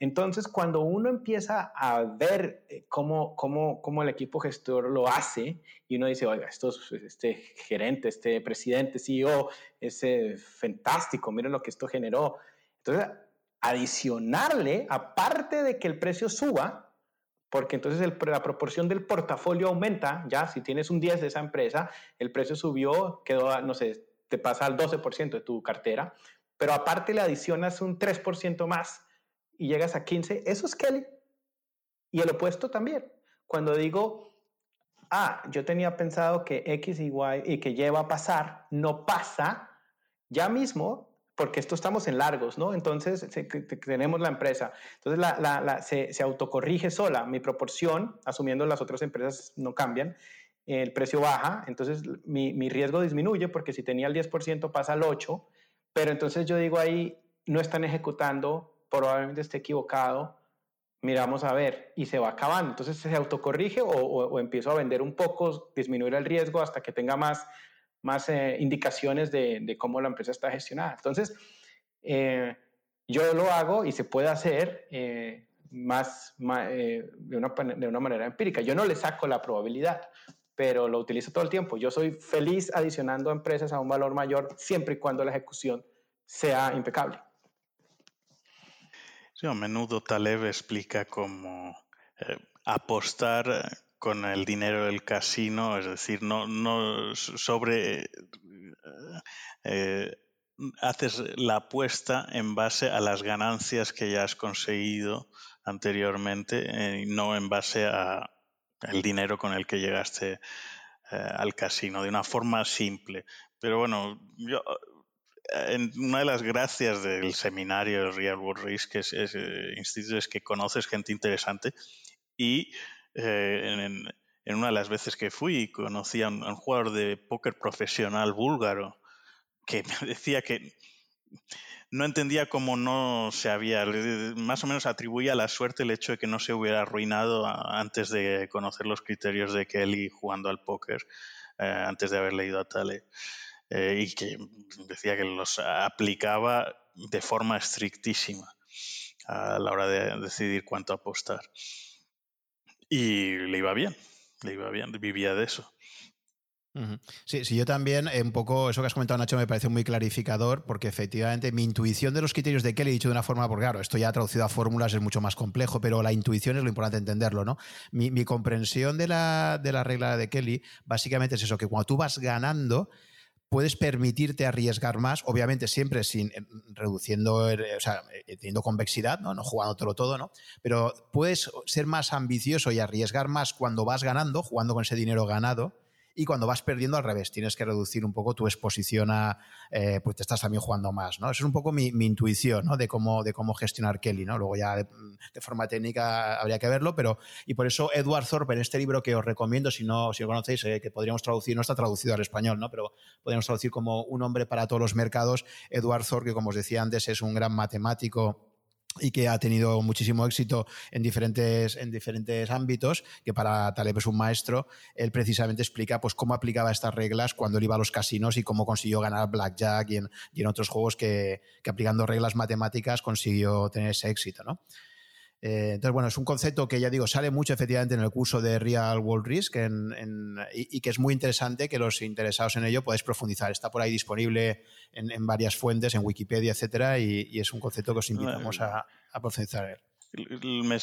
Entonces, cuando uno empieza a ver eh, cómo, cómo, cómo, el equipo gestor lo hace y uno dice, oiga, esto, este gerente, este presidente, CEO, es fantástico, miren lo que esto generó. Entonces, adicionarle, aparte de que el precio suba, porque entonces la proporción del portafolio aumenta, ya si tienes un 10 de esa empresa, el precio subió, quedó, no sé, te pasa al 12% de tu cartera, pero aparte le adicionas un 3% más y llegas a 15, eso es Kelly. Y el opuesto también. Cuando digo, ah, yo tenía pensado que X y Y y que Y va a pasar, no pasa, ya mismo, porque esto estamos en largos, ¿no? Entonces tenemos la empresa. Entonces la, la, se, se, autocorrige sola. Mi proporción, asumiendo las otras empresas no cambian, el precio baja, entonces mi, mi riesgo disminuye porque si tenía el 10% pasa al 8%, pero entonces yo digo ahí, no están ejecutando probablemente esté equivocado, miramos a ver y se va acabando. Entonces se autocorrige o, empiezo a vender un poco, disminuir el riesgo hasta que tenga más, más eh, indicaciones de, cómo la empresa está gestionada. Entonces, eh, yo lo hago y se puede hacer eh, más, de, una, de una manera empírica. Yo no le saco la probabilidad, pero lo utilizo todo el tiempo. Yo soy feliz adicionando empresas a un valor mayor siempre y cuando la ejecución sea impecable a menudo Taleb explica cómo eh, apostar eh, con el dinero del casino, es decir, no, no sobre... Eh, haces la apuesta en base a las ganancias que ya has conseguido anteriormente no en base a el dinero con el que llegaste al casino, de una forma simple. Pero bueno, yo una de las gracias del seminario Real World Risk es, es, eh, es que conoces gente interesante y eh, en, una de las veces que fui conocí a un, jugador de póker profesional búlgaro que me decía que no entendía cómo no se había, más o menos atribuía a la suerte el hecho de que no se hubiera arruinado antes de conocer los criterios de Kelly jugando al póker, eh, antes de haber leído a Tale. Eh, y que decía que los aplicaba de forma estrictísima a la hora de decidir cuánto apostar. Y le iba bien, le iba bien, vivía de eso. Sí, sí, yo también, eh, un poco eso que has comentado, Nacho, me parece muy clarificador, porque efectivamente mi intuición de los criterios de Kelly, dicho de una forma, porque claro, esto ya traducido a fórmulas es mucho más complejo, pero la intuición es lo importante entenderlo, ¿no? Mi, mi comprensión de la, de la regla de Kelly básicamente es eso, que cuando tú vas ganando, puedes permitirte arriesgar más, obviamente siempre sin eh, reduciendo, o sea, eh, teniendo convexidad, ¿no? no jugándotelo todo, ¿no? Pero puedes ser más ambicioso y arriesgar más cuando vas ganando, jugando con ese dinero ganado, y cuando vas perdiendo al revés, tienes que reducir un poco tu exposición a, eh, pues te estás también jugando más, ¿no? Eso es un poco mi, intuición, ¿no? De cómo, de cómo gestionar Kelly, ¿no? Luego ya de, forma técnica habría que verlo, pero, y por eso Edward Thorpe en este libro que os recomiendo, si no, si lo conocéis, eh, que podríamos traducir, no está traducido al español, ¿no? Pero podríamos traducir como un hombre para todos los mercados, Edward Thorpe, que como os decía antes, es un gran matemático, y que ha tenido muchísimo éxito en diferentes, en diferentes ámbitos, que para Taleb es un maestro, él precisamente explica pues, cómo aplicaba estas reglas cuando él iba a los casinos y cómo consiguió ganar Blackjack y en, otros juegos que, que, aplicando reglas matemáticas consiguió tener ese éxito. ¿no? Eh, entonces, bueno, es un concepto que ya digo, sale mucho efectivamente en el curso de Real World Risk y, que es muy interesante que los interesados en ello podéis profundizar. Está por ahí disponible en, varias fuentes, en Wikipedia, etcétera, y, es un concepto que os invitamos a, profundizar Me,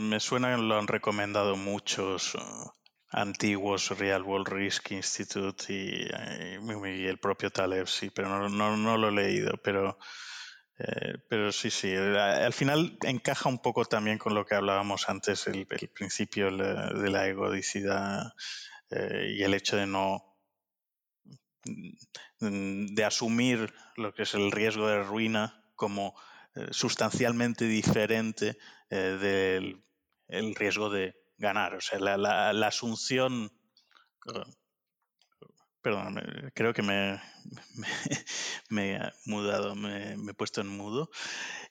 me, suena que lo han recomendado muchos uh, antiguos Real World Risk Institute y, el propio Taleb, sí, pero no, no, no lo he leído, pero eh, pero sí, sí, eh, al final encaja un poco también con lo que hablábamos antes, el, principio de la egodicidad eh, y el hecho de no mm, de asumir lo que es el riesgo de ruina como sustancialmente diferente del el riesgo de ganar. O sea, la, la, asunción Perdón, creo que me, me, he mudado, me, he puesto en mudo.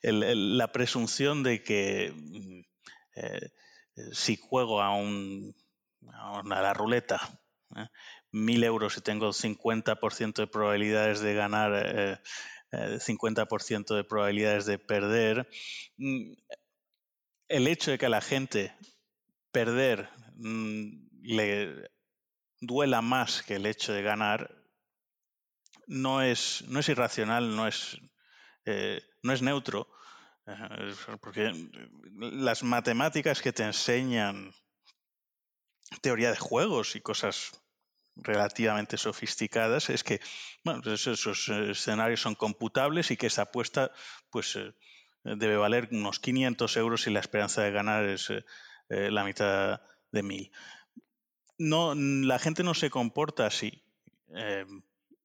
la presunción de que mm, eh, si juego a, un, a, la ruleta, ¿eh? mil euros y tengo 50% de probabilidades de ganar, eh, 50% de probabilidades de perder, mm, el hecho de que a la gente perder mm, le duela más que el hecho de ganar no es, no es irracional, no es, eh, no es neutro, eh, porque las matemáticas que te enseñan teoría de juegos y cosas relativamente sofisticadas es que bueno, pues esos escenarios son computables y que esa apuesta pues eh, debe valer unos 500 euros y la esperanza de ganar es la mitad de mil no, la gente no se comporta así eh,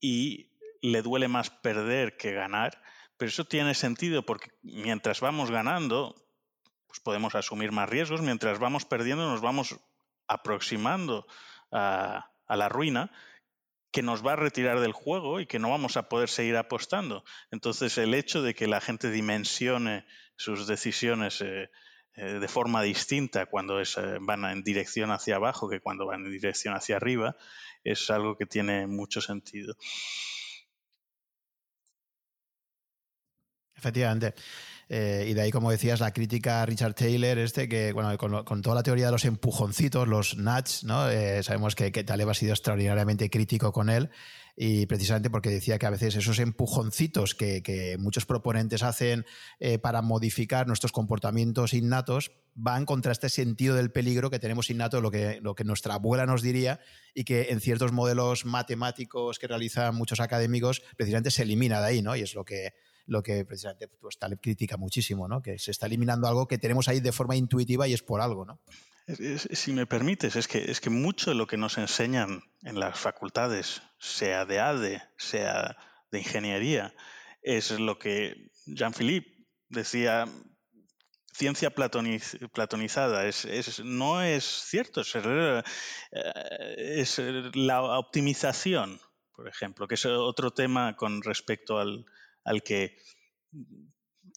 y le duele más perder que ganar, pero eso tiene sentido porque mientras vamos ganando, pues podemos asumir más riesgos, mientras vamos perdiendo nos vamos aproximando a, a la ruina que nos va a retirar del juego y que no vamos a poder seguir apostando. Entonces el hecho de que la gente dimensione sus decisiones eh, eh, de forma distinta cuando eh, van en dirección hacia abajo que cuando van en dirección hacia arriba, es algo que tiene mucho sentido. Efectivamente. Eh, y de ahí, como decías, la crítica a Richard Taylor, este, que bueno, con, toda la teoría de los empujoncitos, los nudge, ¿no? sabemos que, que Taleb ha sido extraordinariamente crítico con él y precisamente porque decía que a veces esos empujoncitos que, muchos proponentes hacen eh, para modificar nuestros comportamientos innatos van contra este sentido del peligro que tenemos innato, lo que, lo que nuestra abuela nos diría y que en ciertos modelos matemáticos que realizan muchos académicos precisamente se elimina de ahí, ¿no? Y es lo que, lo que precisamente pues, Taleb critica muchísimo, ¿no? Que se está eliminando algo que tenemos ahí de forma intuitiva y es por algo, ¿no? si me permites, es que, es que mucho de lo que nos enseñan en las facultades, sea de ADE, sea de ingeniería, es lo que Jean-Philippe decía, ciencia platonizada. Es, no es cierto, eh, es, la optimización, por ejemplo, que es otro tema con respecto al, al que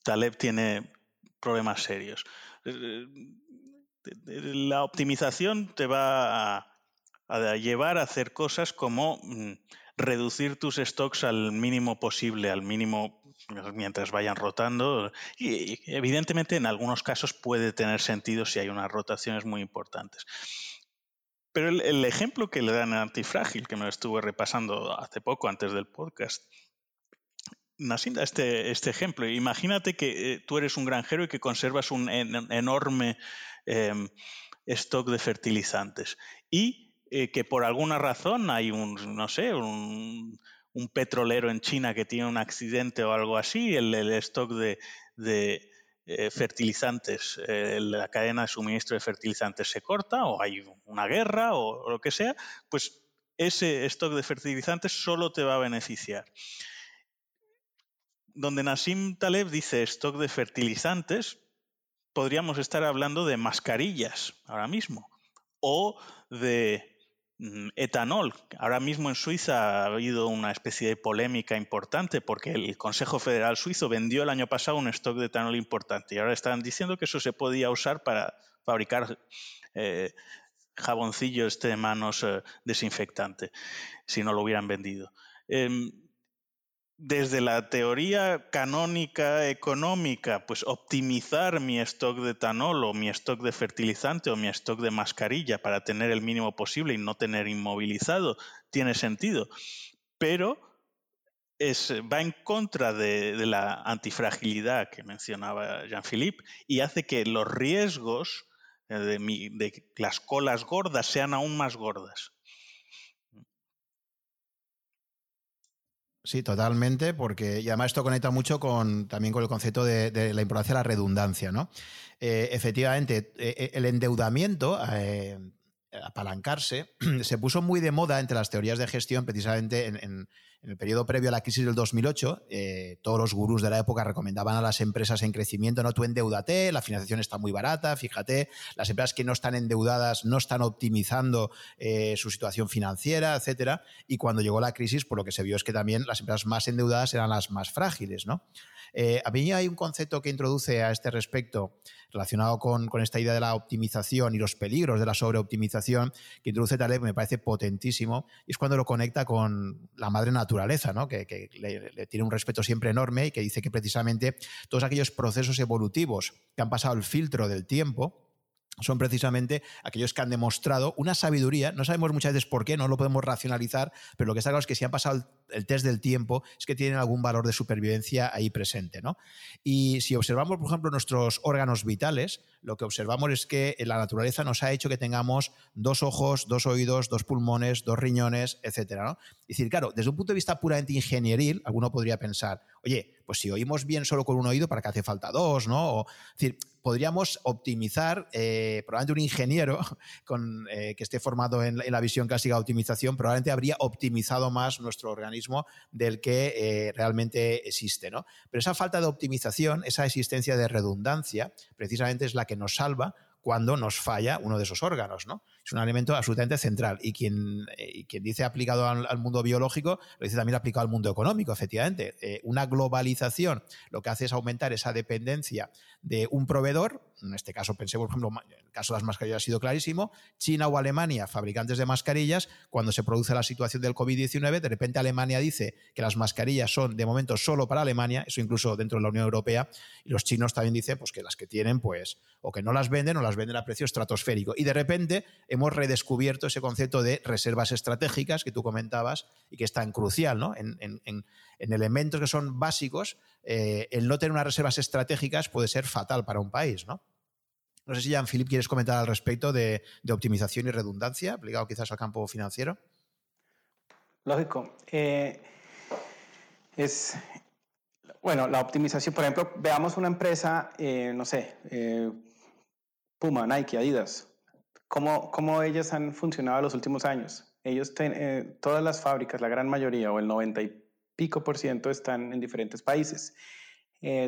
Taleb tiene problemas serios la optimización te va a, llevar a hacer cosas como mm, reducir tus stocks al mínimo posible, al mínimo mientras vayan rotando. Y, evidentemente en algunos casos puede tener sentido si hay unas rotaciones muy importantes. Pero el, ejemplo que le dan a Antifrágil, que me lo estuve repasando hace poco antes del podcast, Nassim da este, este ejemplo. Imagínate que eh, tú eres un granjero y que conservas un enorme Em, stock de fertilizantes y eh, que por alguna razón hay un, no sé, un, petrolero en China que tiene un accidente o algo así, el, stock de, eh, fertilizantes, la cadena de suministro de fertilizantes se corta o hay una guerra o, lo que sea, pues ese stock de fertilizantes solo te va a beneficiar. Donde Nassim Taleb dice stock de fertilizantes, podríamos estar hablando de mascarillas ahora mismo o de mm, etanol. Ahora mismo en Suiza ha habido una especie de polémica importante porque el Consejo Federal Suizo vendió el año pasado un stock de etanol importante y ahora están diciendo que eso se podía usar para fabricar eh, jaboncillos de manos eh, desinfectante si no lo hubieran vendido. Em, desde la teoría canónica económica, pues optimizar mi stock de etanol o mi stock de fertilizante o mi stock de mascarilla para tener el mínimo posible y no tener inmovilizado, tiene sentido. Pero va en contra de, la antifragilidad que mencionaba Jean-Philippe y hace que los riesgos eh, de las colas gordas sean aún más gordas. Sí, totalmente, porque y además esto conecta mucho con también con el concepto de, la importancia de la redundancia, ¿no? Eh, efectivamente, eh, eh, el endeudamiento, apalancarse, se puso muy de moda entre las teorías de gestión precisamente en, el periodo previo a la crisis del 2008. Eh, todos los gurús de la época recomendaban a las empresas en crecimiento, no tú endeudate, la financiación está muy barata, fíjate, las empresas que no están endeudadas no están optimizando eh, su situación financiera, etcétera. Y cuando llegó la crisis, por lo que se vio es que también las empresas más endeudadas eran las más frágiles, ¿no? Eh, a mí hay un concepto que introduce a este respecto relacionado con, esta idea de la optimización y los peligros de la sobreoptimización que introduce Taleb, me parece potentísimo, y es cuando lo conecta con la madre naturaleza, ¿no? que, le, tiene un respeto siempre enorme y que dice que precisamente todos aquellos procesos evolutivos que han pasado el filtro del tiempo, son precisamente aquellos que han demostrado una sabiduría, no sabemos muchas veces por qué, no lo podemos racionalizar, pero lo que está claro es que si han pasado el test del tiempo es que tienen algún valor de supervivencia ahí presente. ¿no? Y si observamos, por ejemplo, nuestros órganos vitales, lo que observamos es que la naturaleza nos ha hecho que tengamos dos ojos, dos oídos, dos pulmones, dos riñones, etc. ¿no? Es decir, claro, desde un punto de vista puramente ingenieril, alguno podría pensar, oye, pues si oímos bien solo con un oído, ¿para qué hace falta dos? ¿no? es decir, podríamos optimizar, eh, probablemente un ingeniero eh, que esté formado en, la visión clásica de optimización, probablemente habría optimizado más nuestro organismo del que eh, realmente existe. ¿no? Pero esa falta de optimización, esa existencia de redundancia, precisamente es la que nos salva cuando nos falla uno de esos órganos, ¿no? Es un elemento absolutamente central. Y quien, eh, quien dice aplicado al, mundo biológico, lo dice también aplicado al mundo económico, efectivamente. Eh, una globalización lo que hace es aumentar esa dependencia de un proveedor, en este caso pensemos, por ejemplo, el caso de las mascarillas ha sido clarísimo, China o Alemania, fabricantes de mascarillas, cuando se produce la situación del COVID-19, de repente Alemania dice que las mascarillas son de momento solo para Alemania, eso incluso dentro de la Unión Europea, y los chinos también dicen pues, que las que tienen, pues, o que no las venden o las venden a precio estratosférico. Y de repente hemos redescubierto ese concepto de reservas estratégicas que tú comentabas y que es tan crucial, ¿no? En, elementos que son básicos, eh, el no tener unas reservas estratégicas puede ser fatal para un país, ¿no? No sé si, Jean-Philippe, quieres comentar al respecto de, optimización y redundancia, aplicado quizás al campo financiero. Lógico. Eh, es, bueno, la optimización, por ejemplo, veamos una empresa, eh, no sé, Puma, Nike, Adidas. ¿Cómo, ¿Cómo ellas han funcionado los últimos años? Ellos, todas las fábricas, la gran mayoría o el 90 y pico por ciento están en diferentes países.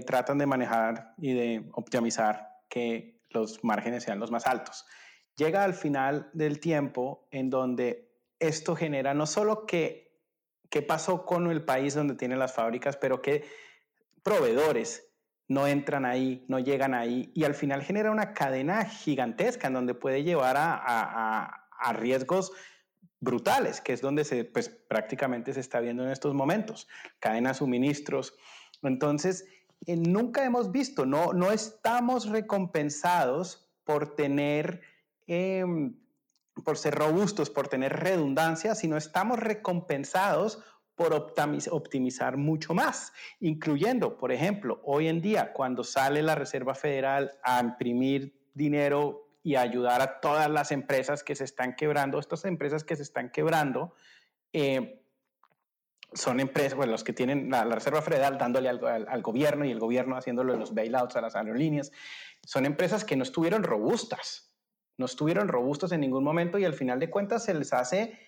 tratan de manejar y de optimizar que los márgenes sean los más altos. Llega al final del tiempo en donde esto genera no solo que qué pasó con el país donde tienen las fábricas, pero que proveedores no entran ahí, no llegan ahí, y al final genera una cadena gigantesca en donde puede llevar a, riesgos brutales, que es donde se, pues, prácticamente se está viendo en estos momentos, cadena de suministros. Entonces, eh, nunca hemos visto, no, no estamos recompensados por tener, em, por ser robustos, por tener redundancia, sino estamos recompensados por optimizar mucho más, incluyendo, por ejemplo, hoy en día, cuando sale la Reserva Federal a imprimir dinero y ayudar a todas las empresas que se están quebrando, estas empresas que se están quebrando, eh, son empresas, bueno, los que tienen la, Reserva Federal dándole al, gobierno y el gobierno haciéndole los bailouts a las aerolíneas, son empresas que no estuvieron robustas, no estuvieron robustas en ningún momento y al final de cuentas se les hace,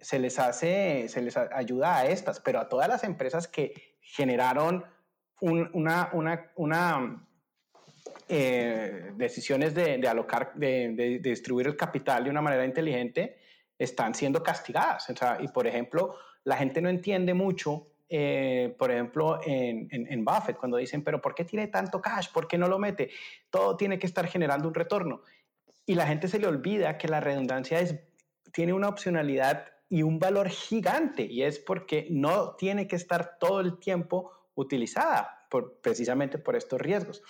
se les hace, se les ayuda a estas, pero a todas las empresas que generaron una, una, una eh, decisiones de, de alocar, de, de, distribuir el capital de una manera inteligente, están siendo castigadas. Y por ejemplo, la gente no entiende mucho, eh, por ejemplo, en, en, Buffett, cuando dicen, pero ¿por qué tiene tanto cash? ¿Por qué no lo mete? Todo tiene que estar generando un retorno. Y la gente se le olvida que la redundancia es, tiene una opcionalidad y un valor gigante, y es porque no tiene que estar todo el tiempo utilizada, por, precisamente por estos riesgos.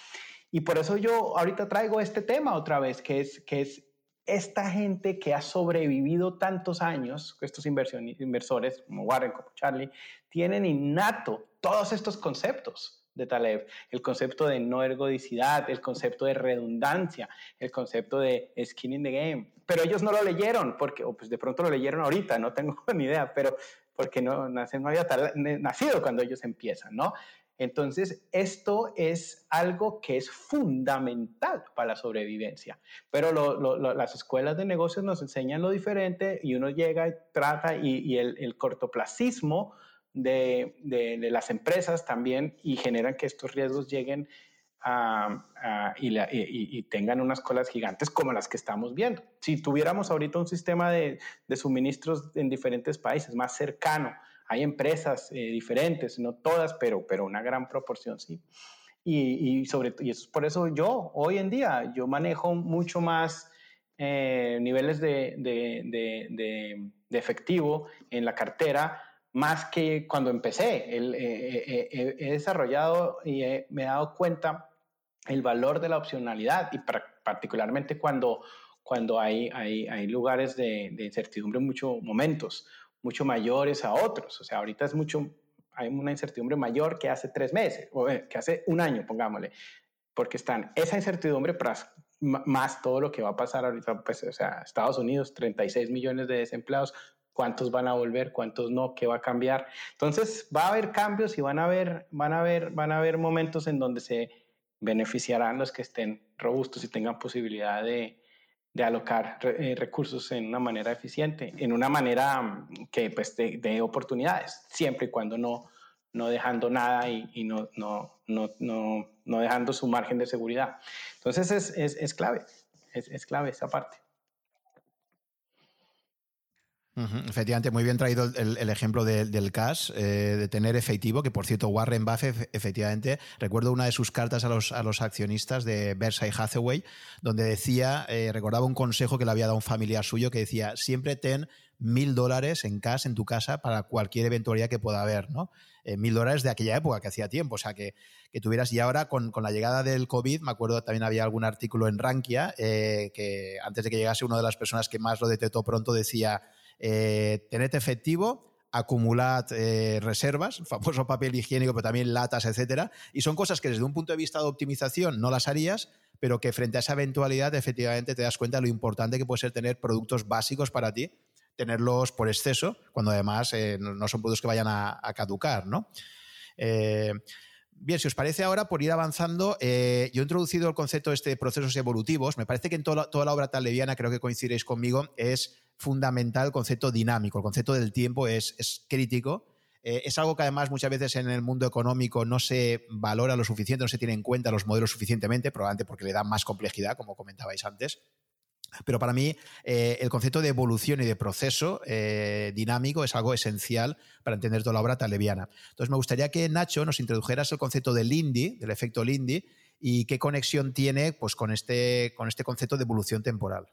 Y por eso yo ahorita traigo este tema otra vez, que es, que es esta gente que ha sobrevivido tantos años, estos inversores como Warren, como Charlie, tienen innato todos estos conceptos de Taleb, el concepto de no ergodicidad, el concepto de redundancia, el concepto de skin in the game. Pero ellos no lo leyeron, porque, o pues de pronto lo leyeron ahorita, no tengo ni idea, pero porque no, no había nacido cuando ellos empiezan, ¿no? Entonces, esto es algo que es fundamental para la sobrevivencia. Pero las escuelas de negocios nos enseñan lo diferente y uno llega y trata y, el, cortoplacismo de, las empresas también y generan que estos riesgos lleguen y, tengan unas colas gigantes como las que estamos viendo. Si tuviéramos ahorita un sistema de, de suministros en diferentes países más cercano, hay empresas eh, diferentes, no todas, pero, pero una gran proporción sí. Y, y sobre, y eso, por eso yo hoy en día yo manejo mucho más eh, niveles de, de, de, efectivo en la cartera más que cuando empecé. El, eh, he desarrollado y me he dado cuenta el valor de la opcionalidad y particularmente cuando, cuando hay, hay, hay lugares de, de incertidumbre en muchos momentos mucho mayores a otros. O sea, ahorita es mucho, hay una incertidumbre mayor que hace tres meses, o eh, que hace un año, pongámosle, porque están esa incertidumbre más todo lo que va a pasar ahorita, pues, o sea, Estados Unidos, 36 millones de desempleados, cuántos van a volver, cuántos no, qué va a cambiar. Entonces, va a haber cambios y van a haber, van a haber, van a haber momentos en donde se beneficiarán los que estén robustos y tengan posibilidad de, de alocar eh, recursos en una manera eficiente, en una manera mm, que pues de, oportunidades, siempre y cuando no, no dejando nada y, no, no, no, no, dejando su margen de seguridad. Entonces es, es, es clave, es, es clave esa parte. Efectivamente, muy bien traído el, ejemplo del cash, eh, de tener efectivo, que por cierto, Warren Buffett, efectivamente, recuerdo una de sus cartas a los, a los accionistas de Berkshire Hathaway, donde decía, eh, recordaba un consejo que le había dado un familiar suyo, que decía, siempre ten mil dólares en cash en tu casa para cualquier eventualidad que pueda haber, ¿no? Eh, mil dólares de aquella época, que hacía tiempo, o sea, que, que tuvieras, y ahora con, con, la llegada del COVID, me acuerdo también había algún artículo en Rankia, que antes de que llegase una de las personas que más lo detectó pronto decía, eh, tened efectivo, acumulad eh, reservas, famoso papel higiénico, pero también latas, etcétera. Y son cosas que desde un punto de vista de optimización no las harías, pero que frente a esa eventualidad efectivamente te das cuenta de lo importante que puede ser tener productos básicos para ti, tenerlos por exceso, cuando además eh, no son productos que vayan a, caducar, ¿no? Bien, si os parece ahora, por ir avanzando, yo he introducido el concepto este de procesos evolutivos. Me parece que en toda, toda la obra tan leviana, creo que coincidiréis conmigo, es fundamental el concepto dinámico, el concepto del tiempo es, es crítico. Eh, es algo que además muchas veces en el mundo económico no se valora lo suficiente, no se tiene en cuenta los modelos suficientemente, probablemente porque le dan más complejidad, como comentabais antes. Pero para mí eh, el concepto de evolución y de proceso eh, dinámico es algo esencial para entender toda la obra taleviana. Entonces me gustaría que Nacho nos introdujeras el concepto del Lindy, del efecto Lindy, y qué conexión tiene pues, con, este, con este concepto de evolución temporal.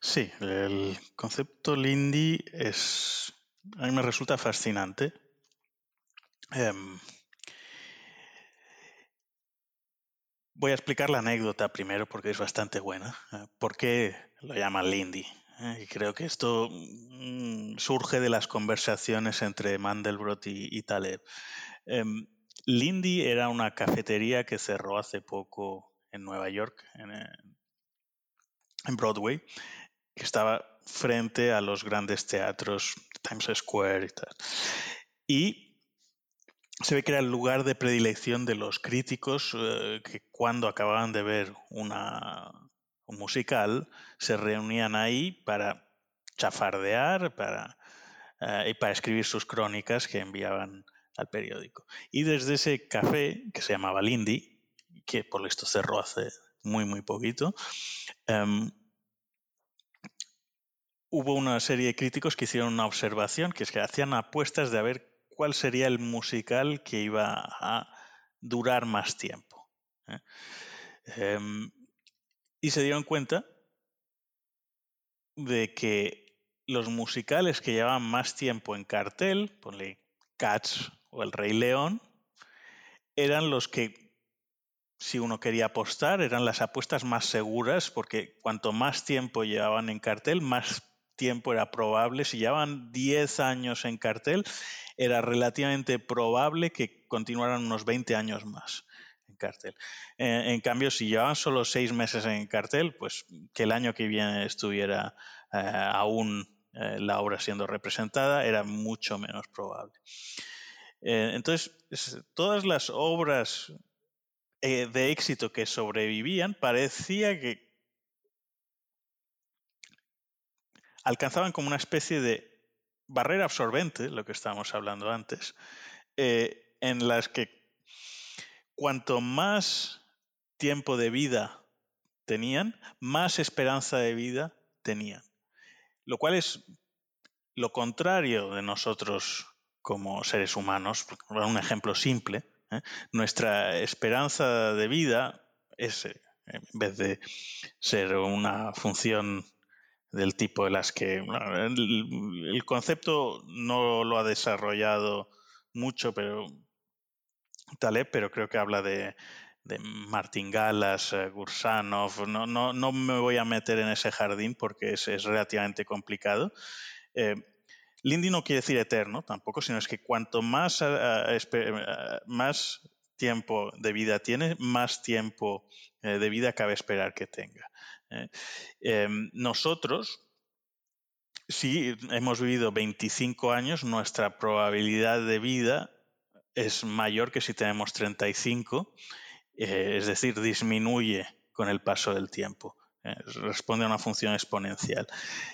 Sí, el concepto Lindy es. A mí me resulta fascinante. Em, voy a explicar la anécdota primero porque es bastante buena. Eh, ¿Por qué lo llaman Lindy? Eh, y creo que esto mm, surge de las conversaciones entre Mandelbrot y, Taleb. Em, Lindy era una cafetería que cerró hace poco en Nueva York, en, en Broadway, que estaba frente a los grandes teatros, Times Square y tal. Y se ve que era el lugar de predilección de los críticos eh, que cuando acababan de ver una, un musical se reunían ahí para chafardear para, eh, y para escribir sus crónicas que enviaban al periódico. Y desde ese café, que se llamaba Lindy, que por esto cerró hace muy, muy poquito, em, hubo una serie de críticos que hicieron una observación, que es que hacían apuestas de a ver cuál sería el musical que iba a durar más tiempo. ¿eh? Em, y se dieron cuenta de que los musicales que llevaban más tiempo en cartel, ponle Cats o El Rey León, eran los que, si uno quería apostar, eran las apuestas más seguras, porque cuanto más tiempo llevaban en cartel, más tiempo era probable, si llevaban 10 años en cartel, era relativamente probable que continuaran unos 20 años más en cartel. Eh, en cambio, si llevaban solo 6 meses en cartel, pues que el año que viene estuviera eh, aún eh, la obra siendo representada era mucho menos probable. Entonces, todas las obras de éxito que sobrevivían parecía que alcanzaban como una especie de barrera absorbente, lo que estábamos hablando antes, eh, en las que cuanto más tiempo de vida tenían, más esperanza de vida tenían. Lo cual es lo contrario de nosotros como seres humanos. Un ejemplo simple. ¿eh? Nuestra esperanza de vida es, eh, en vez de ser una función del tipo de las que el, concepto no lo ha desarrollado mucho, pero Taleb, pero creo que habla de, de Martingalas, eh, Gursanov. No, no, no, me voy a meter en ese jardín porque es, es relativamente complicado. Eh, Lindy no quiere decir eterno tampoco, sino es que cuanto más, eh, más tiempo de vida tiene, más tiempo de vida cabe esperar que tenga. Em, nosotros, si hemos vivido 25 años, nuestra probabilidad de vida es mayor que si tenemos 35, eh, es decir, disminuye con el paso del tiempo. Eh, responde a una función exponencial.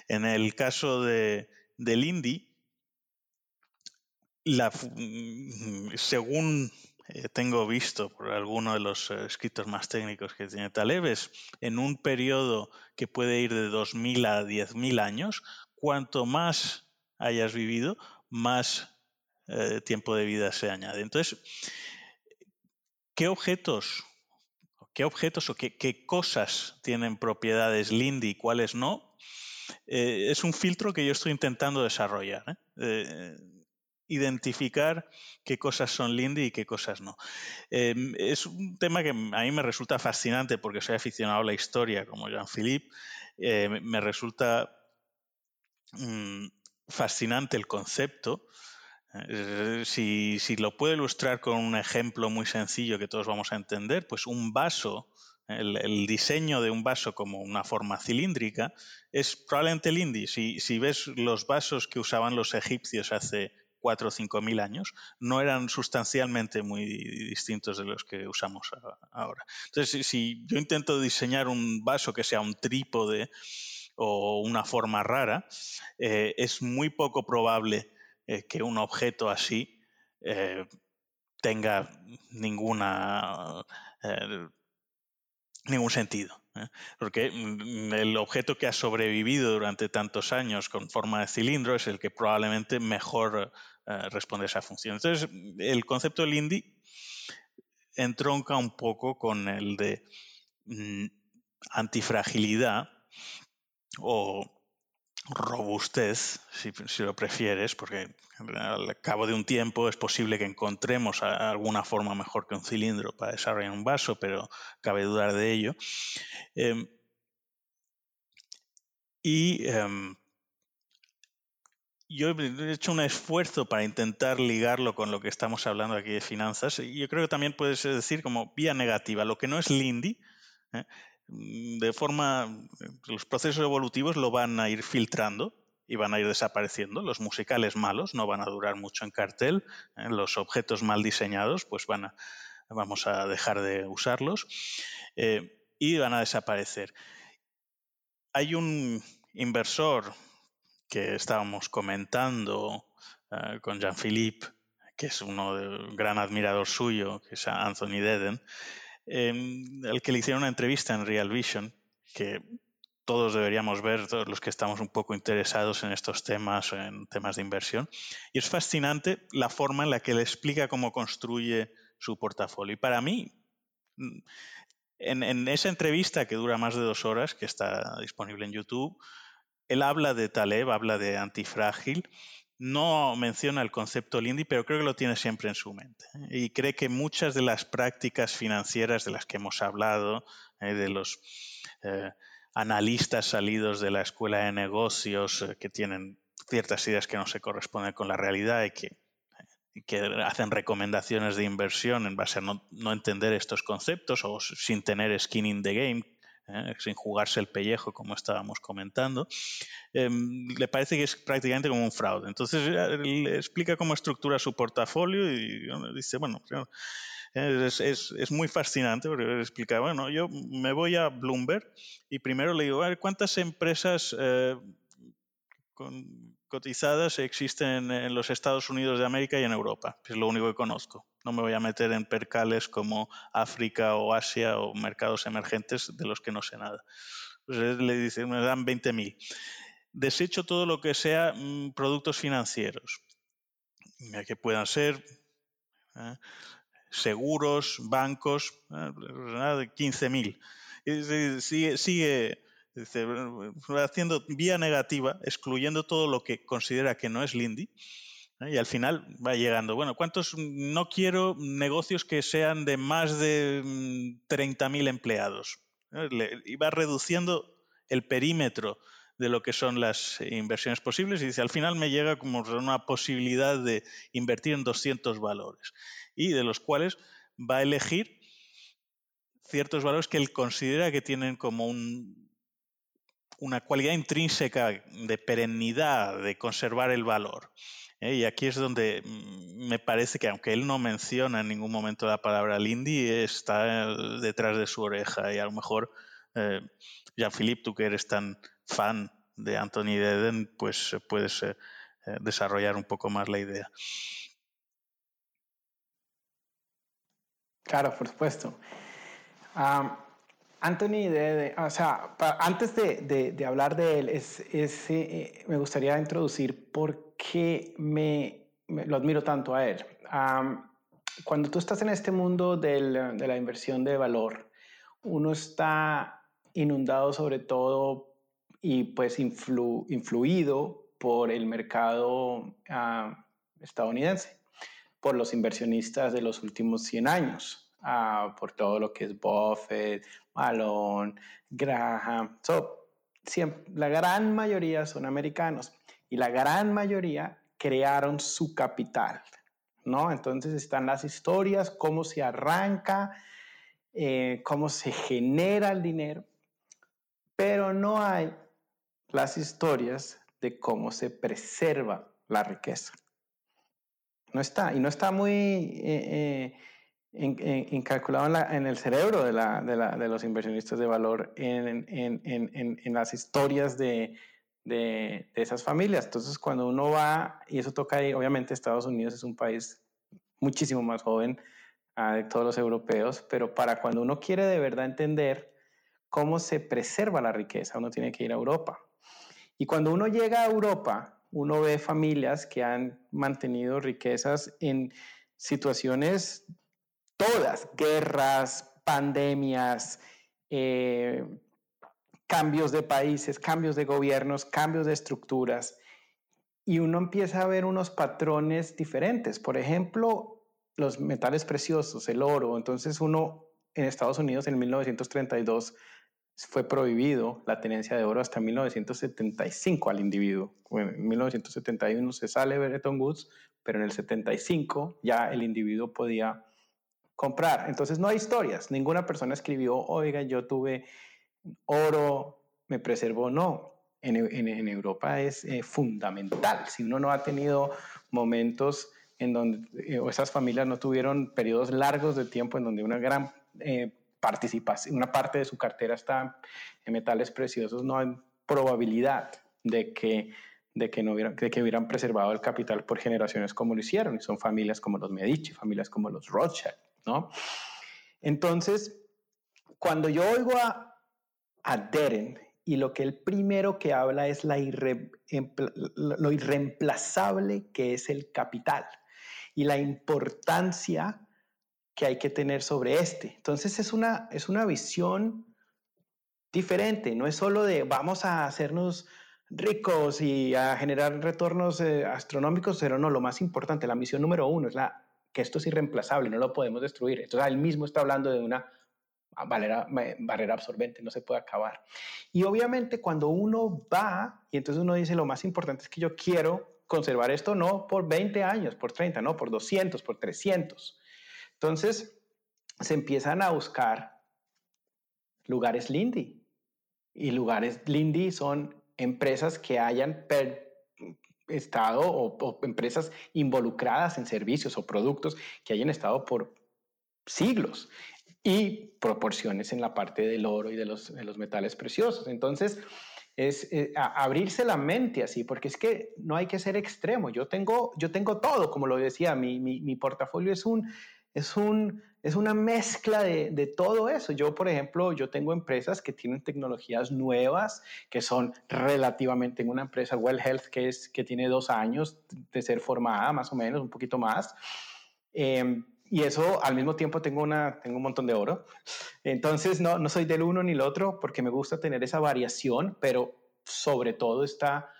En el caso de, del INDI, según eh, tengo visto por alguno de los escritos más técnicos que tiene Taleb, en un periodo que puede ir de 2.000 a 10.000 años, cuanto más hayas vivido, más eh, tiempo de vida se añade. Entonces, ¿qué objetos, qué objetos o qué, cosas tienen propiedades Lindy y cuáles no? Eh, es un filtro que yo estoy intentando desarrollar. ¿Eh? identificar qué cosas son Lindy y qué cosas no. Em, es un tema que a mí me resulta fascinante porque soy aficionado a la historia como Jean-Philippe. me resulta mm, fascinante el concepto eh, si, lo puedo ilustrar con un ejemplo muy sencillo que todos vamos a entender, pues un vaso, el, diseño de un vaso como una forma cilíndrica, es probablemente el Indy. Si, si ves los vasos que usaban los egipcios hace 4 o 5 mil años, no eran sustancialmente muy distintos de los que usamos ahora. Entonces, si yo intento diseñar un vaso que sea un trípode o una forma rara, eh, es muy poco probable eh, que un objeto así eh, tenga ninguna, ningún sentido. Porque mm, el objeto que ha sobrevivido durante tantos años con forma de cilindro es el que probablemente mejor responde a esa función. Entonces, el concepto del Lindy entronca un poco con el de mm, antifragilidad o robustez, si, lo prefieres, porque al cabo de un tiempo es posible que encontremos alguna forma mejor que un cilindro para desarrollar un vaso, pero cabe dudar de ello. Em, y em, yo he hecho un esfuerzo para intentar ligarlo con lo que estamos hablando aquí de finanzas. Y yo creo que también puedes decir como vía negativa, lo que no es Lindy, ¿eh? Mm, de forma, los procesos evolutivos lo van a ir filtrando y van a ir desapareciendo. Los musicales malos no van a durar mucho en cartel, ¿eh? los objetos mal diseñados pues van a, vamos a dejar de usarlos eh, y van a desaparecer. Hay un inversor que estábamos comentando eh, con Jean-Philippe, que es uno de, un gran admirador suyo, que es Anthony Deden, Em, al que le hicieron una entrevista en Real Vision, que todos deberíamos ver, todos los que estamos un poco interesados en estos temas, en temas de inversión. Y es fascinante la forma en la que él explica cómo construye su portafolio. Y para mí, en, en, esa entrevista que dura más de dos horas, que está disponible en YouTube, él habla de Taleb, habla de antifrágil no menciona el concepto Lindy, pero creo que lo tiene siempre en su mente. ¿eh? Y cree que muchas de las prácticas financieras de las que hemos hablado, ¿eh? de los eh, analistas salidos de la escuela de negocios que tienen ciertas ideas que no se corresponden con la realidad y que, hacen recomendaciones de inversión en base a no, entender estos conceptos o sin tener skin in the game, ¿eh? sin jugarse el pellejo, como estábamos comentando, em, le parece que es prácticamente como un fraude. Entonces le explica cómo estructura su portafolio y dice, bueno, es, es, muy fascinante porque explica, bueno, yo me voy a Bloomberg y primero le digo, ¿cuántas empresas eh, cotizadas existen en los Estados Unidos de América y en Europa? Es lo único que conozco. No me voy a meter en percales como África o Asia o mercados emergentes de los que no sé nada. Pues le dice, me dan 20.000. Desecho todo lo que sea mm, productos financieros, que puedan ser ¿eh? seguros, bancos, ¿eh? 15.000. Sigue, sigue haciendo vía negativa, excluyendo todo lo que considera que no es Lindy, y al final va llegando, bueno, ¿cuántos? No quiero negocios que sean de más de 30.000 mm, empleados. Y va reduciendo el perímetro de lo que son las inversiones posibles y dice, al final me llega como una posibilidad de invertir en 200 valores y de los cuales va a elegir ciertos valores que él considera que tienen como un, una cualidad intrínseca de perennidad, de conservar el valor. ¿eh? Y aquí es donde mm, me parece que aunque él no menciona en ningún momento la palabra Lindy, está eh, detrás de su oreja y a lo mejor, eh, Jean-Philippe, tú que eres tan fan de Anthony Deden, pues puedes desarrollar un poco más la idea. Claro, por supuesto. Anthony, de, o sea, antes de, hablar de él, es, eh, me gustaría introducir por qué me, lo admiro tanto a él. cuando tú estás en este mundo de la inversión de valor, uno está inundado sobre todo y pues influido por el mercado estadounidense, por los inversionistas de los últimos 100 años. Por todo lo que es Buffett, Malone, Graham. la gran mayoría son americanos y la gran mayoría crearon su capital, ¿no? Entonces están las historias, cómo se arranca, eh, cómo se genera el dinero, pero no hay las historias de cómo se preserva la riqueza. No está, y no está muy... Eh, eh, incalculado en, en, el cerebro de, la, de, la, de, los inversionistas de valor en, en las historias de, de, esas familias. Entonces, cuando uno va, y eso toca ahí, obviamente Estados Unidos es un país muchísimo más joven uh, de todos los europeos, pero para cuando uno quiere de verdad entender cómo se preserva la riqueza, uno tiene que ir a Europa. Y cuando uno llega a Europa, uno ve familias que han mantenido riquezas en situaciones todas, guerras, pandemias, eh, cambios de países, cambios de gobiernos, cambios de estructuras. Y uno empieza a ver unos patrones diferentes. Por ejemplo, los metales preciosos, el oro. Entonces uno en Estados Unidos en 1932 fue prohibido la tenencia de oro hasta 1975 al individuo. en 1971 se sale Bretton Woods, pero en el 75 ya el individuo podía comprar. Entonces no hay historias. Ninguna persona escribió, oiga, yo tuve oro, me preservó. No. En, en, Europa es eh, fundamental. Si uno no ha tenido momentos en donde eh, esas familias no tuvieron periodos largos de tiempo en donde una gran eh, participación, una parte de su cartera está en metales preciosos, no hay probabilidad de que de que, no hubieran, de que hubieran preservado el capital por generaciones como lo hicieron. Y son familias como los Medici, familias como los Rothschild. ¿No? Entonces, cuando yo oigo a, a Deren y lo que él primero que habla es la lo irreemplazable que es el capital y la importancia que hay que tener sobre este. Entonces es una, es una visión diferente, no es solo de vamos a hacernos ricos y a generar retornos eh, astronómicos, pero no, lo más importante, la misión número uno es la que esto es irreemplazable, no lo podemos destruir. Entonces, él mismo está hablando de una barrera, absorbente, no se puede acabar. Y obviamente cuando uno va, y entonces uno dice, lo más importante es que yo quiero conservar esto no por 20 años, por 30, no, por 200, por 300. Entonces, se empiezan a buscar lugares Lindy. Y lugares Lindy son empresas que hayan estado o, empresas involucradas en servicios o productos que hayan estado por siglos y proporciones en la parte del oro y de los, metales preciosos. Entonces, es eh, abrirse la mente así, porque es que no hay que ser extremo. Yo tengo, yo tengo todo, como lo decía, mi, mi portafolio es un, es, un, es una mezcla de, de, todo eso. Yo, por ejemplo, yo tengo empresas que tienen tecnologías nuevas, que son relativamente, en una empresa Well Health que, es, que tiene dos años de ser formada, más o menos, un poquito más. Em, y eso al mismo tiempo tengo, una, tengo un montón de oro. Entonces, no, no soy del uno ni el otro porque me gusta tener esa variación, pero sobre todo está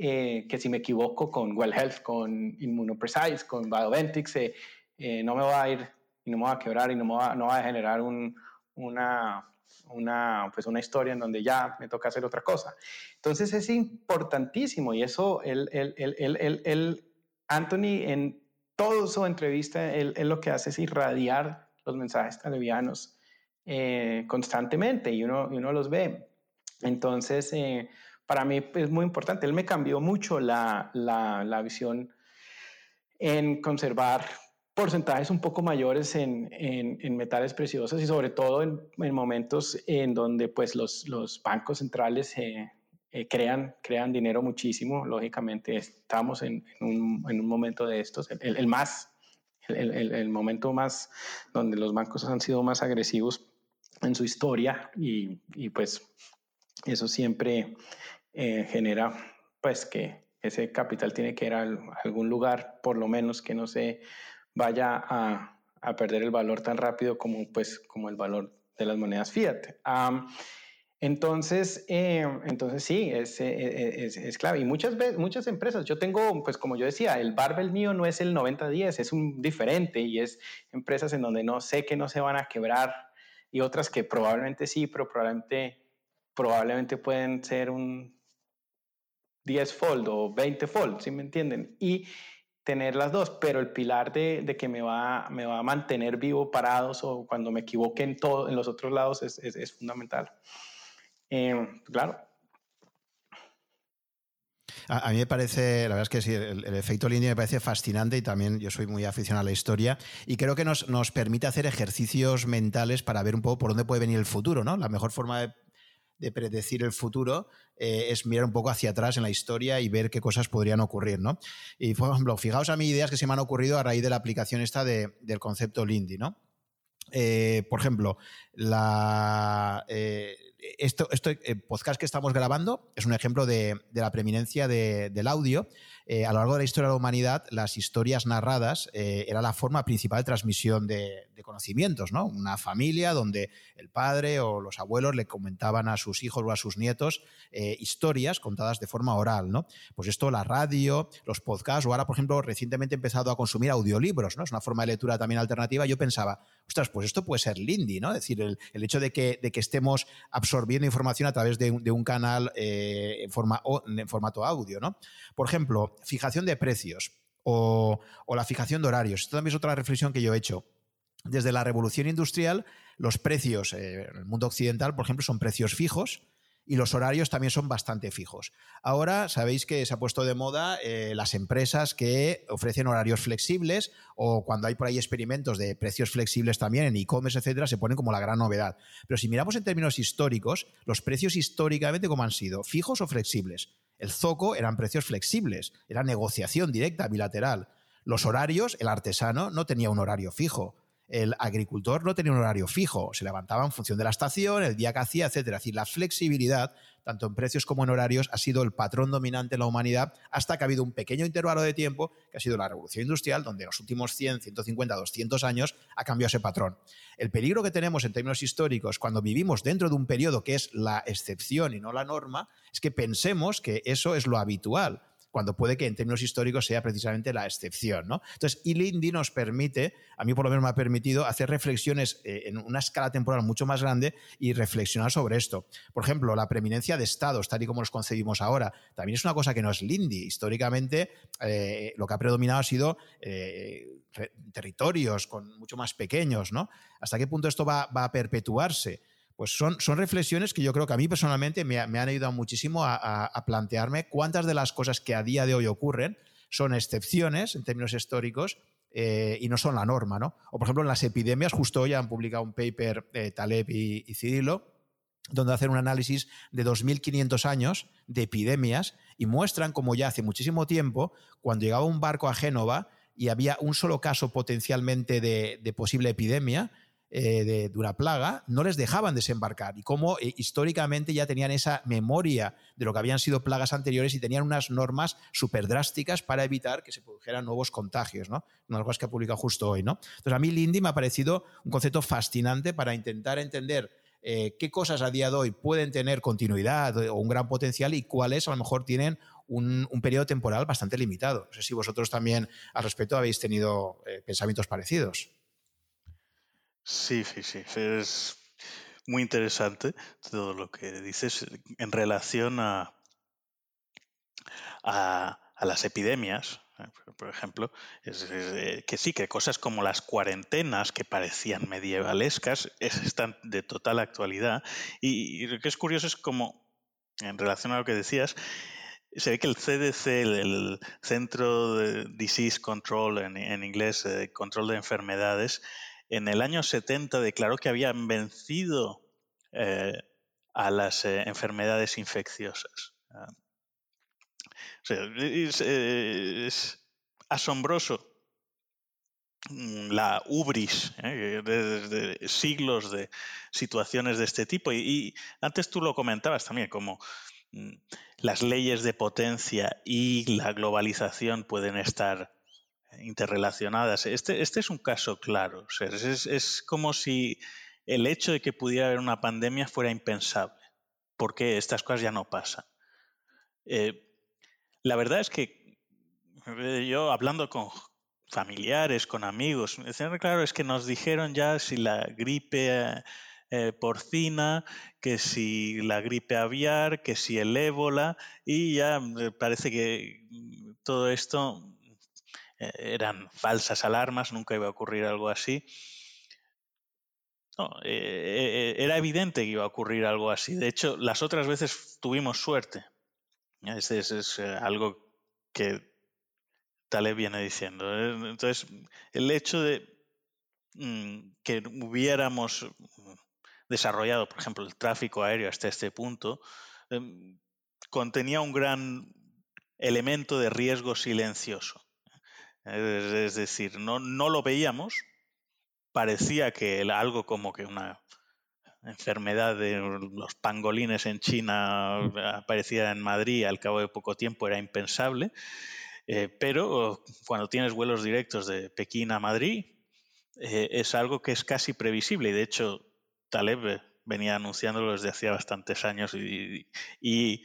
eh, que si me equivoco con Well Health, con Immunoprecise, con Bioventix, eh, eh, no me va a ir y no me va a quebrar y no, me va, a generar una, pues una historia en donde ya me toca hacer otra cosa. Entonces es importantísimo y eso, el, Anthony en toda su entrevista, él, lo que hace es irradiar los mensajes talibianos eh, constantemente y uno, y uno los ve. Entonces, eh, para mí es muy importante. Él me cambió mucho la visión en conservar porcentajes un poco mayores en, en, metales preciosos y sobre todo en, en, momentos en donde pues los, los bancos centrales eh, eh, crean, crean dinero muchísimo. Lógicamente estamos en, un, un, momento de estos, el, el más, el, el, momento más donde los bancos han sido más agresivos en su historia y, y pues eso siempre eh, genera pues que ese capital tiene que ir a algún lugar, por lo menos que no se vaya a, a, perder el valor tan rápido como, pues, como el valor de las monedas fiat. entonces, eh, entonces sí, es, eh, eh, es, es, clave. Y muchas veces, muchas empresas, yo tengo, pues como yo decía, el barbell mío no es el 90-10, es un diferente y es empresas en donde no sé que no se van a quebrar y otras que probablemente sí, pero probablemente, probablemente pueden ser un 10 fold o 20 fold, ¿sí me entienden? Y tener las dos, pero el pilar de, que me va, me va a mantener vivo parados o cuando me equivoque en, en los otros lados es, es, fundamental. Eh, claro. A, mí me parece, la verdad es que sí, el, el efecto Lindy me parece fascinante y también yo soy muy aficionado a la historia y creo que nos, nos permite hacer ejercicios mentales para ver un poco por dónde puede venir el futuro, ¿no? La mejor forma de de predecir el futuro eh, es mirar un poco hacia atrás en la historia y ver qué cosas podrían ocurrir, ¿no? Y, por ejemplo, fijaos a mí ideas que se me han ocurrido a raíz de la aplicación esta de, del concepto Lindy, ¿no? Eh, por ejemplo, la, eh, esto, podcast que estamos grabando es un ejemplo de, de la preeminencia de, del audio eh, a lo largo de la historia de la humanidad, las historias narradas eh, era la forma principal de transmisión de, conocimientos, ¿no? Una familia donde el padre o los abuelos le comentaban a sus hijos o a sus nietos eh, historias contadas de forma oral, ¿no? Pues esto, la radio, los podcasts, o ahora, por ejemplo, recientemente he empezado a consumir audiolibros, ¿no? Es una forma de lectura también alternativa. Yo pensaba, ostras, pues esto puede ser Lindy, ¿no? Es decir, el, hecho de que, de que, estemos absorbiendo información a través de un, canal en, forma, en formato audio, ¿no? Por ejemplo, fijación de precios o, la fijación de horarios. Esto también es otra reflexión que yo he hecho. Desde la revolución industrial, los precios eh, en el mundo occidental, por ejemplo, son precios fijos y los horarios también son bastante fijos. Ahora sabéis que se ha puesto de moda eh, las empresas que ofrecen horarios flexibles o cuando hay por ahí experimentos de precios flexibles también en e-commerce, etcétera, se ponen como la gran novedad. Pero si miramos en términos históricos, los precios históricamente, ¿cómo han sido? ¿Fijos o flexibles? El zoco eran precios flexibles, era negociación directa, bilateral. Los horarios, el artesano no tenía un horario fijo. El agricultor no tenía un horario fijo, se levantaba en función de la estación, el día que hacía, etcétera. Es decir, la flexibilidad, tanto en precios como en horarios, ha sido el patrón dominante en la humanidad hasta que ha habido un pequeño intervalo de tiempo, que ha sido la revolución industrial, donde en los últimos 100, 150, 200 años ha cambiado ese patrón. El peligro que tenemos en términos históricos cuando vivimos dentro de un periodo que es la excepción y no la norma, es que pensemos que eso es lo habitual cuando puede que en términos históricos sea precisamente la excepción. ¿no? Entonces, Ilindi nos permite, a mí por lo menos me ha permitido, hacer reflexiones eh, en una escala temporal mucho más grande y reflexionar sobre esto. Por ejemplo, la preeminencia de estados, tal y como los concebimos ahora, también es una cosa que no es Lindy. Históricamente, eh, lo que ha predominado ha sido eh, territorios con mucho más pequeños. ¿no? ¿Hasta qué punto esto va, va a perpetuarse? Pues son, son reflexiones que yo creo que a mí personalmente me, han ayudado muchísimo a, plantearme cuántas de las cosas que a día de hoy ocurren son excepciones en términos históricos eh, y no son la norma. ¿no? O por ejemplo en las epidemias, justo hoy han publicado un paper eh, Taleb y, y Cirilo donde hacen un análisis de 2.500 años de epidemias y muestran como ya hace muchísimo tiempo, cuando llegaba un barco a Génova y había un solo caso potencialmente de posible epidemia, eh, de, una plaga, no les dejaban desembarcar y cómo eh, históricamente ya tenían esa memoria de lo que habían sido plagas anteriores y tenían unas normas súper drásticas para evitar que se produjeran nuevos contagios, ¿no? Una cosa que ha publicado justo hoy, ¿no? Entonces a mí Lindy me ha parecido un concepto fascinante para intentar entender eh, qué cosas a día de hoy pueden tener continuidad o un gran potencial y cuáles a lo mejor tienen un, periodo temporal bastante limitado. No sé si vosotros también al respecto habéis tenido pensamientos parecidos. Sí, sí, sí. Es muy interesante todo lo que dices en relación a, a, las epidemias. ¿eh? Por ejemplo, eh, que sí, que cosas como las cuarentenas que parecían medievalescas están de total actualidad. Y, lo que es curioso es como, en relación a lo que decías, se ve que el CDC, el, Centro de Disease Control en, inglés, eh, control de enfermedades, en el año 70 declaró que habían vencido eh, a las eh, enfermedades infecciosas. Ah. es, asombroso mm, la ubris ¿eh? desde siglos de situaciones de este tipo. Y, antes tú lo comentabas también, como mm, las leyes de potencia y la globalización pueden estar interrelacionadas. Este, este es un caso claro. es, como si el hecho de que pudiera haber una pandemia fuera impensable, porque estas cosas ya no pasan. Eh, la verdad es que eh, yo hablando con familiares, con amigos, me decían, claro, es que nos dijeron ya si la gripe eh, porcina, que si la gripe aviar, que si el ébola, y ya parece que todo esto eran falsas alarmas, nunca iba a ocurrir algo así. No, eh, eh, era evidente que iba a ocurrir algo así. De hecho, las otras veces tuvimos suerte. Ese es, algo que Taleb viene diciendo. Entonces, el hecho de mm, que hubiéramos desarrollado, por ejemplo, el tráfico aéreo hasta este punto, em, contenía un gran elemento de riesgo silencioso. Es decir, no, no lo veíamos, parecía que algo como que una enfermedad de los pangolines en China aparecía en Madrid al cabo de poco tiempo era impensable, eh, pero cuando tienes vuelos directos de Pekín a Madrid eh, es algo que es casi previsible. Y de hecho Taleb venía anunciándolo desde hacía bastantes años y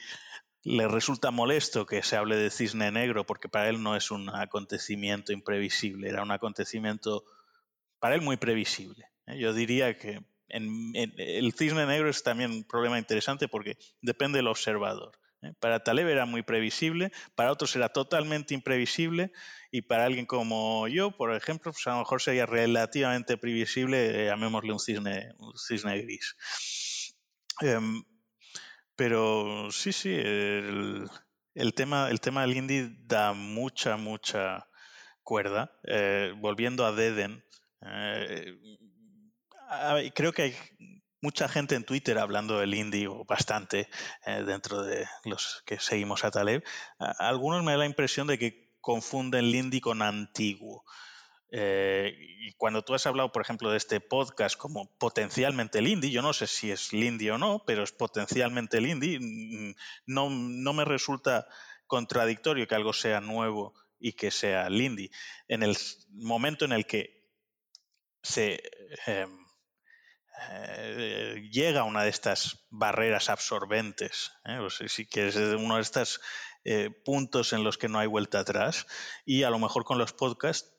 le resulta molesto que se hable de cisne negro porque para él no es un acontecimiento imprevisible, era un acontecimiento para él muy previsible. ¿eh? Yo diría que el cisne negro es también un problema interesante porque depende del observador. ¿eh? Para Taleb era muy previsible, para otros era totalmente imprevisible y para alguien como yo, por ejemplo, pues a lo mejor sería relativamente previsible, eh, llamémosle un cisne, un cisne gris. Em, pero sí, sí, el, tema, el tema del indie da mucha, mucha cuerda. Eh, volviendo a Deden, eh, creo que hay mucha gente en Twitter hablando del indie, o bastante, eh, dentro de los que seguimos a Taleb. algunos me da la impresión de que confunden el indie con antiguo. Eh, y cuando tú has hablado, por ejemplo, de este podcast como potencialmente Lindy, yo no sé si es Lindy o no, pero es potencialmente Lindy, mm, no, no me resulta contradictorio que algo sea nuevo y que sea Lindy. En el momento en el que se em, eh, llega una de estas barreras absorbentes, ¿eh? si quieres, uno de estos puntos en los que no hay vuelta atrás, y a lo mejor con los podcasts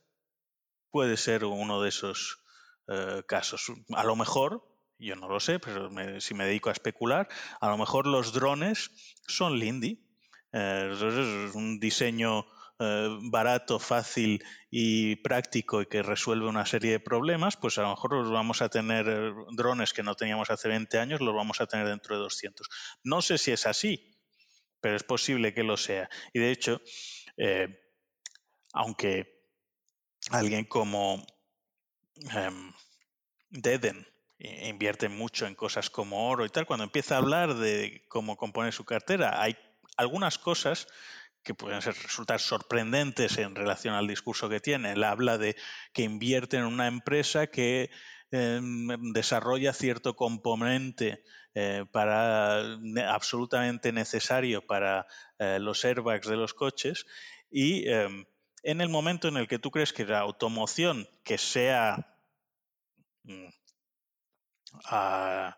puede ser uno de esos eh, casos. A lo mejor, yo no lo sé, pero si me dedico a especular, a lo mejor los drones son Lindy. Eh, es un diseño eh, barato, fácil y práctico y que resuelve una serie de problemas, pues a lo mejor los vamos a tener eh, drones que no teníamos hace 20 años, los vamos a tener dentro de 200. No sé si es así, pero es posible que lo sea. Y de hecho, aunque alguien como em, Deden invierte mucho en cosas como oro y tal, cuando empieza a hablar de cómo compone su cartera, hay algunas cosas que pueden ser, resultar sorprendentes en relación al discurso que tiene. Él habla de que invierte en una empresa que em, desarrolla cierto componente eh, para, absolutamente necesario para eh, los airbags de los coches y em, en el momento en el que tú crees que la automoción que sea mm, a,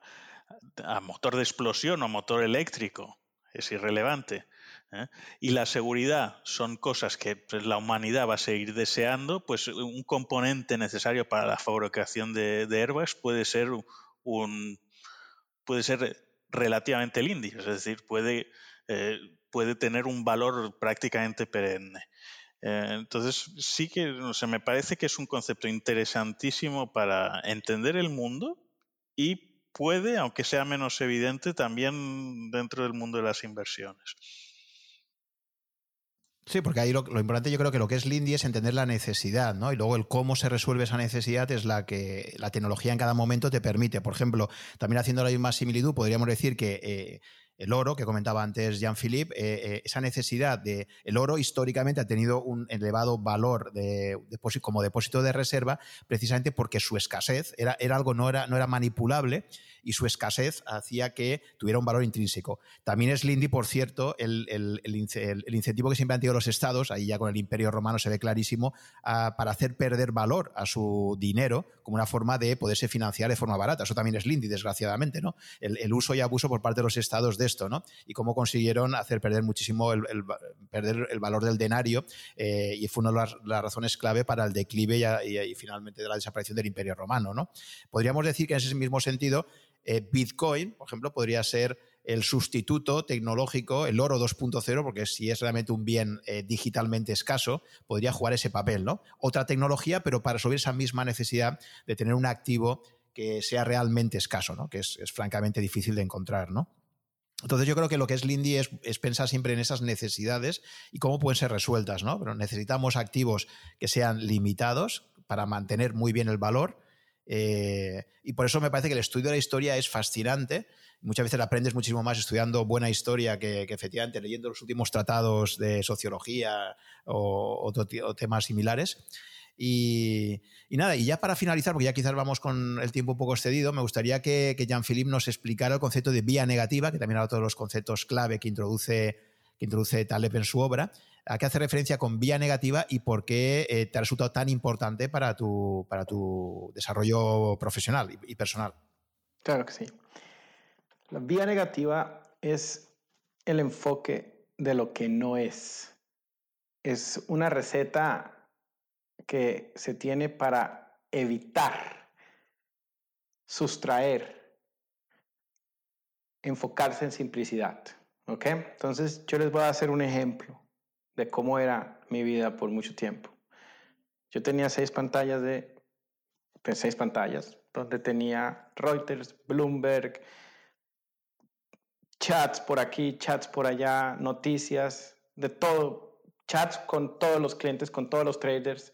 motor de explosión o motor eléctrico es irrelevante. ¿eh? Y la seguridad son cosas que pues, la humanidad va a seguir deseando, pues un componente necesario para la fabricación de, airbags puede ser un puede ser relativamente lindy, es decir, puede, eh, puede tener un valor prácticamente perenne. Eh, entonces, sí que sé, me parece que es un concepto interesantísimo para entender el mundo y puede, aunque sea menos evidente, también dentro del mundo de las inversiones. Sí, porque ahí lo, importante yo creo que lo que es Lindy es entender la necesidad, ¿no? Y luego el cómo se resuelve esa necesidad es la que la tecnología en cada momento te permite. Por ejemplo, también haciendo la misma similitud, podríamos decir que eh, el oro, que comentaba antes Jean-Philippe, eh, eh, esa necesidad de. El oro históricamente ha tenido un elevado valor de, como depósito de reserva, precisamente porque su escasez era, era algo, no era, no era manipulable y su escasez hacía que tuviera un valor intrínseco. También es Lindy, por cierto, el, incentivo que siempre han tenido los estados, ahí ya con el Imperio Romano se ve clarísimo, para hacer perder valor a su dinero como una forma de poderse financiar de forma barata. Eso también es Lindy, desgraciadamente, ¿no? El, uso y abuso por parte de los estados de esto, ¿no? Y cómo consiguieron hacer perder muchísimo el, perder el valor del denario eh, y fue una de las, razones clave para el declive y, finalmente de la desaparición del Imperio Romano, ¿no? Podríamos decir que en ese mismo sentido eh, Bitcoin, por ejemplo, podría ser el sustituto tecnológico, el oro 2.0, porque si es realmente un bien eh, digitalmente escaso, podría jugar ese papel, ¿no? Otra tecnología, pero para resolver esa misma necesidad de tener un activo que sea realmente escaso, ¿no? Que es, francamente difícil de encontrar, ¿no? Entonces yo creo que lo que es Lindy es, es, pensar siempre en esas necesidades y cómo pueden ser resueltas, ¿no? Pero necesitamos activos que sean limitados para mantener muy bien el valor eh, y por eso me parece que el estudio de la historia es fascinante. Muchas veces aprendes muchísimo más estudiando buena historia que, efectivamente leyendo los últimos tratados de sociología o, temas similares. Y, nada, y ya para finalizar, porque ya quizás vamos con el tiempo un poco excedido, me gustaría que, que Jean-Philippe nos explicara el concepto de vía negativa, que también habla todos los conceptos clave que introduce, que introduce Taleb en su obra, ¿A qué hace referencia con vía negativa y por qué eh, te ha resultado tan importante para tu, para tu desarrollo profesional y, personal? Claro que sí. La vía negativa es el enfoque de lo que no es. Es una receta que se tiene para evitar, sustraer, enfocarse en simplicidad. ¿Ok? Entonces yo les voy a hacer un ejemplo de cómo era mi vida por mucho tiempo. Yo tenía seis pantallas de, seis pantallas, donde tenía Reuters, Bloomberg, chats por aquí, chats por allá, noticias, de todo, chats con todos los clientes, con todos los traders,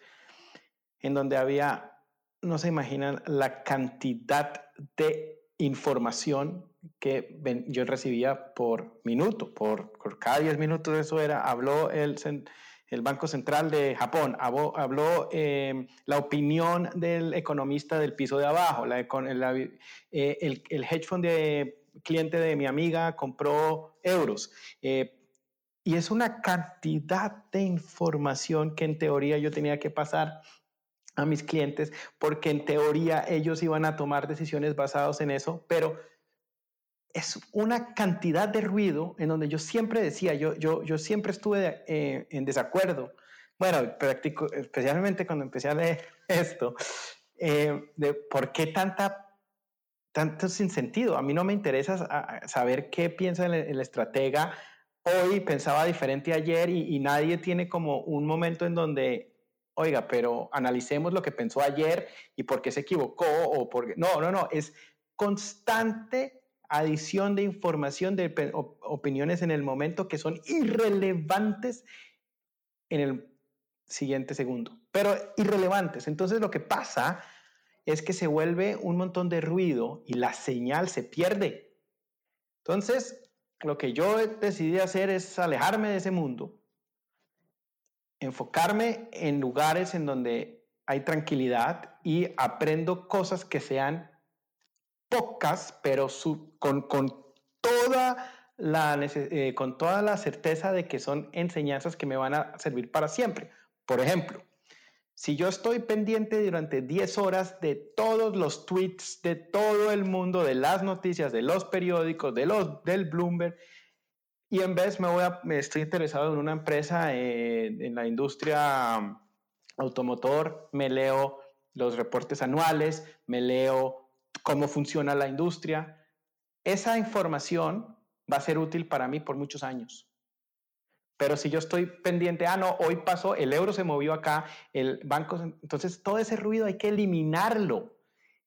en donde había, no se imaginan la cantidad de información que yo recibía por minuto, por, cada 10 minutos eso era, habló el, el Banco Central de Japón, habló, em, la opinión del economista del piso de abajo, la, eh, el, el, hedge fund de cliente de mi amiga compró euros. Eh, y es una cantidad de información que en teoría yo tenía que pasar a mis clientes porque en teoría ellos iban a tomar decisiones basadas en eso, pero es una cantidad de ruido en donde yo siempre decía, yo, yo, yo siempre estuve eh, en desacuerdo. Bueno, practico, especialmente cuando empecé a leer esto, eh, de por qué tanta, tanto sin sentido. A mí no me interesa saber qué piensa el, estratega hoy, pensaba diferente ayer y, nadie tiene como un momento en donde, oiga, pero analicemos lo que pensó ayer y por qué se equivocó o por No, no, no, es constante adición de información, de opiniones en el momento que son irrelevantes en el siguiente segundo, pero irrelevantes. Entonces lo que pasa es que se vuelve un montón de ruido y la señal se pierde. Entonces, lo que yo decidí hacer es alejarme de ese mundo, enfocarme en lugares en donde hay tranquilidad y aprendo cosas que sean pocas, pero con, toda la, eh, con toda la certeza de que son enseñanzas que me van a servir para siempre. Por ejemplo, si yo estoy pendiente durante 10 horas de todos los tweets de todo el mundo, de las noticias, de los periódicos, de los, del Bloomberg, y en vez me, voy a, me estoy interesado en una empresa eh, en la industria um, automotor, me leo los reportes anuales, me leo cómo funciona la industria. Esa información va a ser útil para mí por muchos años. Pero si yo estoy pendiente, ah, no, hoy pasó, el euro se movió acá, el banco, entonces todo ese ruido hay que eliminarlo.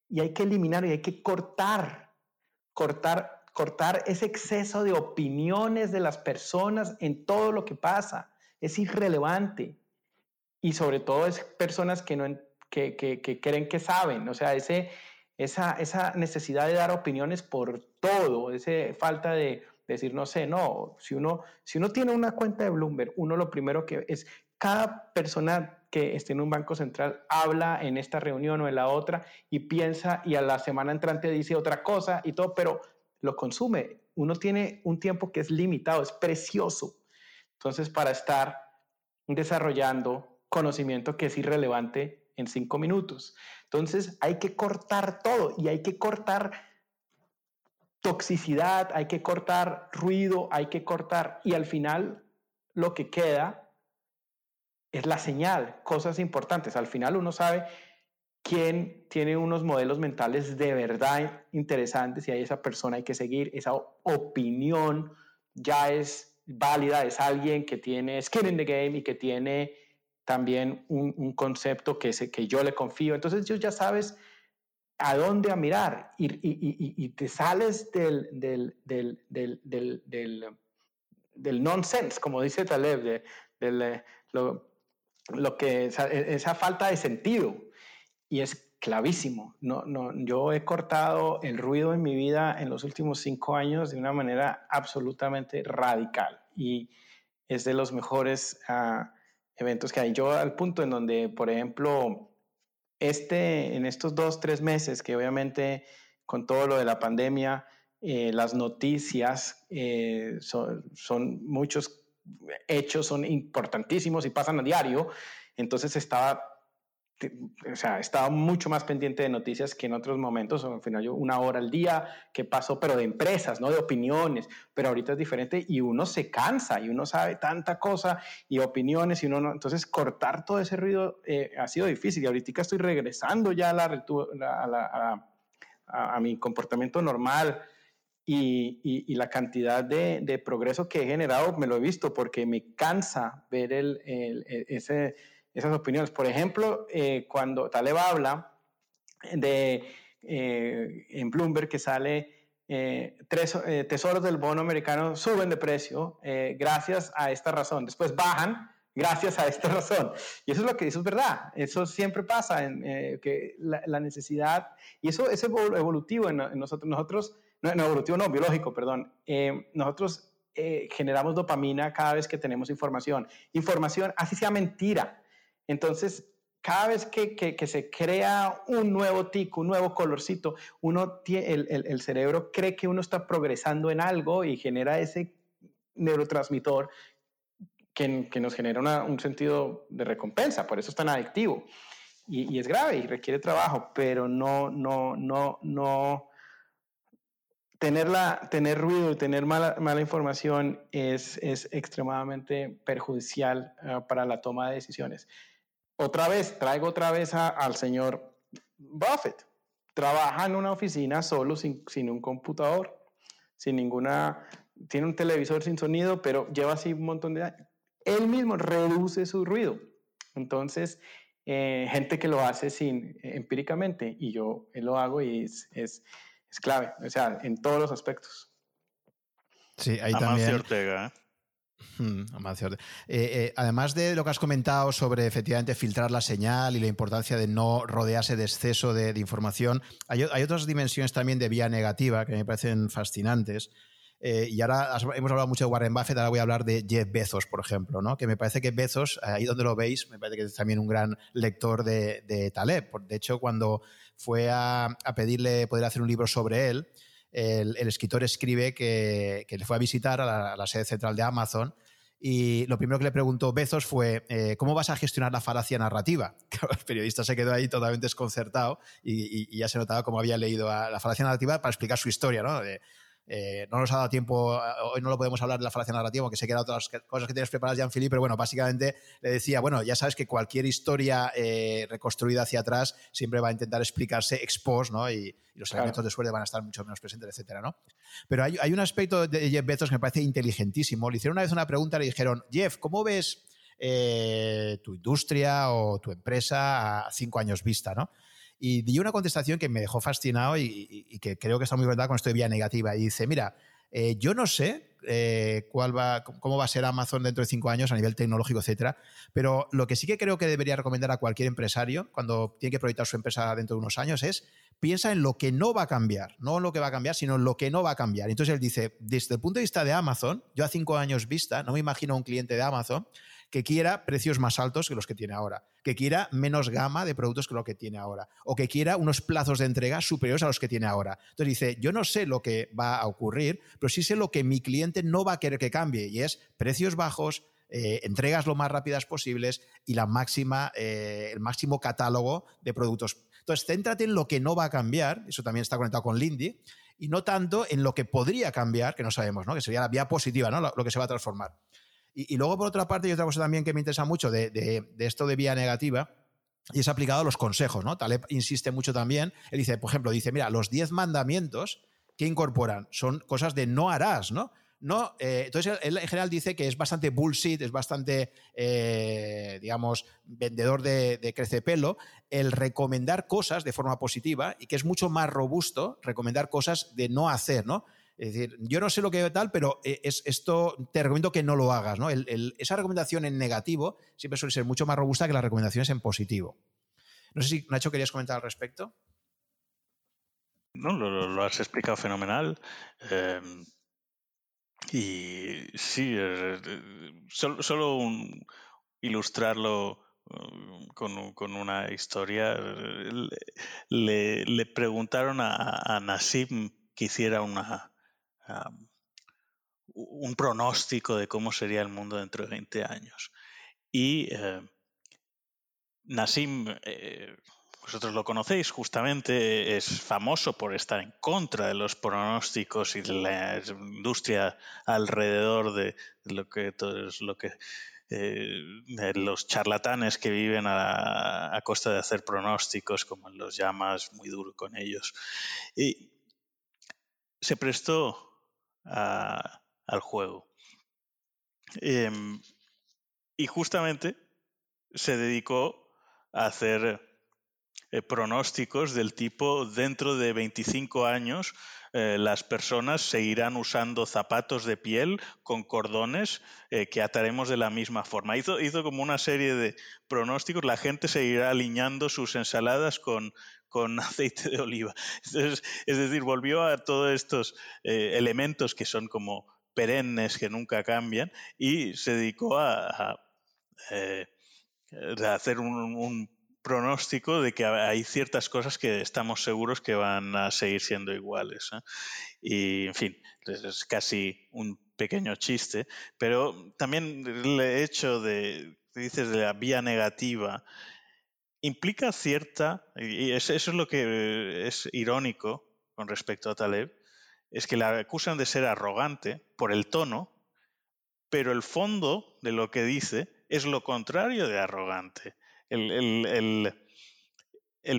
Y hay que eliminarlo y hay que cortar, cortar, cortar ese exceso de opiniones de las personas en todo lo que pasa. Es irrelevante. Y sobre todo es personas que, no, que, que, que creen que saben. O sea, ese, esa, esa necesidad de dar opiniones por todo, esa falta de, decir, no sé, no, si uno, si uno tiene una cuenta de Bloomberg, uno lo primero que es, cada persona que esté en un banco central habla en esta reunión o en la otra y piensa y a la semana entrante dice otra cosa y todo, pero lo consume. Uno tiene un tiempo que es limitado, es precioso. Entonces, para estar desarrollando conocimiento que es irrelevante en cinco minutos. Entonces, hay que cortar todo y hay que cortar toxicidad, hay que cortar ruido, hay que cortar y al final lo que queda es la señal, cosas importantes. Al final uno sabe quién tiene unos modelos mentales de verdad interesantes y a esa persona hay que seguir, esa opinión ya es válida, es alguien que tiene skin in the game y que tiene también un, concepto que, que yo le confío. Entonces, yo ya sabes a dónde a mirar y, te sales del, del, del, del, del, nonsense, como dice Taleb, de, eh, lo, lo, que, e, esa, falta de sentido. Y es clavísimo. No, no, yo he cortado el ruido en mi vida en los últimos cinco años de una manera absolutamente radical y es de los mejores ah, eventos que hay. Yo al punto en donde, por ejemplo, este, en estos dos, tres meses que obviamente con todo lo de la pandemia, eh, las noticias eh, son, son, muchos hechos, son importantísimos y pasan a diario, entonces estaba o sea, estaba mucho más pendiente de noticias que en otros momentos, al final yo una hora al día que pasó, pero de empresas, no de opiniones, pero ahorita es diferente y uno se cansa y uno sabe tanta cosa y opiniones y uno no, entonces cortar todo ese ruido eh, ha sido difícil y ahorita estoy regresando ya a, la, a, mi comportamiento normal y, y, la cantidad de, de, progreso que he generado me lo he visto porque me cansa ver el, el, ese esas opiniones. Por ejemplo, eh, cuando Taleb habla de, eh, en Bloomberg que sale eh, tres, tesoros del bono americano suben de precio gracias a esta razón, después bajan gracias a esta razón. Y eso es lo que eso es verdad, eso siempre pasa, en, que la, necesidad, y eso es evolutivo en, nosotros, nosotros, no, evolutivo no, biológico, perdón, nosotros generamos dopamina cada vez que tenemos información. Información, así sea mentira, entonces, cada vez que, que, se crea un nuevo tico, un nuevo colorcito, uno el, el, cerebro cree que uno está progresando en algo y genera ese neurotransmisor que, que nos genera un sentido de recompensa, por eso es tan adictivo. Y, es grave y requiere trabajo, pero no, no, no, no. Tener, la, tener ruido y tener mala, mala información es, es extremadamente perjudicial uh, para la toma de decisiones otra vez, traigo otra vez al señor Buffett. Trabaja en una oficina solo sin, sin un computador, sin ninguna tiene un televisor sin sonido, pero lleva así un montón de años. Él mismo reduce su ruido. Entonces, eh, gente que lo hace sin, empíricamente y yo lo hago y es, es, es, clave, o sea, en todos los aspectos. Sí, ahí también. Ortega. Hmm, eh, además de lo que has comentado sobre efectivamente filtrar la señal y la importancia de no rodearse de exceso de, información, hay, otras dimensiones también de vía negativa que me parecen fascinantes. Eh, y ahora hemos hablado mucho de Warren Buffett, ahora voy a hablar de Jeff Bezos, por ejemplo, ¿no? que me parece que Bezos, ahí donde lo veis, me parece que es también un gran lector de, de Taleb. De hecho, cuando fue a, pedirle poder hacer un libro sobre él, el, escritor escribe que, le fue a visitar a la, sede central de Amazon y lo primero que le preguntó Bezos fue, eh, ¿cómo vas a gestionar la falacia narrativa? el periodista se quedó ahí totalmente desconcertado y, ya se notaba cómo había leído la falacia narrativa para explicar su historia, ¿no? Eh, no nos ha dado tiempo, eh, hoy no lo podemos hablar de la falacia narrativa, que sé que eran otras cosas que tienes preparadas, Jean-Philippe, pero bueno, básicamente le decía, bueno, ya sabes que cualquier historia eh, reconstruida hacia atrás siempre va a intentar explicarse ex post, ¿no? Y, los elementos de suerte van a estar mucho menos presentes, etcétera, ¿no? Pero hay, un aspecto de Jeff Bezos que me parece inteligentísimo. Le hicieron una vez una pregunta, le dijeron, Jeff, ¿cómo ves tu industria o tu empresa a cinco años vista, ¿no? Y dio una contestación que me dejó fascinado y, que creo que está muy verdad con esto de vía negativa. Y dice, mira, eh, yo no sé eh, cuál va, cómo va a ser Amazon dentro de cinco años a nivel tecnológico, etcétera, pero lo que sí que creo que debería recomendar a cualquier empresario cuando tiene que proyectar su empresa dentro de unos años es piensa en lo que no va a cambiar, no en lo que va a cambiar, sino en lo que no va a cambiar. Entonces él dice, desde el punto de vista de Amazon, yo a cinco años vista, no me imagino a un cliente de Amazon que quiera precios más altos que los que tiene ahora, que quiera menos gama de productos que lo que tiene ahora, o que quiera unos plazos de entrega superiores a los que tiene ahora. Entonces dice, yo no sé lo que va a ocurrir, pero sí sé lo que mi cliente no va a querer que cambie, y es precios bajos, eh, entregas lo más rápidas posibles y la máxima, eh, el máximo catálogo de productos. Entonces, céntrate en lo que no va a cambiar, eso también está conectado con Lindy, y no tanto en lo que podría cambiar, que no sabemos, ¿no? que sería la vía positiva, ¿no? lo que se va a transformar. Y, luego, por otra parte, y otra cosa también que me interesa mucho de, esto de vía negativa, y es aplicado a los consejos, ¿no? Taleb insiste mucho también. Él dice, por ejemplo, dice, mira, los 10 mandamientos que incorporan son cosas de no harás, ¿no? No, eh, entonces él en general dice que es bastante bullshit, es bastante, eh, digamos, vendedor de, de crecepelo el recomendar cosas de forma positiva y que es mucho más robusto recomendar cosas de no hacer, ¿no? Es decir, yo no sé lo que tal, pero eh, es, esto te recomiendo que no lo hagas. ¿no? esa recomendación en negativo siempre suele ser mucho más robusta que las recomendaciones en positivo. No sé si, Nacho, querías comentar al respecto. No, lo, has explicado fenomenal. Em, y sí, eh, solo, ilustrarlo um, con, una historia. Le, preguntaron a, a Nassim que hiciera una, un pronóstico de cómo sería el mundo dentro de 20 años. Y eh, Nassim, eh, vosotros lo conocéis, justamente es famoso por estar en contra de los pronósticos y de la industria alrededor de lo que todo es lo que eh, los charlatanes que viven a, costa de hacer pronósticos, como los llamas, muy duro con ellos. Y se prestó al juego. Em, y justamente se dedicó a hacer eh, pronósticos del tipo dentro de 25 años eh, las personas seguirán usando zapatos de piel con cordones eh, que ataremos de la misma forma. Hizo, hizo como una serie de pronósticos, la gente seguirá alineando sus ensaladas con, con aceite de oliva. es decir, volvió a todos estos eh, elementos que son como perennes, que nunca cambian, y se dedicó a, eh, hacer un, pronóstico de que hay ciertas cosas que estamos seguros que van a seguir siendo iguales. Y, en fin, es casi un pequeño chiste, pero también el hecho de, dices, de la vía negativa, implica cierta, y eso es lo que es irónico con respecto a Taleb, es que la acusan de ser arrogante por el tono, pero el fondo de lo que dice es lo contrario de arrogante. El, el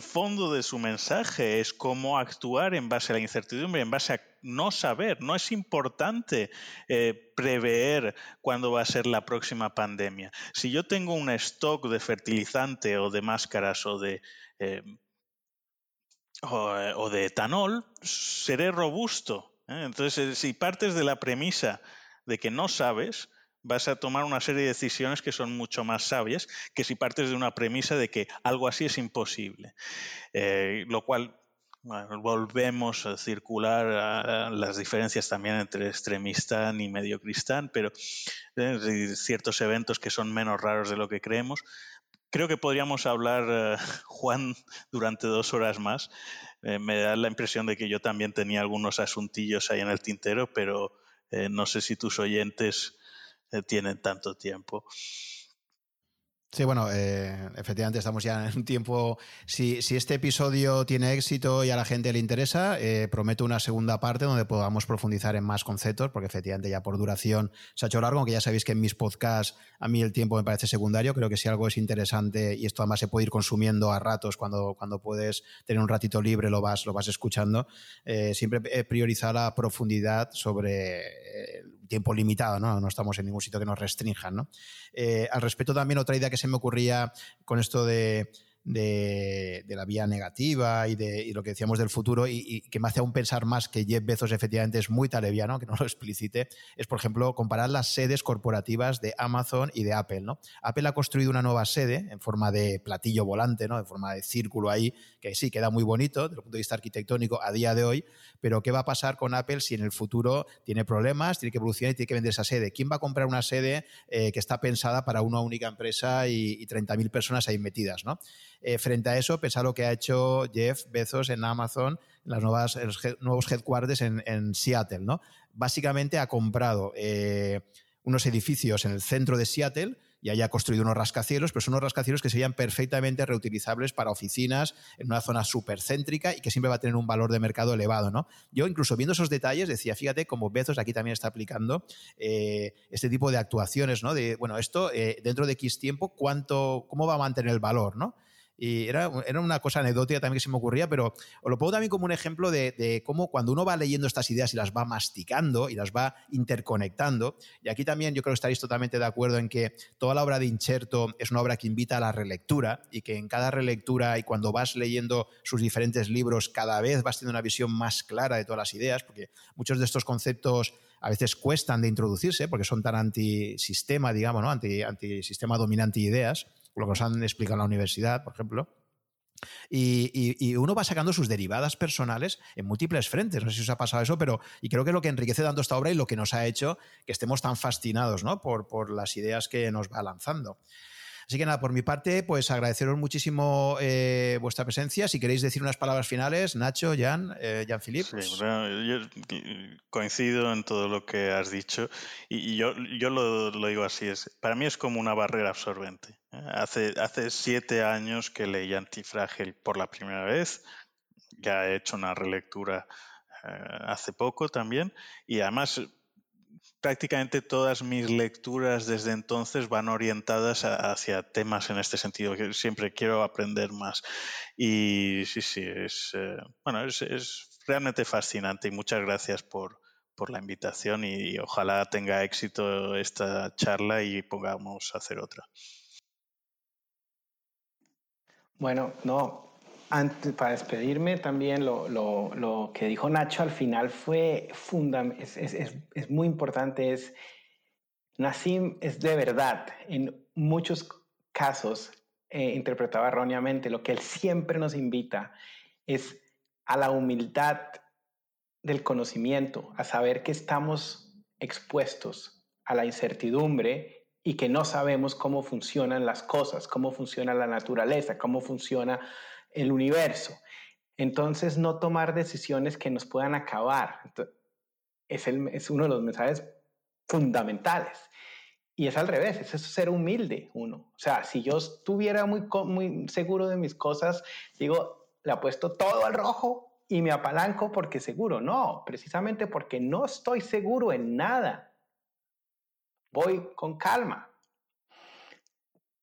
fondo de su mensaje es cómo actuar en base a la incertidumbre, en base a no saber. No es importante eh, prever cuándo va a ser la próxima pandemia. Si yo tengo un stock de fertilizante o de máscaras o de, eh, de etanol, seré robusto. ¿eh? Entonces, si partes de la premisa de que no sabes, vas a tomar una serie de decisiones que son mucho más sabias que si partes de una premisa de que algo así es imposible. Eh, lo cual volvemos a circular a las diferencias también entre extremista y medio cristán, pero eh, ciertos eventos que son menos raros de lo que creemos. Creo que podríamos hablar, eh, Juan, durante dos horas más. me da la impresión de que yo también tenía algunos asuntillos ahí en el tintero, pero no sé si tus oyentes eh, tienen tanto tiempo. Sí, bueno, eh, efectivamente estamos ya en un tiempo. Si, este episodio tiene éxito y a la gente le interesa, eh, prometo una segunda parte donde podamos profundizar en más conceptos, porque efectivamente ya por duración se ha hecho largo, aunque ya sabéis que en mis podcasts a mí el tiempo me parece secundario. Creo que si algo es interesante y esto además se puede ir consumiendo a ratos cuando, cuando puedes tener un ratito libre, lo vas, lo vas escuchando. Eh, siempre he priorizado la profundidad sobre el tiempo limitado, ¿no? No estamos en ningún sitio que nos restrinjan, ¿no? al respecto también otra idea que se me ocurría con esto de, de, la vía negativa y de lo que decíamos del futuro y, que me hace aún pensar más que Jeff Bezos efectivamente es muy taleviano, que no lo explicite, es por ejemplo comparar las sedes corporativas de Amazon y de Apple. ¿no? Apple ha construido una nueva sede en forma de platillo volante, ¿no? en forma de círculo ahí, que sí queda muy bonito desde el punto de vista arquitectónico a día de hoy, pero ¿qué va a pasar con Apple si en el futuro tiene problemas, tiene que evolucionar y tiene que vender esa sede? ¿Quién va a comprar una sede eh, que está pensada para una única empresa y, y 30.000 personas ahí metidas? ¿no? Eh, frente a eso, pensar lo que ha hecho Jeff Bezos en Amazon, en las nuevas, los nuevos headquarters en, Seattle. ¿no? Básicamente ha comprado eh, unos edificios en el centro de Seattle y haya construido unos rascacielos, pero son unos rascacielos que serían perfectamente reutilizables para oficinas en una zona súper céntrica y que siempre va a tener un valor de mercado elevado. ¿no? Yo, incluso viendo esos detalles, decía, fíjate, como Bezos aquí también está aplicando eh, este tipo de actuaciones, ¿no? De, bueno, esto dentro de X tiempo, ¿cuánto, ¿cómo va a mantener el valor? ¿no? Y era, era una cosa anecdótica también que se me ocurría, pero os lo pongo también como un ejemplo de, cómo cuando uno va leyendo estas ideas y las va masticando y las va interconectando, y aquí también yo creo que estaréis totalmente de acuerdo en que toda la obra de Incherto es una obra que invita a la relectura y que en cada relectura y cuando vas leyendo sus diferentes libros cada vez vas teniendo una visión más clara de todas las ideas, porque muchos de estos conceptos a veces cuestan de introducirse porque son tan antisistema, digamos, ¿no? Anti, antisistema dominante ideas lo que nos han explicado en la universidad, por ejemplo. Y, uno va sacando sus derivadas personales en múltiples frentes. No sé si os ha pasado eso, pero y creo que es lo que enriquece dando esta obra y lo que nos ha hecho que estemos tan fascinados ¿no? por, por las ideas que nos va lanzando. Así que nada, por mi parte, pues agradeceros muchísimo eh, vuestra presencia. Si queréis decir unas palabras finales, Nacho, Jan, eh, Jan Philippe. Pues yo coincido en todo lo que has dicho y, yo, yo lo, digo así, es, para mí es como una barrera absorbente. Hace, hace siete años que leí Antifrágil por la primera vez, ya he hecho una relectura eh, hace poco también y además prácticamente todas mis lecturas desde entonces van orientadas hacia temas en este sentido, que siempre quiero aprender más. Y sí, sí, es, eh, bueno, es, realmente fascinante y muchas gracias por, por la invitación y, ojalá tenga éxito esta charla y podamos hacer otra. Bueno, no, antes, para despedirme, también lo, que dijo Nacho al final fue fundamental, es, es, es, muy importante, es Nassim es de verdad, en muchos casos eh, interpretaba erróneamente, lo que él siempre nos invita es a la humildad del conocimiento, a saber que estamos expuestos a la incertidumbre y que no sabemos cómo funcionan las cosas, cómo funciona la naturaleza, cómo funciona el universo. Entonces, no tomar decisiones que nos puedan acabar. Es, uno de los mensajes fundamentales. Y es al revés, es ser humilde uno. O sea, si yo estuviera muy, muy seguro de mis cosas, digo, le apuesto todo al rojo y me apalanco porque seguro. No, precisamente porque no estoy seguro en nada. Voy con calma.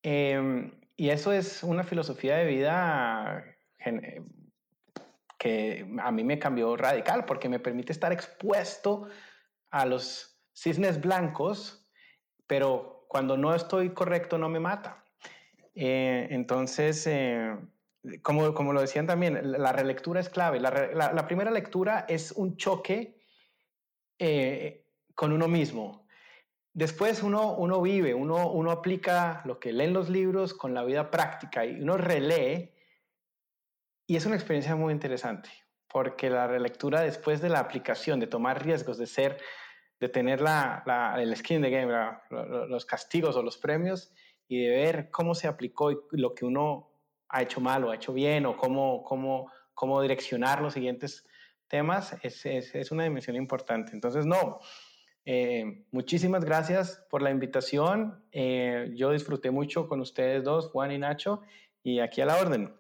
Eh, y eso es una filosofía de vida que a mí me cambió radical porque me permite estar expuesto a los cisnes blancos, pero cuando no estoy correcto no me mata. Eh, entonces, eh, como, como lo decían también, la relectura es clave. La, primera lectura es un choque eh, con uno mismo. Después uno, uno vive, uno, uno aplica lo que leen los libros con la vida práctica y uno relee y es una experiencia muy interesante porque la relectura después de la aplicación, de tomar riesgos, de ser, de tener la, el skin de game, los castigos o los premios y de ver cómo se aplicó y lo que uno ha hecho mal o ha hecho bien o cómo, cómo, cómo direccionar los siguientes temas, es, es, es una dimensión importante. Entonces, no, eh, muchísimas gracias por la invitación. Eh, yo disfruté mucho con ustedes dos, Juan y Nacho, y aquí a la orden.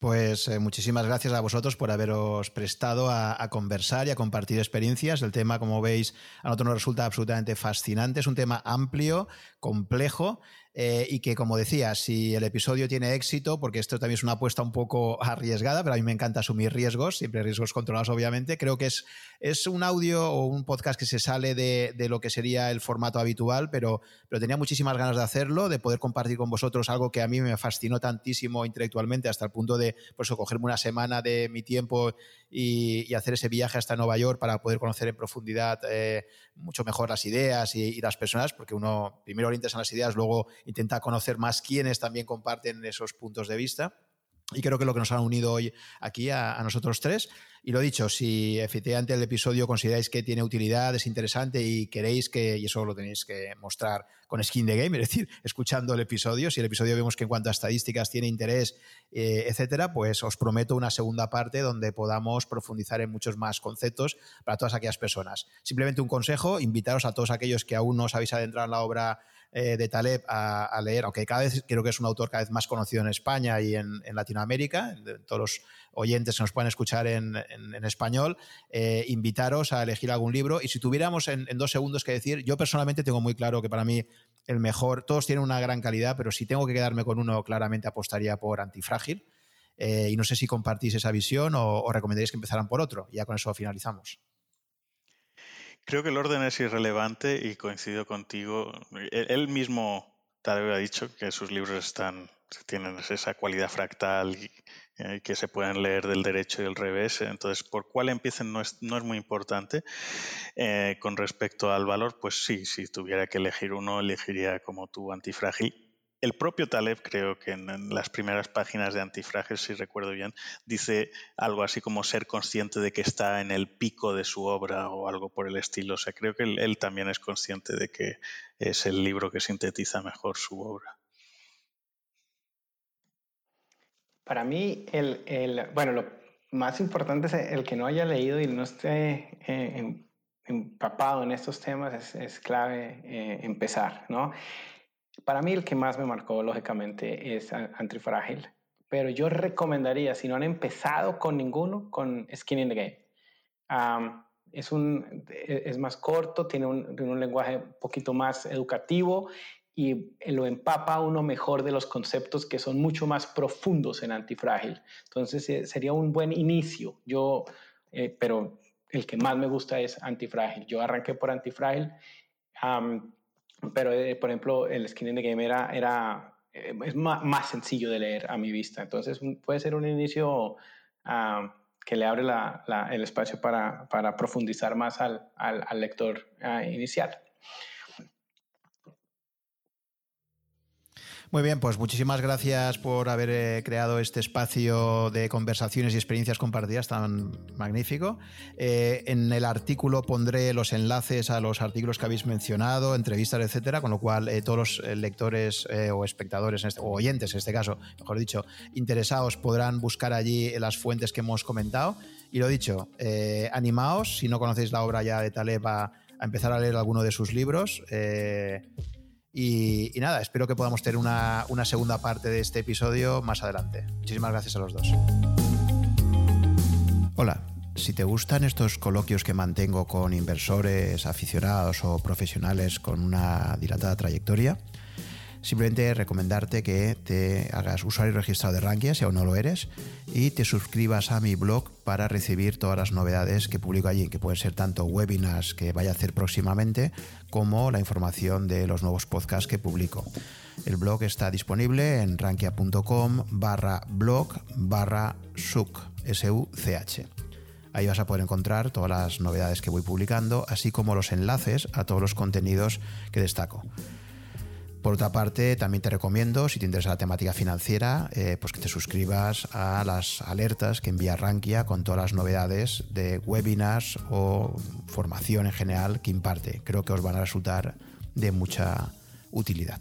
Pues eh, muchísimas gracias a vosotros por haberos prestado a, a, conversar y a compartir experiencias. El tema, como veis, a nosotros nos resulta absolutamente fascinante. Es un tema amplio, complejo eh, y que, como decía, si el episodio tiene éxito, porque esto también es una apuesta un poco arriesgada, pero a mí me encanta asumir riesgos, siempre riesgos controlados, obviamente, creo que es, es un audio o un podcast que se sale de, de lo que sería el formato habitual, pero, pero tenía muchísimas ganas de hacerlo, de poder compartir con vosotros algo que a mí me fascinó tantísimo intelectualmente, hasta el punto de, por eso, cogerme una semana de mi tiempo y, hacer ese viaje hasta Nueva York para poder conocer en profundidad eh, mucho mejor las ideas y, y las personas, porque uno primero le interesan las ideas, luego intenta conocer más quiénes también comparten esos puntos de vista. Y creo que lo que nos ha unido hoy aquí a, nosotros tres. Y lo dicho, si efectivamente el episodio consideráis que tiene utilidad, es interesante y queréis que, y eso lo tenéis que mostrar con Skin the Game, es decir, escuchando el episodio, si el episodio vemos que en cuanto a estadísticas tiene interés, eh, etcétera, pues os prometo una segunda parte donde podamos profundizar en muchos más conceptos para todas aquellas personas. Simplemente un consejo, invitaros a todos aquellos que aún no os habéis adentrado en la obra eh, de Taleb a, a, leer, aunque cada vez creo que es un autor cada vez más conocido en España y en, Latinoamérica, todos los oyentes que nos pueden escuchar en, español, eh, invitaros a elegir algún libro. Y si tuviéramos en, dos segundos que decir, yo personalmente tengo muy claro que para mí el mejor, todos tienen una gran calidad, pero si tengo que quedarme con uno, claramente apostaría por Antifrágil. Eh, y no sé si compartís esa visión o, o recomendaréis que empezaran por otro. Ya con eso finalizamos. Creo que el orden es irrelevante y coincido contigo. Él mismo tal vez ha dicho que sus libros están, tienen esa cualidad fractal y, y, que se pueden leer del derecho y del revés. Entonces, por cuál empiecen no es, no es muy importante. Eh, con respecto al valor, pues sí, si tuviera que elegir uno, elegiría como tú antifrágil el propio Taleb, creo que en, las primeras páginas de Antifrágil, si recuerdo bien, dice algo así como ser consciente de que está en el pico de su obra o algo por el estilo. O sea, creo que él, él también es consciente de que es el libro que sintetiza mejor su obra. Para mí, el, el, bueno, lo más importante es el que no haya leído y no esté eh, empapado en estos temas, es, es clave eh, empezar, ¿no? Para mí el que más me marcó, lógicamente, es Antifrágil. Pero yo recomendaría, si no han empezado con ninguno, con Skin in the Game. Es, un, es más corto, tiene un, lenguaje un poquito más educativo y lo empapa uno mejor de los conceptos que son mucho más profundos en Antifrágil. Entonces sería un buen inicio. Yo, eh, pero el que más me gusta es Antifrágil. Yo arranqué por Antifrágil. Pero eh, por ejemplo el skin in the game era, era eh, es más, más, sencillo de leer a mi vista. Entonces puede ser un inicio uh, que le abre el espacio para, profundizar más al, lector uh, inicial Muy bien, pues muchísimas gracias por haber eh, creado este espacio de conversaciones y experiencias compartidas tan magnífico. Eh, en el artículo pondré los enlaces a los artículos que habéis mencionado, entrevistas, etcétera, con lo cual eh, todos los lectores o espectadores, este, o oyentes en este caso, mejor dicho, interesados podrán buscar allí las fuentes que hemos comentado. Y lo dicho, animaos, si no conocéis la obra ya de Taleb, a, empezar a leer alguno de sus libros. Y, nada, espero que podamos tener una, segunda parte de este episodio más adelante. Muchísimas gracias a los dos. Hola, si te gustan estos coloquios que mantengo con inversores, aficionados o profesionales con una dilatada trayectoria, Simplemente recomendarte que te hagas usuario registrado de Rankia si aún no lo eres y te suscribas a mi blog para recibir todas las novedades que publico allí, que pueden ser tanto webinars que vaya a hacer próximamente como la información de los nuevos podcasts que publico. El blog está disponible en rankia.com barra blog barra such. Ahí vas a poder encontrar todas las novedades que voy publicando, así como los enlaces a todos los contenidos que destaco. Por otra parte, también te recomiendo, si te interesa la temática financiera, eh, pues que te suscribas a las alertas que envía Rankia con todas las novedades de webinars o formación en general que imparte. Creo que os van a resultar de mucha utilidad.